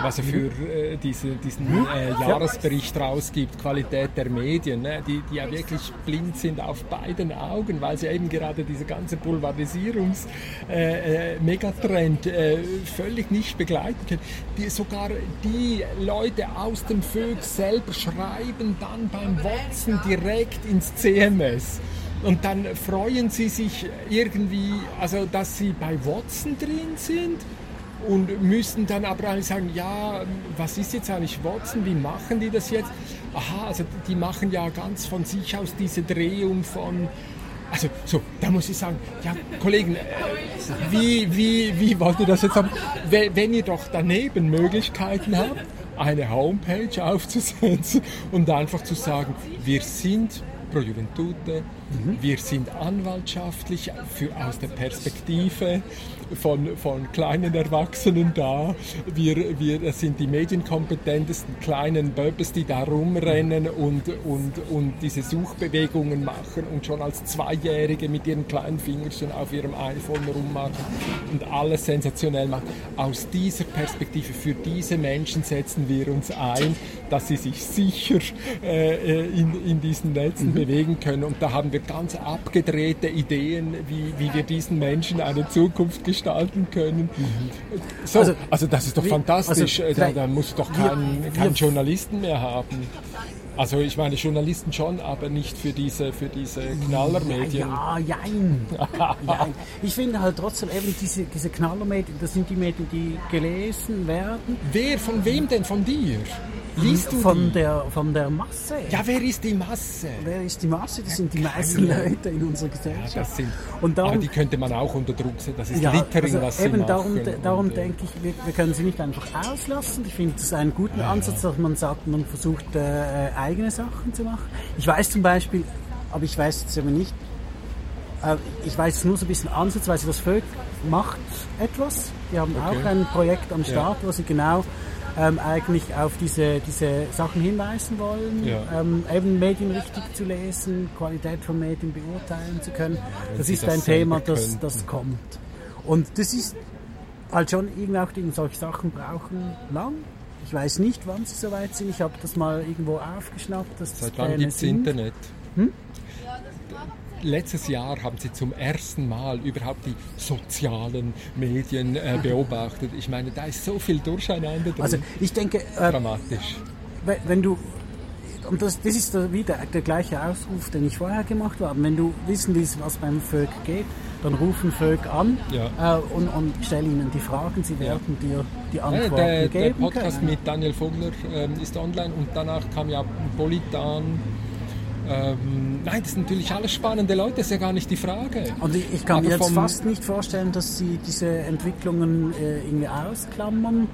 was er für äh, diese, diesen äh, Jahresbericht rausgibt, Qualität der Medien, ne, die, die ja wirklich blind sind auf beiden Augen, weil sie eben gerade diese ganze Pulverisierungs-Megatrend äh, äh, völlig nicht begleiten können. Die, sogar die Leute aus dem VÖG selber schreiben dann beim Watson direkt ins CMS. Und dann freuen sie sich irgendwie, also dass sie bei Watson drin sind und müssen dann aber eigentlich sagen, ja, was ist jetzt eigentlich Watson, wie machen die das jetzt? Aha, also die machen ja ganz von sich aus diese Drehung von, also so, da muss ich sagen, ja, Kollegen, äh, wie, wie, wie wollt ihr das jetzt haben? Wenn ihr doch daneben Möglichkeiten habt, eine Homepage aufzusetzen und einfach zu sagen, wir sind Pro Juventute, mhm. wir sind anwaltschaftlich für, aus der Perspektive von, von kleinen Erwachsenen da. Wir, wir sind die medienkompetentesten kleinen Böbes, die da rumrennen und, und, und diese Suchbewegungen machen und schon als Zweijährige mit ihren kleinen Fingerchen auf ihrem iPhone rummachen und alles sensationell machen. Aus dieser Perspektive, für diese Menschen setzen wir uns ein, dass sie sich sicher äh, in, in diesen Netzen mhm. bewegen können. Und da haben wir ganz abgedrehte Ideen, wie, wie wir diesen Menschen eine Zukunft gestalten können. Mhm. So, also, also, das ist doch wie, fantastisch. Also, da, da muss doch kein, kein Journalisten mehr haben. Also ich meine Journalisten schon, aber nicht für diese, für diese Knallermedien. Ja, ja, jein. jein. Ich finde halt trotzdem eben diese, diese Knallermedien, das sind die Medien, die gelesen werden. Wer, von wem denn? Von dir? Liest du von die? der von der Masse? Ja, wer ist die Masse? Wer ist die Masse? Das sind die meisten Leute in unserer Gesellschaft. Ja, sind, und darum, aber die könnte man auch unter Druck setzen. Das ist ja, Littering, also was eben sie darum, machen. Darum und, denke ich, wir, wir, können sie nicht einfach auslassen. Ich finde das einen guten ja, Ansatz, dass man sagt, man versucht äh, eigene Sachen zu machen. Ich weiß zum Beispiel, aber ich weiß jetzt aber nicht, äh, ich weiß nur so ein bisschen ansatzweise, das Völk macht etwas. Die haben okay. auch ein Projekt am Start, ja. wo sie genau ähm, eigentlich auf diese, diese Sachen hinweisen wollen, ja. ähm, eben Medien richtig zu lesen, Qualität von Medien beurteilen zu können. Ja, das ist das ein Thema, das, das kommt. Und das ist halt schon irgendwie auch solche Sachen brauchen lang. Ich weiß nicht, wann sie soweit sind. Ich habe das mal irgendwo aufgeschnappt. Dass Seit wann gibt es Internet? Hm? letztes Jahr haben Sie zum ersten Mal überhaupt die sozialen Medien äh, beobachtet. Ich meine, da ist so viel Durcheinander drin. Also ich denke... Äh, Dramatisch. Wenn du und das, das ist wieder der gleiche Ausruf, den ich vorher gemacht habe. Wenn du wissen willst, was beim Völk geht, dann rufen Völk an ja. äh, und, und stell ihnen die Fragen. Sie werden ja. dir die Antworten ja, der, geben Der Podcast können. mit Daniel Vogler äh, ist online und danach kam ja Politan ähm, nein, das sind natürlich alles spannende Leute, das ist ja gar nicht die Frage. Und ich, ich kann Aber mir jetzt fast nicht vorstellen, dass Sie diese Entwicklungen äh, irgendwie ausklammern.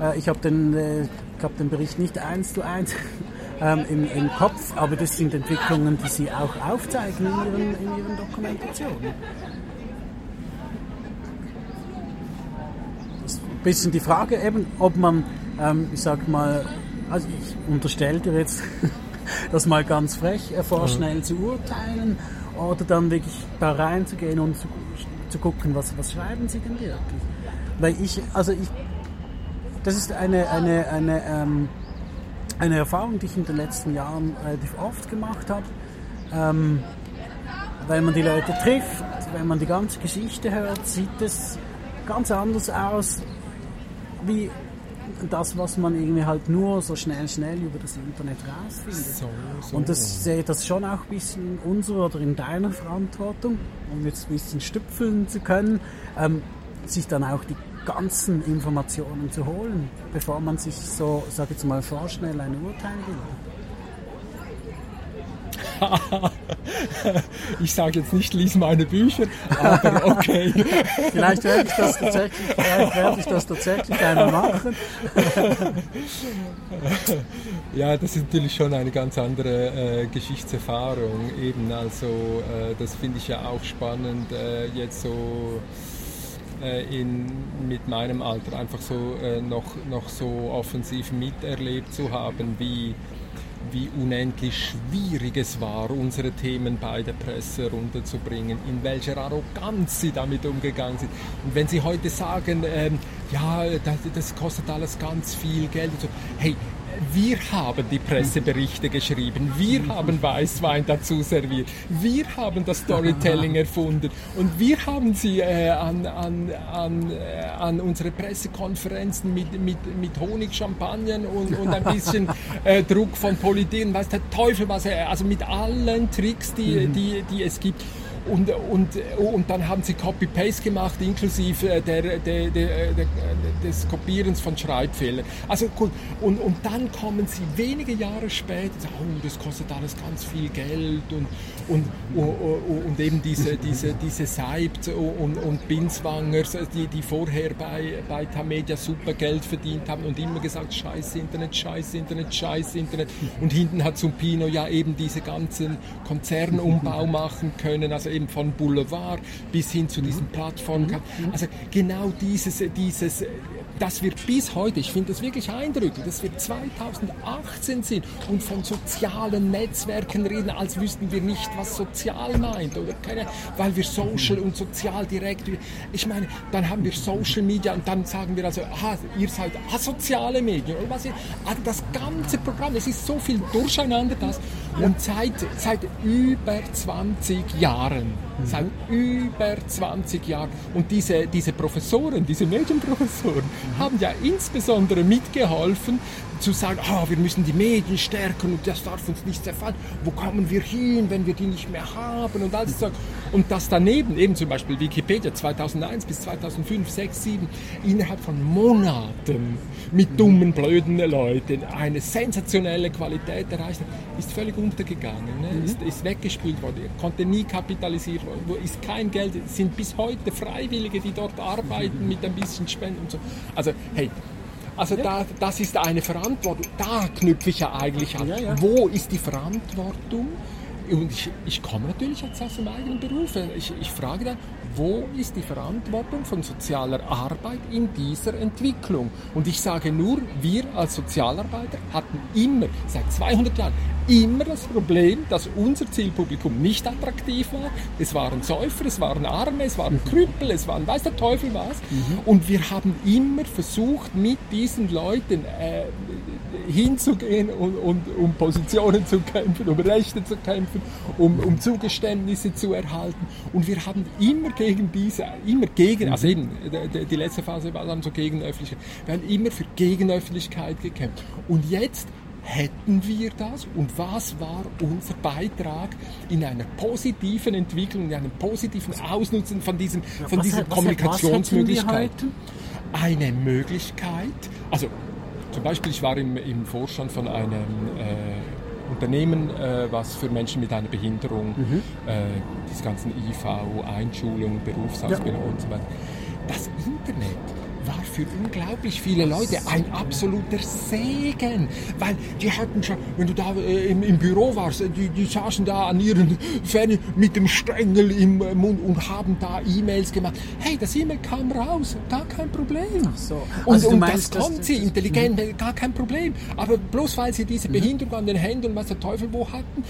Äh, ich habe den, äh, hab den Bericht nicht eins zu eins ähm, im, im, Kopf, aber das sind Entwicklungen, die Sie auch aufzeigen in Ihren, in ihren Dokumentationen. Das ist ein bisschen die Frage eben, ob man, ähm, ich sag mal, also ich unterstelle dir jetzt, das mal ganz frech äh, vorschnell zu urteilen oder dann wirklich da reinzugehen und zu, zu gucken, was, was schreiben sie denn wirklich. Weil ich, also ich, das ist eine, eine, eine, ähm, eine Erfahrung, die ich in den letzten Jahren relativ oft gemacht habe. Ähm, wenn man die Leute trifft, wenn man die ganze Geschichte hört, sieht es ganz anders aus, wie das, was man irgendwie halt nur so schnell, schnell über das Internet rausfindet. So, so. Und das sehe das schon auch ein bisschen unserer oder in deiner Verantwortung, um jetzt ein bisschen stüpfeln zu können, ähm, sich dann auch die ganzen Informationen zu holen, bevor man sich so, sag ich jetzt mal, vorschnell ein Urteil bildet. ich sage jetzt nicht, lies meine Bücher, aber okay. vielleicht werde ich das tatsächlich, vielleicht werde ich das tatsächlich einmal machen. ja, das ist natürlich schon eine ganz andere äh, Geschichtserfahrung eben. Also äh, das finde ich ja auch spannend äh, jetzt so äh, in, mit meinem Alter einfach so äh, noch, noch so offensiv miterlebt zu haben, wie wie unendlich schwierig es war, unsere Themen bei der Presse runterzubringen, in welcher Arroganz sie damit umgegangen sind. Und wenn sie heute sagen, ähm, ja, das, das, kostet alles ganz viel Geld, so, hey, wir haben die Presseberichte geschrieben, wir haben Weißwein dazu serviert, wir haben das Storytelling erfunden. Und wir haben sie äh, an, an, an, äh, an unsere Pressekonferenzen mit, mit, mit Honig, Champagner und, und ein bisschen äh, Druck von Politik, weiß der Teufel was, also mit allen Tricks, die, mhm. die, die es gibt und, und, und dann haben sie Copy-Paste gemacht, inklusive der, der, der, der, des Kopierens von Schreibfehlern. Also gut, und, und dann kommen sie wenige Jahre später und sagen, oh, das kostet alles ganz viel Geld und, und, und, und eben diese, diese, diese Seibt und, und Binswangers, die, die vorher bei, bei Tamedia super Geld verdient haben und immer gesagt, scheiß Internet, scheiß Internet, scheiß Internet. Und hinten hat Zumpino ja eben diese ganzen Konzernumbau machen können. Also eben von Boulevard bis hin zu diesen Plattformen. Mhm. Also genau dieses, dieses dass wir bis heute, ich finde das wirklich eindrücklich, dass wir 2018 sind und von sozialen Netzwerken reden, als wüssten wir nicht, was sozial meint oder keine, weil wir social und sozial direkt, ich meine, dann haben wir Social Media und dann sagen wir also, aha, ihr seid asoziale Medien oder was, also das ganze Programm, es ist so viel durcheinander das und seit, seit über 20 Jahren, mhm. seit über 20 Jahren. Und diese, diese Professoren, diese Medienprofessoren, mhm. haben ja insbesondere mitgeholfen, zu sagen, oh, wir müssen die Medien stärken und das darf uns nicht zerfallen. Wo kommen wir hin, wenn wir die nicht mehr haben und alles so. Und das daneben, eben zum Beispiel Wikipedia 2001 bis 2005, 6, 7, innerhalb von Monaten mit dummen, blöden Leuten eine sensationelle Qualität erreicht hat, ist völlig untergegangen, ne? mhm. ist, ist weggespült worden, konnte nie kapitalisiert worden, ist kein Geld, sind bis heute Freiwillige, die dort arbeiten mit ein bisschen Spenden und so. Also, hey, also ja. da, das ist eine Verantwortung. Da knüpfe ich ja eigentlich an. Ja, ja. Wo ist die Verantwortung? Und ich, ich komme natürlich jetzt aus dem eigenen Beruf. Ich, ich frage dann, wo ist die Verantwortung von sozialer Arbeit in dieser Entwicklung? Und ich sage nur, wir als Sozialarbeiter hatten immer, seit 200 Jahren, immer das Problem, dass unser Zielpublikum nicht attraktiv war. Es waren Säufer, es waren Arme, es waren Krüppel, es waren weiß der Teufel was. Mhm. Und wir haben immer versucht, mit diesen Leuten äh, hinzugehen und, und, um Positionen zu kämpfen, um Rechte zu kämpfen, um, um Zugeständnisse zu erhalten. Und wir haben immer gegen diese, immer gegen, also eben, die letzte Phase war dann so gegen Öffentlichkeit. Wir haben immer für Gegenöffentlichkeit gekämpft. Und jetzt hätten wir das und was war unser Beitrag in einer positiven Entwicklung, in einem positiven Ausnutzen von, diesem, von was, dieser was, Kommunikationsmöglichkeit? Eine Möglichkeit, also zum Beispiel, ich war im, im Vorstand von einem äh, Unternehmen, äh, was für Menschen mit einer Behinderung, mhm. äh, diese ganzen IV, Einschulung, Berufsausbildung ja. und so weiter. Das Internet war für unglaublich viele Leute ein absoluter Segen, weil die hatten schon, wenn du da äh, im, im, Büro warst, die, die saßen da an ihren Fännen mit dem Stängel im Mund und haben da E-Mails gemacht. Hey, das E-Mail kam raus, gar kein Problem. Ach so. Also und, und meinst, das konnten sie intelligent, mhm. gar kein Problem. Aber bloß weil sie diese mhm. Behinderung an den Händen und was der Teufel wo hatten,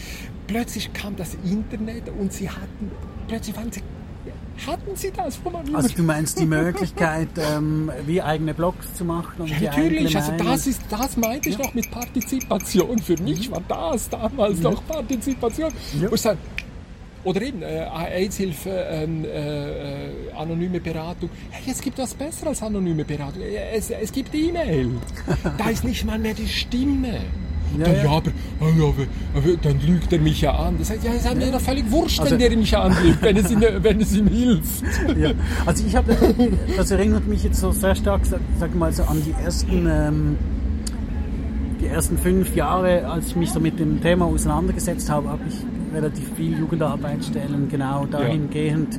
plötzlich kam das Internet und sie hatten, plötzlich waren sie hatten Sie das? also du meinst die Möglichkeit, ähm, wie eigene Blogs zu machen? Und ja, natürlich, also das, ist, das meinte ich ja. noch mit Partizipation. Für mich war das damals ja. noch Partizipation. Ja. oder eben äh, AIDS-Hilfe, ähm, äh, äh, anonyme Beratung. Hey, es gibt was Besseres als anonyme Beratung. Es, es gibt E-Mail. da ist nicht mal mehr die Stimme. Ja, dann, ja. ja aber, aber, dann lügt er mich ja an. Das heißt, ja, es ist mir doch völlig wurscht, also, wenn der mich anlügt, wenn es ihm, wenn es ihm hilft. Ja. Also ich habe, das erinnert mich jetzt so sehr stark, sag, sag mal so an die ersten ähm, die ersten fünf Jahre, als ich mich so mit dem Thema auseinandergesetzt habe, habe ich relativ viel Jugendarbeitsstellen genau dahingehend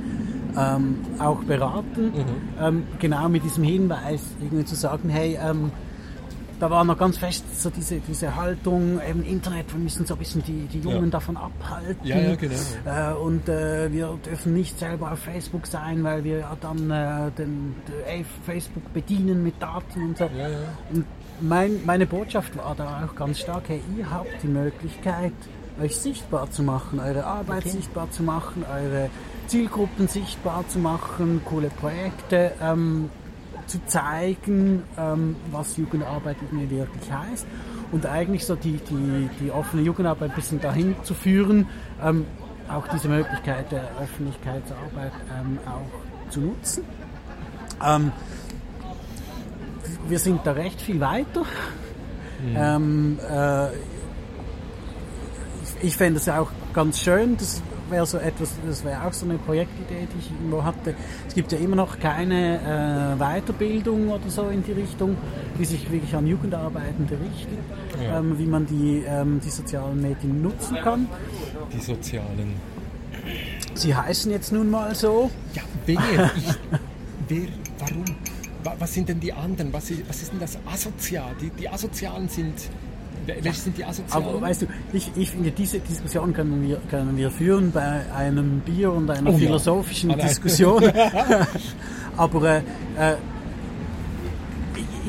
ähm, auch beraten. Ähm, genau mit diesem Hinweis, irgendwie zu sagen, hey, ähm, da war noch ganz fest so diese, diese Haltung im Internet, wir müssen so ein bisschen die, die Jungen Ja. davon abhalten. Ja, ja, genau. Äh, und äh, wir dürfen nicht selber auf Facebook sein, weil wir ja dann äh, den, den, Facebook bedienen mit Daten und so. Ja, ja. Und mein, meine Botschaft war da auch ganz stark, hey, ihr habt die Möglichkeit, euch sichtbar zu machen, eure Arbeit sichtbar zu machen, eure Zielgruppen sichtbar zu machen, coole Projekte ähm, zu zeigen, ähm, was Jugendarbeit irgendwie wirklich heißt und eigentlich so die, die, die offene Jugendarbeit ein bisschen dahin zu führen, ähm, auch diese Möglichkeit der Öffentlichkeitsarbeit ähm, auch zu nutzen. Ähm, wir sind da recht viel weiter. Ähm, äh, ich fände es auch ganz schön, das wäre so etwas, das wäre auch so eine Projektidee, die ich irgendwo hatte. Es gibt ja immer noch keine äh, Weiterbildung oder so in die Richtung, die sich wirklich an Jugendarbeitende richtet, Ja. ähm, wie man die, ähm, die sozialen Medien nutzen kann. Die sozialen. Sie heißen jetzt nun mal so. Ja, wer? Ich, wer? Warum? Wa- Was sind denn die anderen? Was ist, was ist denn das Asozial? Die, die Asozialen sind. Welche sind die Asozialen? Aber weißt du, ich, ich finde, diese Diskussion können wir, können wir führen bei einem Bier und einer Oh ja. philosophischen nein. Diskussion. Aber äh, äh,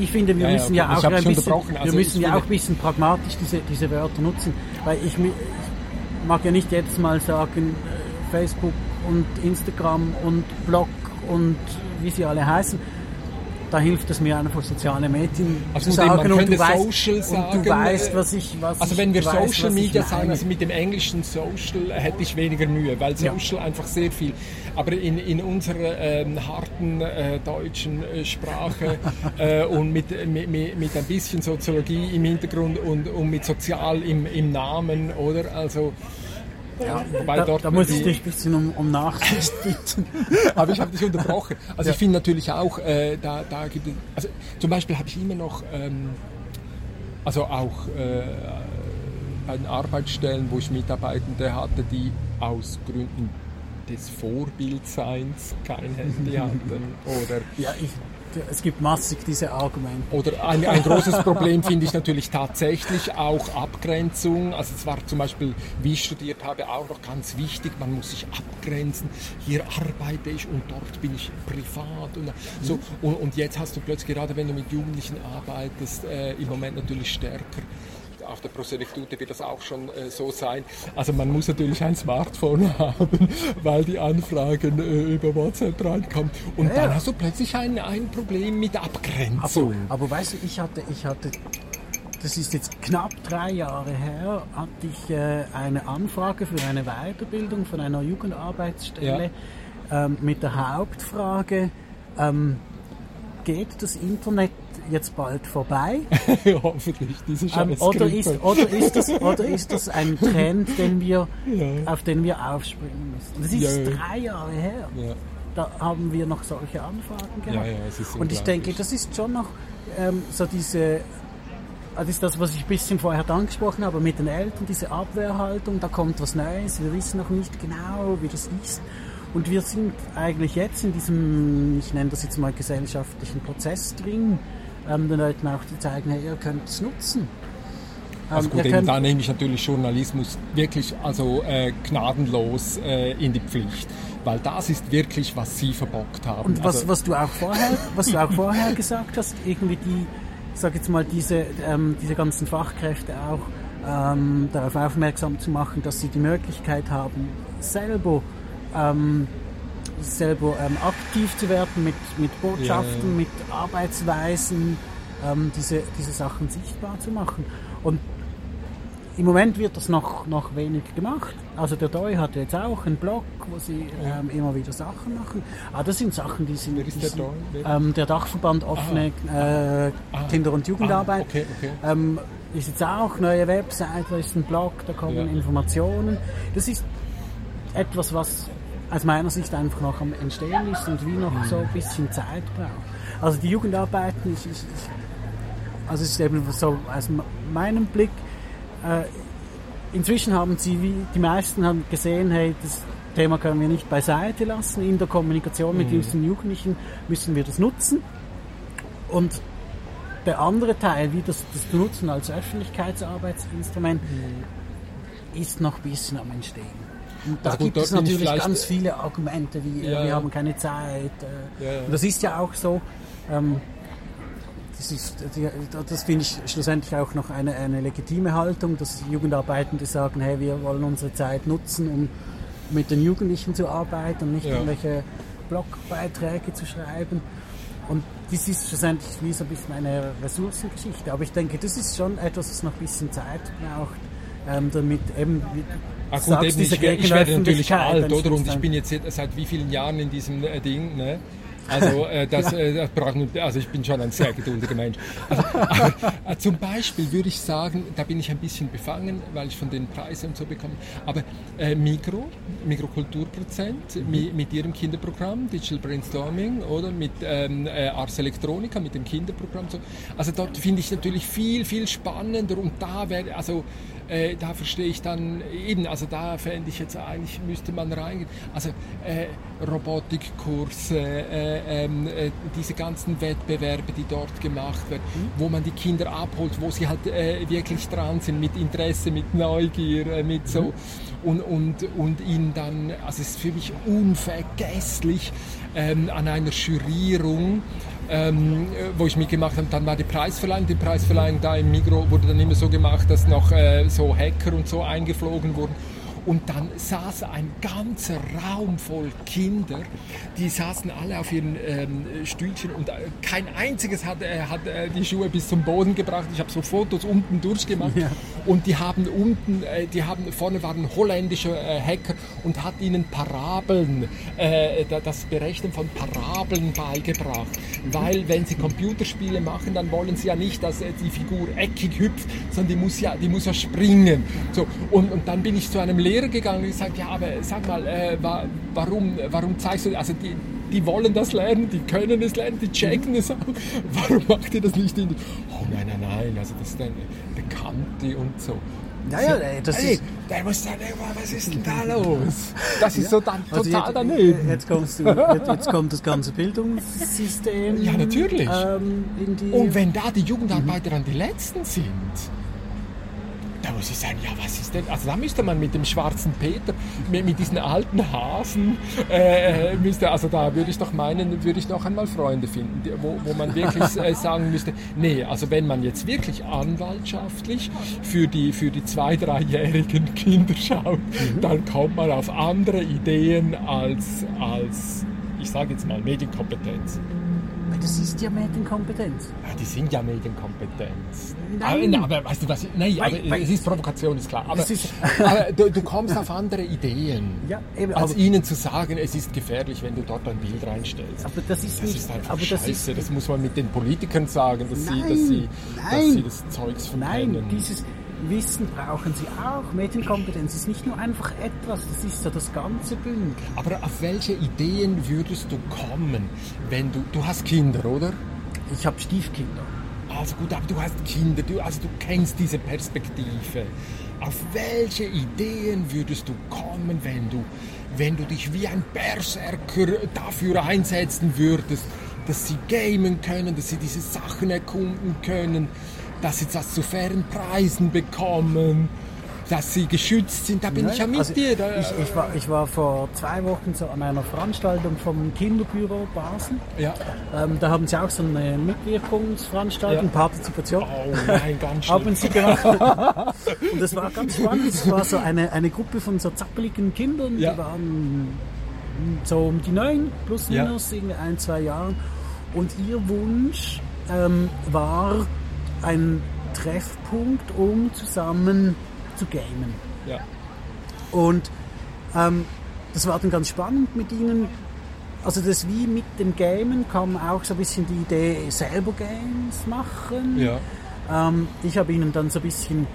ich- finde, wir Ja, ja, müssen ja okay, ich auch ein bisschen. Also wir müssen ja auch ein bisschen pragmatisch diese, diese Wörter nutzen. Weil ich, ich mag ja nicht jetzt mal sagen, äh, Facebook und Instagram und Blog und wie sie alle heißen. Da hilft es mir einfach soziale Medien Also zu sagen und du, weißt, Social und sagen, du weißt, äh, was ich was Also wenn wir weiß, Social Media sagen, also mit dem englischen Social hätte ich weniger Mühe, weil Ja. Social einfach sehr viel. Aber in, in unserer ähm, harten äh, deutschen äh, Sprache äh, und mit, mit, mit mit ein bisschen Soziologie im Hintergrund und, und mit Sozial im, im Namen, oder? Also Ja, weil da, dort da muss ich dich ein bisschen um, um Nachsicht bitten. Aber ich habe dich unterbrochen. Also ich finde natürlich auch, äh, da, da gibt es, also zum Beispiel habe ich immer noch, ähm, also auch äh, bei den Arbeitsstellen, wo ich Mitarbeitende hatte, die aus Gründen des Vorbildseins kein Handy hatten oder Ja, ich, es gibt massig diese Argumente. Oder ein, ein großes Problem finde ich natürlich tatsächlich auch Abgrenzung. Also es war zum Beispiel, wie ich studiert habe, auch noch ganz wichtig, man muss sich abgrenzen. Hier arbeite ich und dort bin ich privat. Und, so. und, und jetzt hast du plötzlich, gerade wenn du mit Jugendlichen arbeitest, äh, im Moment natürlich stärker. Auf der Prosenektute wird das auch schon äh, so sein. Also man muss natürlich ein Smartphone haben, weil die Anfragen äh, über WhatsApp reinkommen. Und Ja, dann ja. hast du plötzlich ein, ein Problem mit Abgrenzung. Aber, aber weißt du, ich hatte, ich hatte, das ist jetzt knapp drei Jahre her, hatte ich äh, eine Anfrage für eine Weiterbildung von einer Jugendarbeitsstelle ähm, mit der Hauptfrage, ähm, geht das Internet jetzt bald vorbei? Hoffentlich, diese Ähm, oder, ist, oder, ist das, oder ist das ein Trend, den wir, Ja. auf den wir aufspringen müssen? Das ist Ja, drei Jahre her. Da haben wir noch solche Anfragen gehabt. Und ich denke, das ist schon noch ähm, so diese, ah, das ist das, was ich ein bisschen vorher angesprochen habe, mit den Eltern, diese Abwehrhaltung, da kommt was Neues, wir wissen noch nicht genau, wie das ist. Und wir sind eigentlich jetzt in diesem, ich nenne das jetzt mal gesellschaftlichen Prozess drin, ähm, den Leuten auch zu zeigen, hey, ihr könnt es nutzen. Also Ähm, gut, ihr eben da nehme ich natürlich Journalismus wirklich also äh, gnadenlos äh, in die Pflicht, weil das ist wirklich, was sie verbockt haben. Und was, also, was du auch vorher, was du auch vorher gesagt hast, irgendwie die, sag jetzt mal diese, ähm, diese ganzen Fachkräfte auch ähm, darauf aufmerksam zu machen, dass sie die Möglichkeit haben, selber ähm, selber ähm, aktiv zu werden mit, mit Botschaften, Ja, ja. mit Arbeitsweisen, ähm, diese, diese Sachen sichtbar zu machen. Und im Moment wird das noch, noch wenig gemacht. Also der Doi hat jetzt auch einen Blog, wo sie ähm, immer wieder Sachen machen. Aber das sind Sachen, die sind... Wer ist der sind? Ähm, der Dachverband offene äh, Kinder- und Jugendarbeit. Ah, okay, okay. Ähm, ist jetzt auch neue Website, da ist ein Blog, da kommen Ja. Informationen. Das ist etwas, was aus meiner Sicht einfach noch am Entstehen ist und wie noch so ein bisschen Zeit braucht. Also die Jugendarbeiten, ich, ich, ich also es ist eben so aus meinem Blick, äh, inzwischen haben sie, wie die meisten haben gesehen, hey, das Thema können wir nicht beiseite lassen. In der Kommunikation mit Mhm. diesen Jugendlichen müssen wir das nutzen. Und der andere Teil, wie das, das Nutzen als Öffentlichkeitsarbeitsinstrument, ist noch ein bisschen am Entstehen. Da gut, gibt es natürlich ganz viele Argumente, wie äh, Ja, wir haben keine Zeit. Äh. Und das ist ja auch so. Ähm, das, ist, das finde ich schlussendlich auch noch eine, eine legitime Haltung, dass Jugendarbeitende sagen, hey, wir wollen unsere Zeit nutzen, um mit den Jugendlichen zu arbeiten und nicht Ja. irgendwelche Blogbeiträge zu schreiben. Und das ist schlussendlich wie so ein bisschen eine Ressourcengeschichte. Aber ich denke, das ist schon etwas, das noch ein bisschen Zeit braucht, ähm, damit eben, Ah, gut, sagst, eben, diese ich, ich werde natürlich alt, oder? Und ich bin jetzt seit wie vielen Jahren in diesem äh, Ding, ne? Also, äh, das, äh, das braucht nur, also ich bin schon ein sehr geduldiger Mensch. Also, aber, äh, zum Beispiel würde ich sagen, da bin ich ein bisschen befangen, weil ich von den Preisen und so bekomme. Aber äh, Migro, Mikrokulturprozent mi, mit ihrem Kinderprogramm, Digital Brainstorming, oder mit ähm, äh, Ars Electronica, mit dem Kinderprogramm. So. Also dort finde ich natürlich viel, viel spannender und da wäre, also äh, da verstehe ich dann eben, also da fände ich jetzt eigentlich, müsste man reingehen. Also äh, Robotikkurse, äh, ähm, äh, diese ganzen Wettbewerbe, die dort gemacht werden, wo man die Kinder abholt, wo sie halt äh, wirklich dran sind, mit Interesse, mit Neugier, äh, mit so und, und, und ihnen dann, also es ist für mich unvergesslich, ähm, an einer Jurierung ähm, äh, wo ich mitgemacht habe, dann war die Preisverleihung. Die Preisverleihung da im Migro wurde dann immer so gemacht, dass noch äh, so Hacker und so eingeflogen wurden. Und dann saß ein ganzer Raum voll Kinder, die saßen alle auf ihren ähm, Stühlchen und äh, kein einziges hat, äh, hat äh, die Schuhe bis zum Boden gebracht. Ich habe so Fotos unten durchgemacht Ja. und die haben unten, äh, die haben vorne war ein holländischer äh, Hacker und hat ihnen Parabeln, äh, da- das Berechnen von Parabeln beigebracht. Weil wenn sie Computerspiele machen, dann wollen sie ja nicht, dass die Figur eckig hüpft, sondern die muss ja, die muss ja springen. So und, und dann bin ich zu einem Lehrer gegangen und gesagt, ja, aber sag mal, äh, wa warum, warum zeigst du, also die die wollen das lernen, die können es lernen, die checken es auch. Warum macht ihr das nicht in... Oh nein, nein, nein, also das ist eine Bekannte und so. Ja, ja, ey, das Ey, ist. der muss irgendwann, was ist denn da los? Das ist so dann Also total jetzt, daneben. Jetzt, kommst du, jetzt, jetzt kommt das ganze Bildungssystem. Ja, natürlich. Ähm, in die, Und wenn da die Jugendarbeiter dann die Letzten sind, muss ich sagen, ja, was ist denn? Also da müsste man mit dem schwarzen Peter, mit, mit diesen alten Hasen, äh, müsste, also da würde ich doch meinen, würde ich noch einmal Freunde finden, wo, wo man wirklich äh, sagen müsste, nee, also wenn man jetzt wirklich anwaltschaftlich für die, für die zwei-, dreijährigen Kinder schaut, dann kommt man auf andere Ideen als, als ich sage jetzt mal, Medienkompetenz. Das ist ja Medienkompetenz. Ja, die sind ja Medienkompetenz. Nein. Aber, aber weißt du was? Nein, Nein, aber nein. es ist Provokation, ist klar. Aber, ist- aber du, du kommst auf andere Ideen. Ja, eben, als aber- ihnen zu sagen, es ist gefährlich, wenn du dort ein Bild reinstellst. Aber das ist Das nicht. ist einfach aber das scheiße. ist, Das muss man mit den Politikern sagen, dass, sie, Nein, dass, sie, dass sie das Zeugs verkennen. Nein, dieses Wissen brauchen sie auch. Medienkompetenz ist nicht nur einfach etwas, das ist so das ganze Bündel. Aber auf welche Ideen würdest du kommen, wenn du... Du hast Kinder, oder? Ich habe Stiefkinder. Also gut, aber du hast Kinder, du, also du kennst diese Perspektive. Auf welche Ideen würdest du kommen, wenn du, wenn du dich wie ein Berserker dafür einsetzen würdest, dass sie gamen können, dass sie diese Sachen erkunden können, dass sie das zu fairen Preisen bekommen, dass sie geschützt sind? Da bin ich ja mit Also, dir. Da, Ich, ich, war, ich war vor zwei Wochen so an einer Veranstaltung vom Kinderbüro Basel. ja. Ähm, da haben sie auch so eine Mitwirkungsveranstaltung, Ja. Partizipation. Oh nein, ganz schlimm. Haben sie gemacht. Und das war ganz spannend. Es war so eine, eine Gruppe von so zappeligen Kindern, Ja. die waren so um die neun, plus Ja. minus, irgendwie ein, zwei Jahren. Und ihr Wunsch ähm, war ein Treffpunkt, um zusammen zu gamen. Ja. Und ähm, das war dann ganz spannend mit ihnen. Also das wie mit dem Gamen kam auch so ein bisschen die Idee, selber Games machen. Ja. Ähm, ich habe ihnen dann so ein bisschen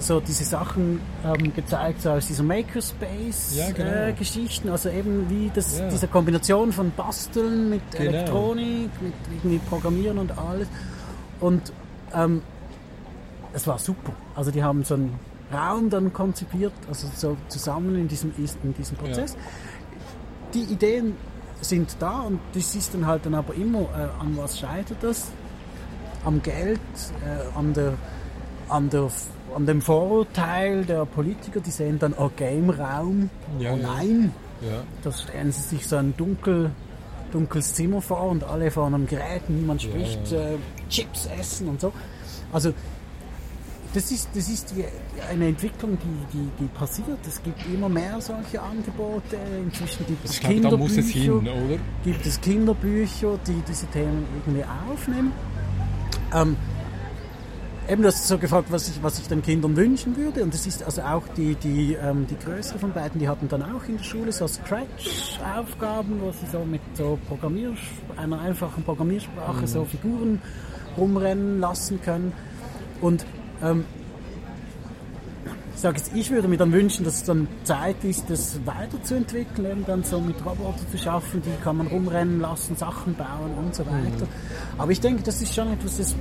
so diese Sachen ähm, gezeigt, so aus dieser Ja, genau. Makerspace-Geschichten, also eben wie das, Ja. diese Kombination von Basteln mit Genau. Elektronik, mit irgendwie Programmieren und alles. Und ähm, es war super. Also die haben so einen Raum dann konzipiert, also so zusammen in diesem, in diesem Prozess. Ja. Die Ideen sind da und das ist dann halt dann aber immer, äh, an was scheitert das? Am Geld, äh, an, der, an, der, an dem Vorurteil der Politiker, die sehen dann, okay, im Raum, ja, oh nein, ja. da stellen sie sich so ein dunkel, dunkles Zimmer vor und alle vor einem Gerät, niemand spricht, ja, äh, Chips essen und so. Also das ist, das ist eine Entwicklung, die, die, die passiert. Es gibt immer mehr solche Angebote. Inzwischen gibt es glaube, Kinderbücher, hin, gibt es Kinderbücher, die diese Themen irgendwie aufnehmen. Ähm, eben, du hast so gefragt, was ich, was ich den Kindern wünschen würde. Und das ist also auch die, die, ähm, die größere von beiden, die hatten dann auch in der Schule so Scratch-Aufgaben, wo sie so mit so Programmier einer einfachen Programmiersprache mhm. so Figuren rumrennen lassen können. Und ähm, ich sage jetzt, ich würde mir dann wünschen, dass es dann Zeit ist, das weiterzuentwickeln, eben dann so mit Robotern zu schaffen, die kann man rumrennen lassen, Sachen bauen und so weiter. Mhm. Aber ich denke, das ist schon etwas, das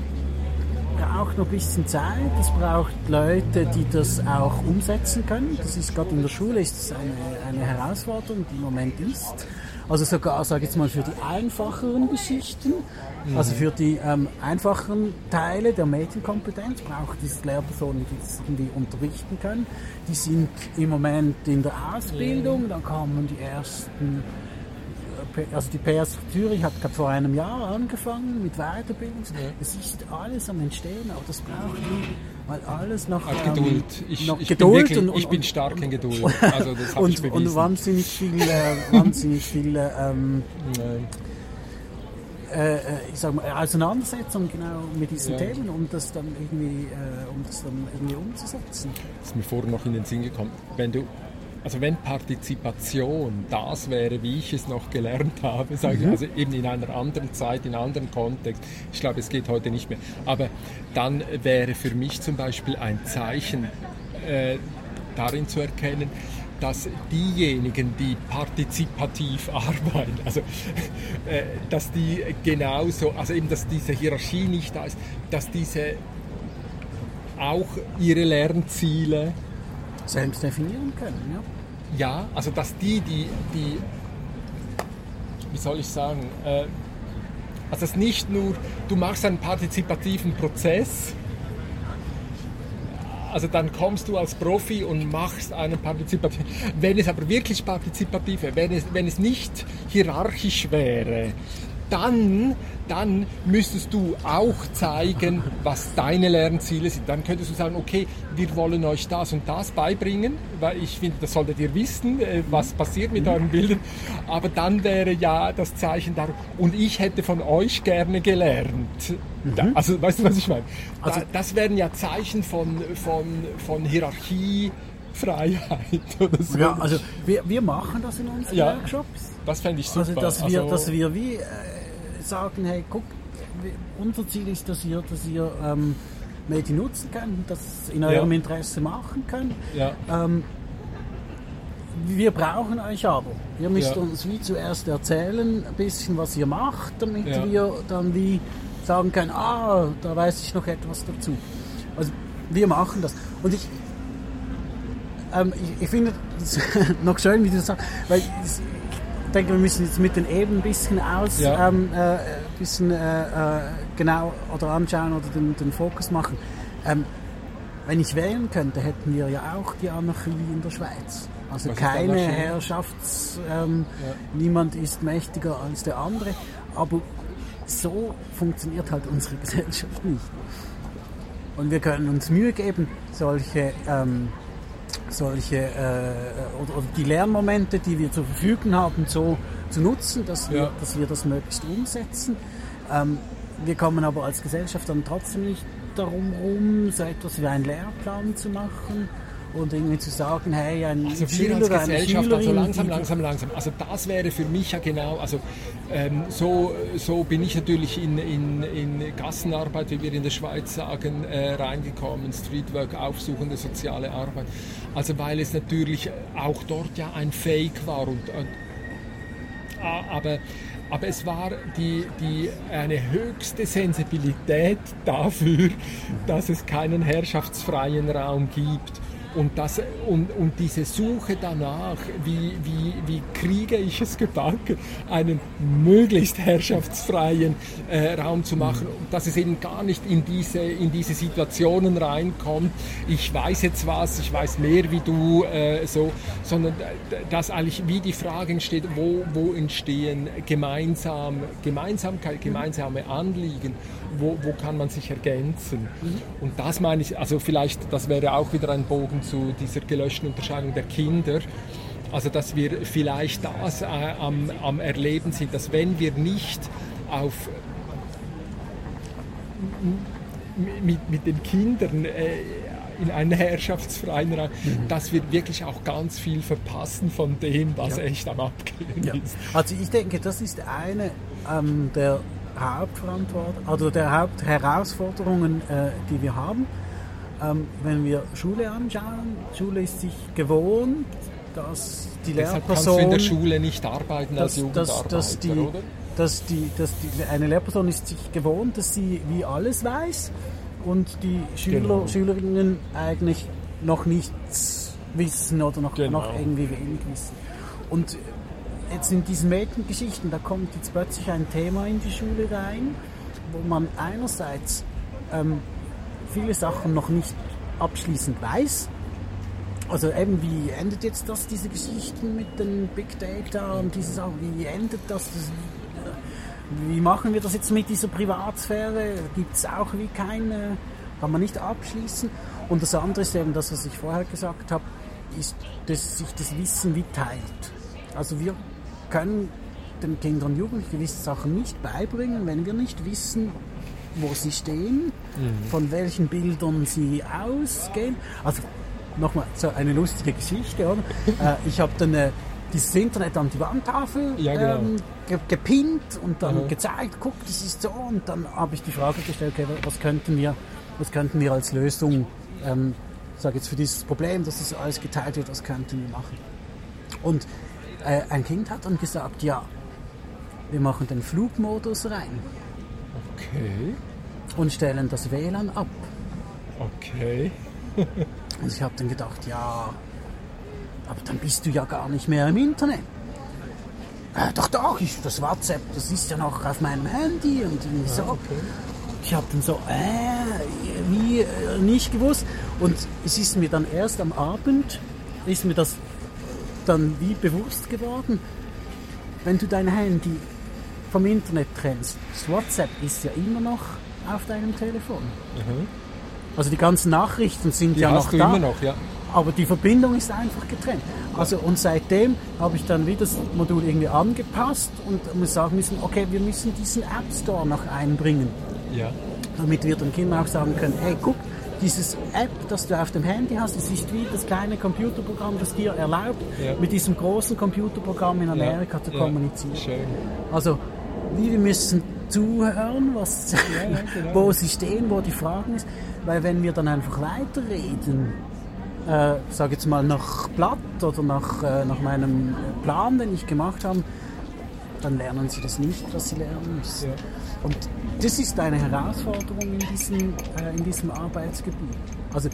braucht noch ein bisschen Zeit, es braucht Leute, die das auch umsetzen können. Das ist gerade in der Schule ist es eine, eine Herausforderung, die im Moment ist. Also sogar, sage ich jetzt mal, für die einfacheren Geschichten, mhm. also für die ähm, einfachen Teile der Medienkompetenz braucht es Lehrpersonen, die das irgendwie unterrichten können. Die sind im Moment in der Ausbildung, dann kommen die ersten also die PS Zürich hat gerade vor einem Jahr angefangen mit Weiterbildung. Es ist alles am Entstehen, aber das braucht weil alles noch, ähm, Geduld. Ich, noch ich Geduld bin wirklich, und, ich bin stark in Geduld. Also das und, ich und wahnsinnig viele, äh, wahnsinnig viele ähm, äh, äh, ich sag mal, Auseinandersetzung genau mit diesen ja. Themen, um das dann irgendwie, äh, um das dann irgendwie umzusetzen. Das ist mir vorher noch in den Sinn gekommen. Wenn du also wenn Partizipation das wäre, wie ich es noch gelernt habe, sage mhm. also eben in einer anderen Zeit, in einem anderen Kontext, ich glaube, es geht heute nicht mehr, aber dann wäre für mich zum Beispiel ein Zeichen äh, darin zu erkennen, dass diejenigen, die partizipativ arbeiten, also äh, dass die genauso, also eben, dass diese Hierarchie nicht da ist, dass diese auch ihre Lernziele selbst definieren können, ja. Ja, also dass die, die, die wie soll ich sagen, äh, also es nicht nur, du machst einen partizipativen Prozess, also dann kommst du als Profi und machst einen partizipativen. Wenn es aber wirklich partizipativ wäre, wenn es, wenn es nicht hierarchisch wäre, dann, dann müsstest du auch zeigen, was deine Lernziele sind. Dann könntest du sagen, okay, wir wollen euch das und das beibringen, weil ich finde, das solltet ihr wissen, äh, was passiert mit euren Bildern. Aber dann wäre ja das Zeichen da, und ich hätte von euch gerne gelernt. Mhm. Also, weißt du, was ich meine? Also, das wären ja Zeichen von, von, von Hierarchie, Freiheit oder so. Ja, also wir, wir machen das in unseren ja, Workshops. Das fände ich super. Also, dass wir, also, dass wir wie... Sagen, hey, guck, unser Ziel ist, dass ihr, dass ihr ähm, Medien nutzen könnt, das in eurem ja. Interesse machen könnt. Ja. Ähm, wir brauchen euch aber. Ihr müsst ja. uns wie zuerst erzählen, ein bisschen, was ihr macht, damit wir dann wie sagen können, ah, da weiß ich noch etwas dazu. Also wir machen das. Und ich, ähm, ich, ich finde es noch schön, wie du sagst, weil denke, wir müssen jetzt mit den Eben ein bisschen aus, ja. ähm, äh, bisschen äh, äh, genau oder anschauen oder den, den Fokus machen. Ähm, wenn ich wählen könnte, hätten wir ja auch die Anarchie in der Schweiz. Also Was keine Herrschafts, ähm, ja. niemand ist mächtiger als der andere. Aber so funktioniert halt unsere Gesellschaft nicht. Und wir können uns Mühe geben, solche ähm, solche äh, oder, oder, die Lernmomente, die wir zur Verfügung haben, so zu nutzen, dass wir, ja. dass wir das möglichst umsetzen. Ähm, wir kommen aber als Gesellschaft dann trotzdem nicht darum rum, so etwas wie einen Lehrplan zu machen und irgendwie zu sagen, hey, ein also Schüler, als Gesellschaft, also langsam, langsam, langsam. Also das wäre für mich ja genau, also ähm, so, so bin ich natürlich in, in, in Gassenarbeit, wie wir in der Schweiz sagen, äh, reingekommen, Streetwork, aufsuchende soziale Arbeit. Also weil es natürlich auch dort ja ein Fake war und, und aber aber es war die, die, eine höchste Sensibilität dafür, dass es keinen herrschaftsfreien Raum gibt und, das, und, und diese Suche danach, wie, wie, wie kriege ich es gebacken, einen möglichst herrschaftsfreien äh, Raum zu machen, dass es eben gar nicht in diese, in diese Situationen reinkommt, ich weiß jetzt was, ich weiß mehr wie du, äh, so, sondern dass eigentlich wie die Frage entsteht, wo, wo entstehen gemeinsam, Gemeinsamkeit, gemeinsame Anliegen, wo, wo kann man sich ergänzen. Mhm. Und das meine ich, also vielleicht, das wäre auch wieder ein Bogen zu dieser gelöschten Unterscheidung der Kinder. Also dass wir vielleicht das äh, am, am Erleben sind, dass wenn wir nicht auf mit, mit den Kindern äh, in einen herrschaftsfreien Raum, mhm. dass wir wirklich auch ganz viel verpassen von dem, was ja. echt am Abgehen ja. ist. Also ich denke, das ist eine ähm, der Hauptverantwortung, also der Hauptherausforderungen, äh, die wir haben. Ähm, wenn wir Schule anschauen, Schule ist sich gewohnt, dass die Deshalb Lehrperson... kannst du in der Schule nicht arbeiten dass, als Jugendarbeiter, dass, dass die, oder? Dass, die, dass die, eine Lehrperson ist sich gewohnt, dass sie wie alles weiß und die Schüler, genau. Schülerinnen eigentlich noch nichts wissen oder noch, genau. noch irgendwie wenig wissen. Und jetzt in diesen Mädchengeschichten, da kommt jetzt plötzlich ein Thema in die Schule rein, wo man einerseits ähm, viele Sachen noch nicht abschließend weiß. Also eben, wie endet jetzt das, diese Geschichten mit den Big Data und diese Sachen, wie endet das, das wie machen wir das jetzt mit dieser Privatsphäre? Gibt es auch wie keine, kann man nicht abschließen. Und das andere ist eben das, was ich vorher gesagt habe, ist, dass sich das Wissen wie teilt. Also wir können den Kindern und Jugendlichen gewisse Sachen nicht beibringen, wenn wir nicht wissen, wo sie stehen, mhm. von welchen Bildern sie ausgehen. Also nochmal so eine lustige Geschichte, oder? äh, ich habe dann äh, dieses Internet an die Wandtafel ja, genau. ähm, ge gepinnt und dann mhm. gezeigt, guck, das ist so. Und dann habe ich die Frage gestellt, okay, was könnten wir, was könnten wir als Lösung, ähm, sage jetzt für dieses Problem, dass das alles geteilt wird, was könnten wir machen? Und äh, ein Kind hat dann gesagt, ja, wir machen den Flugmodus rein. Okay. Und stellen das WLAN ab. Okay. und ich habe dann gedacht, ja, aber dann bist du ja gar nicht mehr im Internet. Äh, doch, doch, ich, das WhatsApp, das ist ja noch auf meinem Handy und irgendwie so. okay. Ich habe dann so, äh, wie, äh, nicht gewusst. Und es ist mir dann erst am Abend, ist mir das dann wie bewusst geworden, wenn du dein Handy vom Internet trennst. Das WhatsApp ist ja immer noch auf deinem Telefon. Mhm. Also die ganzen Nachrichten sind die ja noch da. Immer noch, ja. Aber die Verbindung ist einfach getrennt. Also und seitdem habe ich dann wieder das Modul irgendwie angepasst und muss sagen müssen, okay, wir müssen diesen App Store noch einbringen. Ja. Damit wir den Kindern auch sagen können, hey, guck, dieses App, das du auf dem Handy hast, es ist wie das kleine Computerprogramm, das dir erlaubt, ja. mit diesem großen Computerprogramm in Amerika ja. zu kommunizieren. Schön. Also, wir müssen zuhören, was, genau. wo sie stehen, wo die Fragen ist, weil wenn wir dann einfach weiterreden, äh, sage jetzt mal nach Blatt oder nach, äh, nach meinem Plan, den ich gemacht habe, dann lernen sie das nicht, was sie lernen müssen. Ja. Und das ist eine Herausforderung in diesem, äh, in diesem Arbeitsgebiet. Also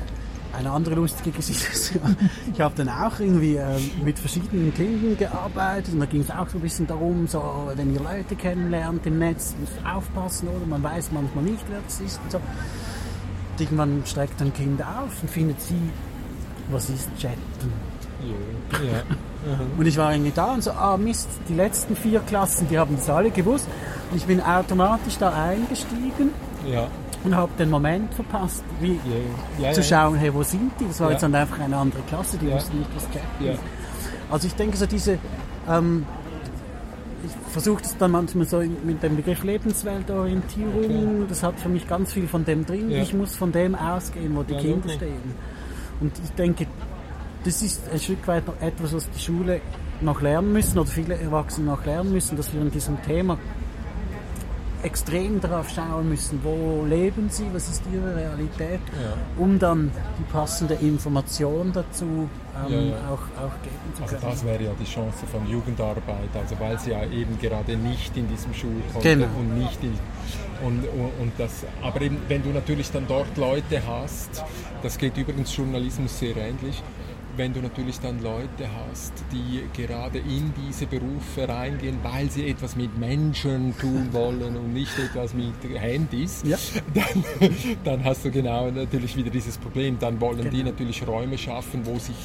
eine andere lustige Geschichte ist, ich habe dann auch irgendwie äh, mit verschiedenen Kindern gearbeitet und da ging es auch so ein bisschen darum, so, wenn ihr Leute kennenlernt im Netz, müsst aufpassen, oder? Man weiß manchmal nicht, wer das ist und so. Und irgendwann streckt ein Kind auf und findet sie, was ist Chatten? Ja. Und ich war irgendwie da und so, ah Mist, die letzten vier Klassen, die haben das alle gewusst. Und ich bin automatisch da eingestiegen ja. Und habe den Moment verpasst, wie ja. Ja, zu schauen, hey, wo sind die? Das war jetzt dann einfach eine andere Klasse, die wussten nicht, was Chat ist. Also ich denke so diese, ähm, ich versuche das dann manchmal so mit dem Begriff Lebensweltorientierung, okay. das hat für mich ganz viel von dem drin. Ich muss von dem ausgehen, wo die Kinder okay. stehen. Und ich denke, das ist ein Stück weit noch etwas, was die Schule noch lernen müssen oder viele Erwachsene noch lernen müssen, dass wir in diesem Thema extrem darauf schauen müssen, wo leben sie, was ist ihre Realität, Ja. um dann die passende Information dazu ähm, Ja. Auch, auch geben zu Also können. das wäre ja die Chance von Jugendarbeit, also weil sie ja eben gerade nicht in diesem Schulkontext Genau. und nicht in und, und, und das, aber eben, wenn du natürlich dann dort Leute hast, das geht übrigens Journalismus sehr ähnlich, wenn du natürlich dann Leute hast, die gerade in diese Berufe reingehen, weil sie etwas mit Menschen tun wollen und nicht etwas mit Handys, Ja. dann, dann hast du genau natürlich wieder dieses Problem. Dann wollen die Genau. natürlich Räume schaffen, wo sich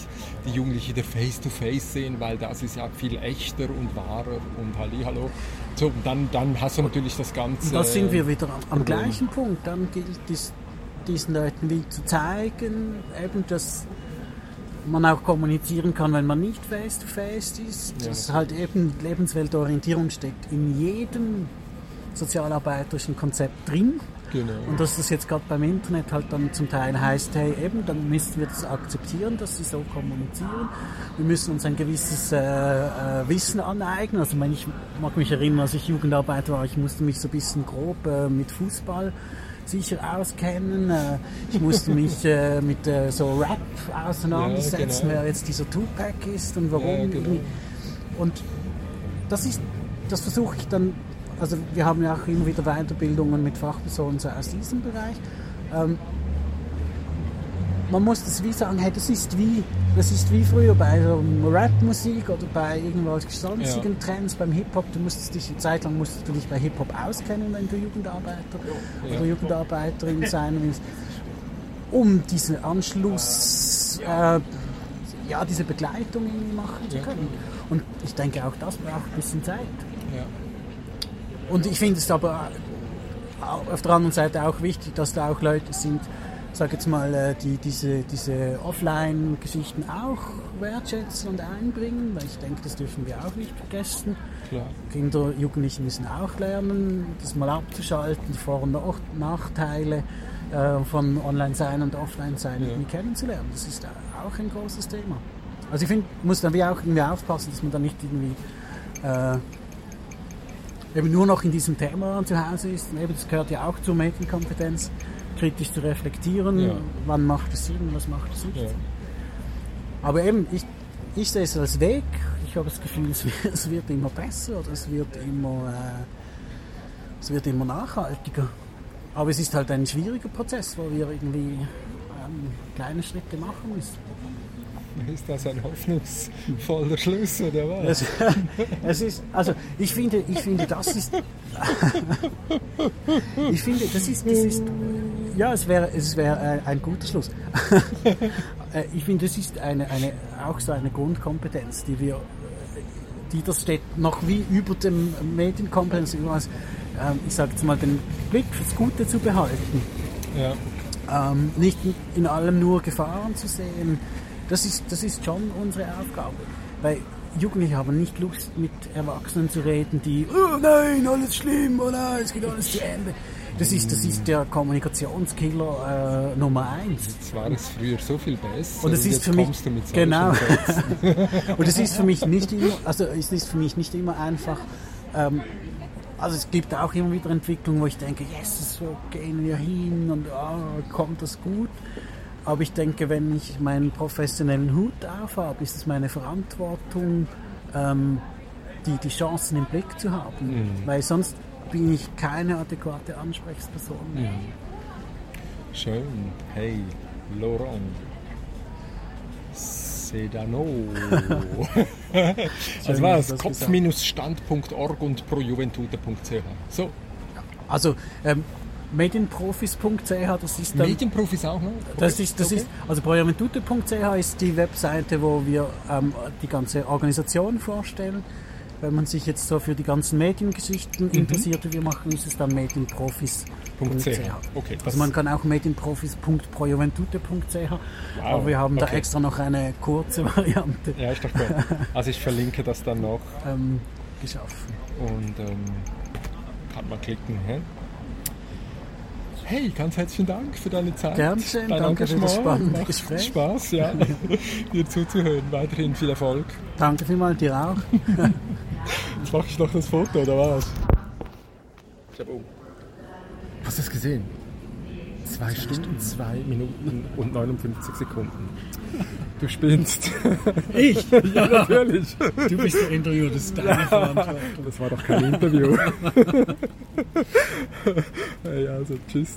die Jugendlichen wieder face-to-face sehen, weil das ist ja viel echter und wahrer und Hallihallo. So, dann, dann hast du natürlich das Ganze. Und da sind wir wieder am, am gleichen Punkt. Dann gilt es, diesen Leuten wie zu zeigen, eben, dass man auch kommunizieren kann, wenn man nicht face-to-face ist. Ja. Dass halt eben Lebensweltorientierung steckt in jedem sozialarbeiterischen Konzept drin. Genau. Und dass das jetzt gerade beim Internet halt dann zum Teil heißt, hey, eben, dann müssen wir das akzeptieren, dass sie so kommunizieren. Wir müssen uns ein gewisses äh, äh, Wissen aneignen. Also ich, meine, ich mag mich erinnern, als ich Jugendarbeiter war, ich musste mich so ein bisschen grob äh, mit Fußball sicher auskennen. Äh, ich musste mich äh, mit äh, so Rap auseinandersetzen, genau. wer jetzt dieser Tupac ist und warum. Ja, genau. Und das ist, das versuche ich dann, also wir haben ja auch immer wieder Weiterbildungen mit Fachpersonen so aus diesem Bereich. Ähm, man muss das wie sagen, hey, das ist wie, das ist wie früher bei so Rap-Musik oder bei irgendwelchen sonstigen Ja. Trends, beim Hip-Hop. Du musstest dich, eine Zeit lang musstest du dich bei Hip-Hop auskennen, wenn du Jugendarbeiter oder Jugendarbeiterin sein willst, um diesen Anschluss, äh, ja, diese Begleitung irgendwie machen zu Ja, können. Und ich denke, auch das braucht ein bisschen Zeit. ja. Und ich finde es aber au- auf der anderen Seite auch wichtig, dass da auch Leute sind, sag jetzt mal, äh, die diese, diese Offline-Geschichten auch wertschätzen und einbringen, weil ich denke, das dürfen wir auch nicht vergessen. Klar. Kinder, Jugendliche müssen auch lernen, das mal abzuschalten, die Vor- und Nach- Nachteile äh, von Online-Sein und Offline-Sein Ja. kennenzulernen. Das ist auch ein großes Thema. Also ich finde, muss dann wie auch irgendwie aufpassen, dass man da nicht irgendwie äh, eben nur noch in diesem Thema zu Hause ist. Und eben, das gehört ja auch zur Medienkompetenz, kritisch zu reflektieren, Ja. wann macht es Sinn, was macht es nicht. Ja. Aber eben, ich, ich sehe es als Weg. Ich habe das Gefühl, es wird, es wird immer besser oder es wird immer, äh, es wird immer nachhaltiger. Aber es ist halt ein schwieriger Prozess, wo wir irgendwie ähm, kleine Schritte machen müssen. Ist das ein hoffnungsvoller Schluss oder was? Es, es ist, also ich finde, ich finde, das ist, ich finde, das ist, das ist, ja, es wäre, es wäre ein, ein guter Schluss. Äh, ich finde, das ist eine, eine, auch so eine Grundkompetenz, die wir, die das steht noch wie über dem Medienkompetenz, irgendwas, ähm, ich sage jetzt mal, den Blick fürs Gute zu behalten Ja. ähm, nicht in allem nur Gefahren zu sehen. Das ist, das ist schon unsere Aufgabe. Weil Jugendliche haben nicht Lust, mit Erwachsenen zu reden, die, oh nein, alles schlimm, oh nein, es geht alles zu Ende. Das ist, das ist der Kommunikationskiller äh, Nummer eins. Jetzt war es früher so viel besser. Und es ist für mich genau. Und es ist für mich nicht immer, also es ist für mich nicht immer einfach. Ähm, also es gibt auch immer wieder Entwicklungen, wo ich denke, yes, so gehen wir hin und ah, kommt das gut. Aber ich denke, wenn ich meinen professionellen Hut aufhabe, ist es meine Verantwortung, ähm, die, die Chancen im Blick zu haben. Weil sonst bin ich keine adäquate Ansprechperson. Schön. Hey, Laurent. Sedano. also das Kopf-standpunkt.org und projuventute.ch. So, Also ähm, medienprofis.ch, das ist dann... Medienprofis auch noch? Das ist, das okay. ist, also projuventute.ch ist die Webseite, wo wir ähm, die ganze Organisation vorstellen. Wenn man sich jetzt so für die ganzen Mediengeschichten Mhm. interessiert, die wir machen, ist es dann medienprofis.ch. Okay, also man kann auch medienprofis.projuventute.ch, aber wir haben da okay. extra noch eine kurze Variante Ja, ist doch gut. Also ich verlinke das dann noch ähm, geschaffen. und ähm, kann man klicken. Hä? Hey, ganz herzlichen Dank für deine Zeit. Gern geschehen, dein danke für das Engagement. spannende Macht Gespräch. Spaß, ja, dir zuzuhören. Weiterhin viel Erfolg. Danke vielmals, dir auch. Jetzt mache ich noch das Foto, oder was? Ich habe um. Hast du es gesehen? Zwei Stunden, zwei Minuten und 59 Sekunden. Du spinnst. Ich? ja, natürlich. Du bist der Interview, das ist deine Verantwortung. Das war doch kein Interview. ja, also tschüss.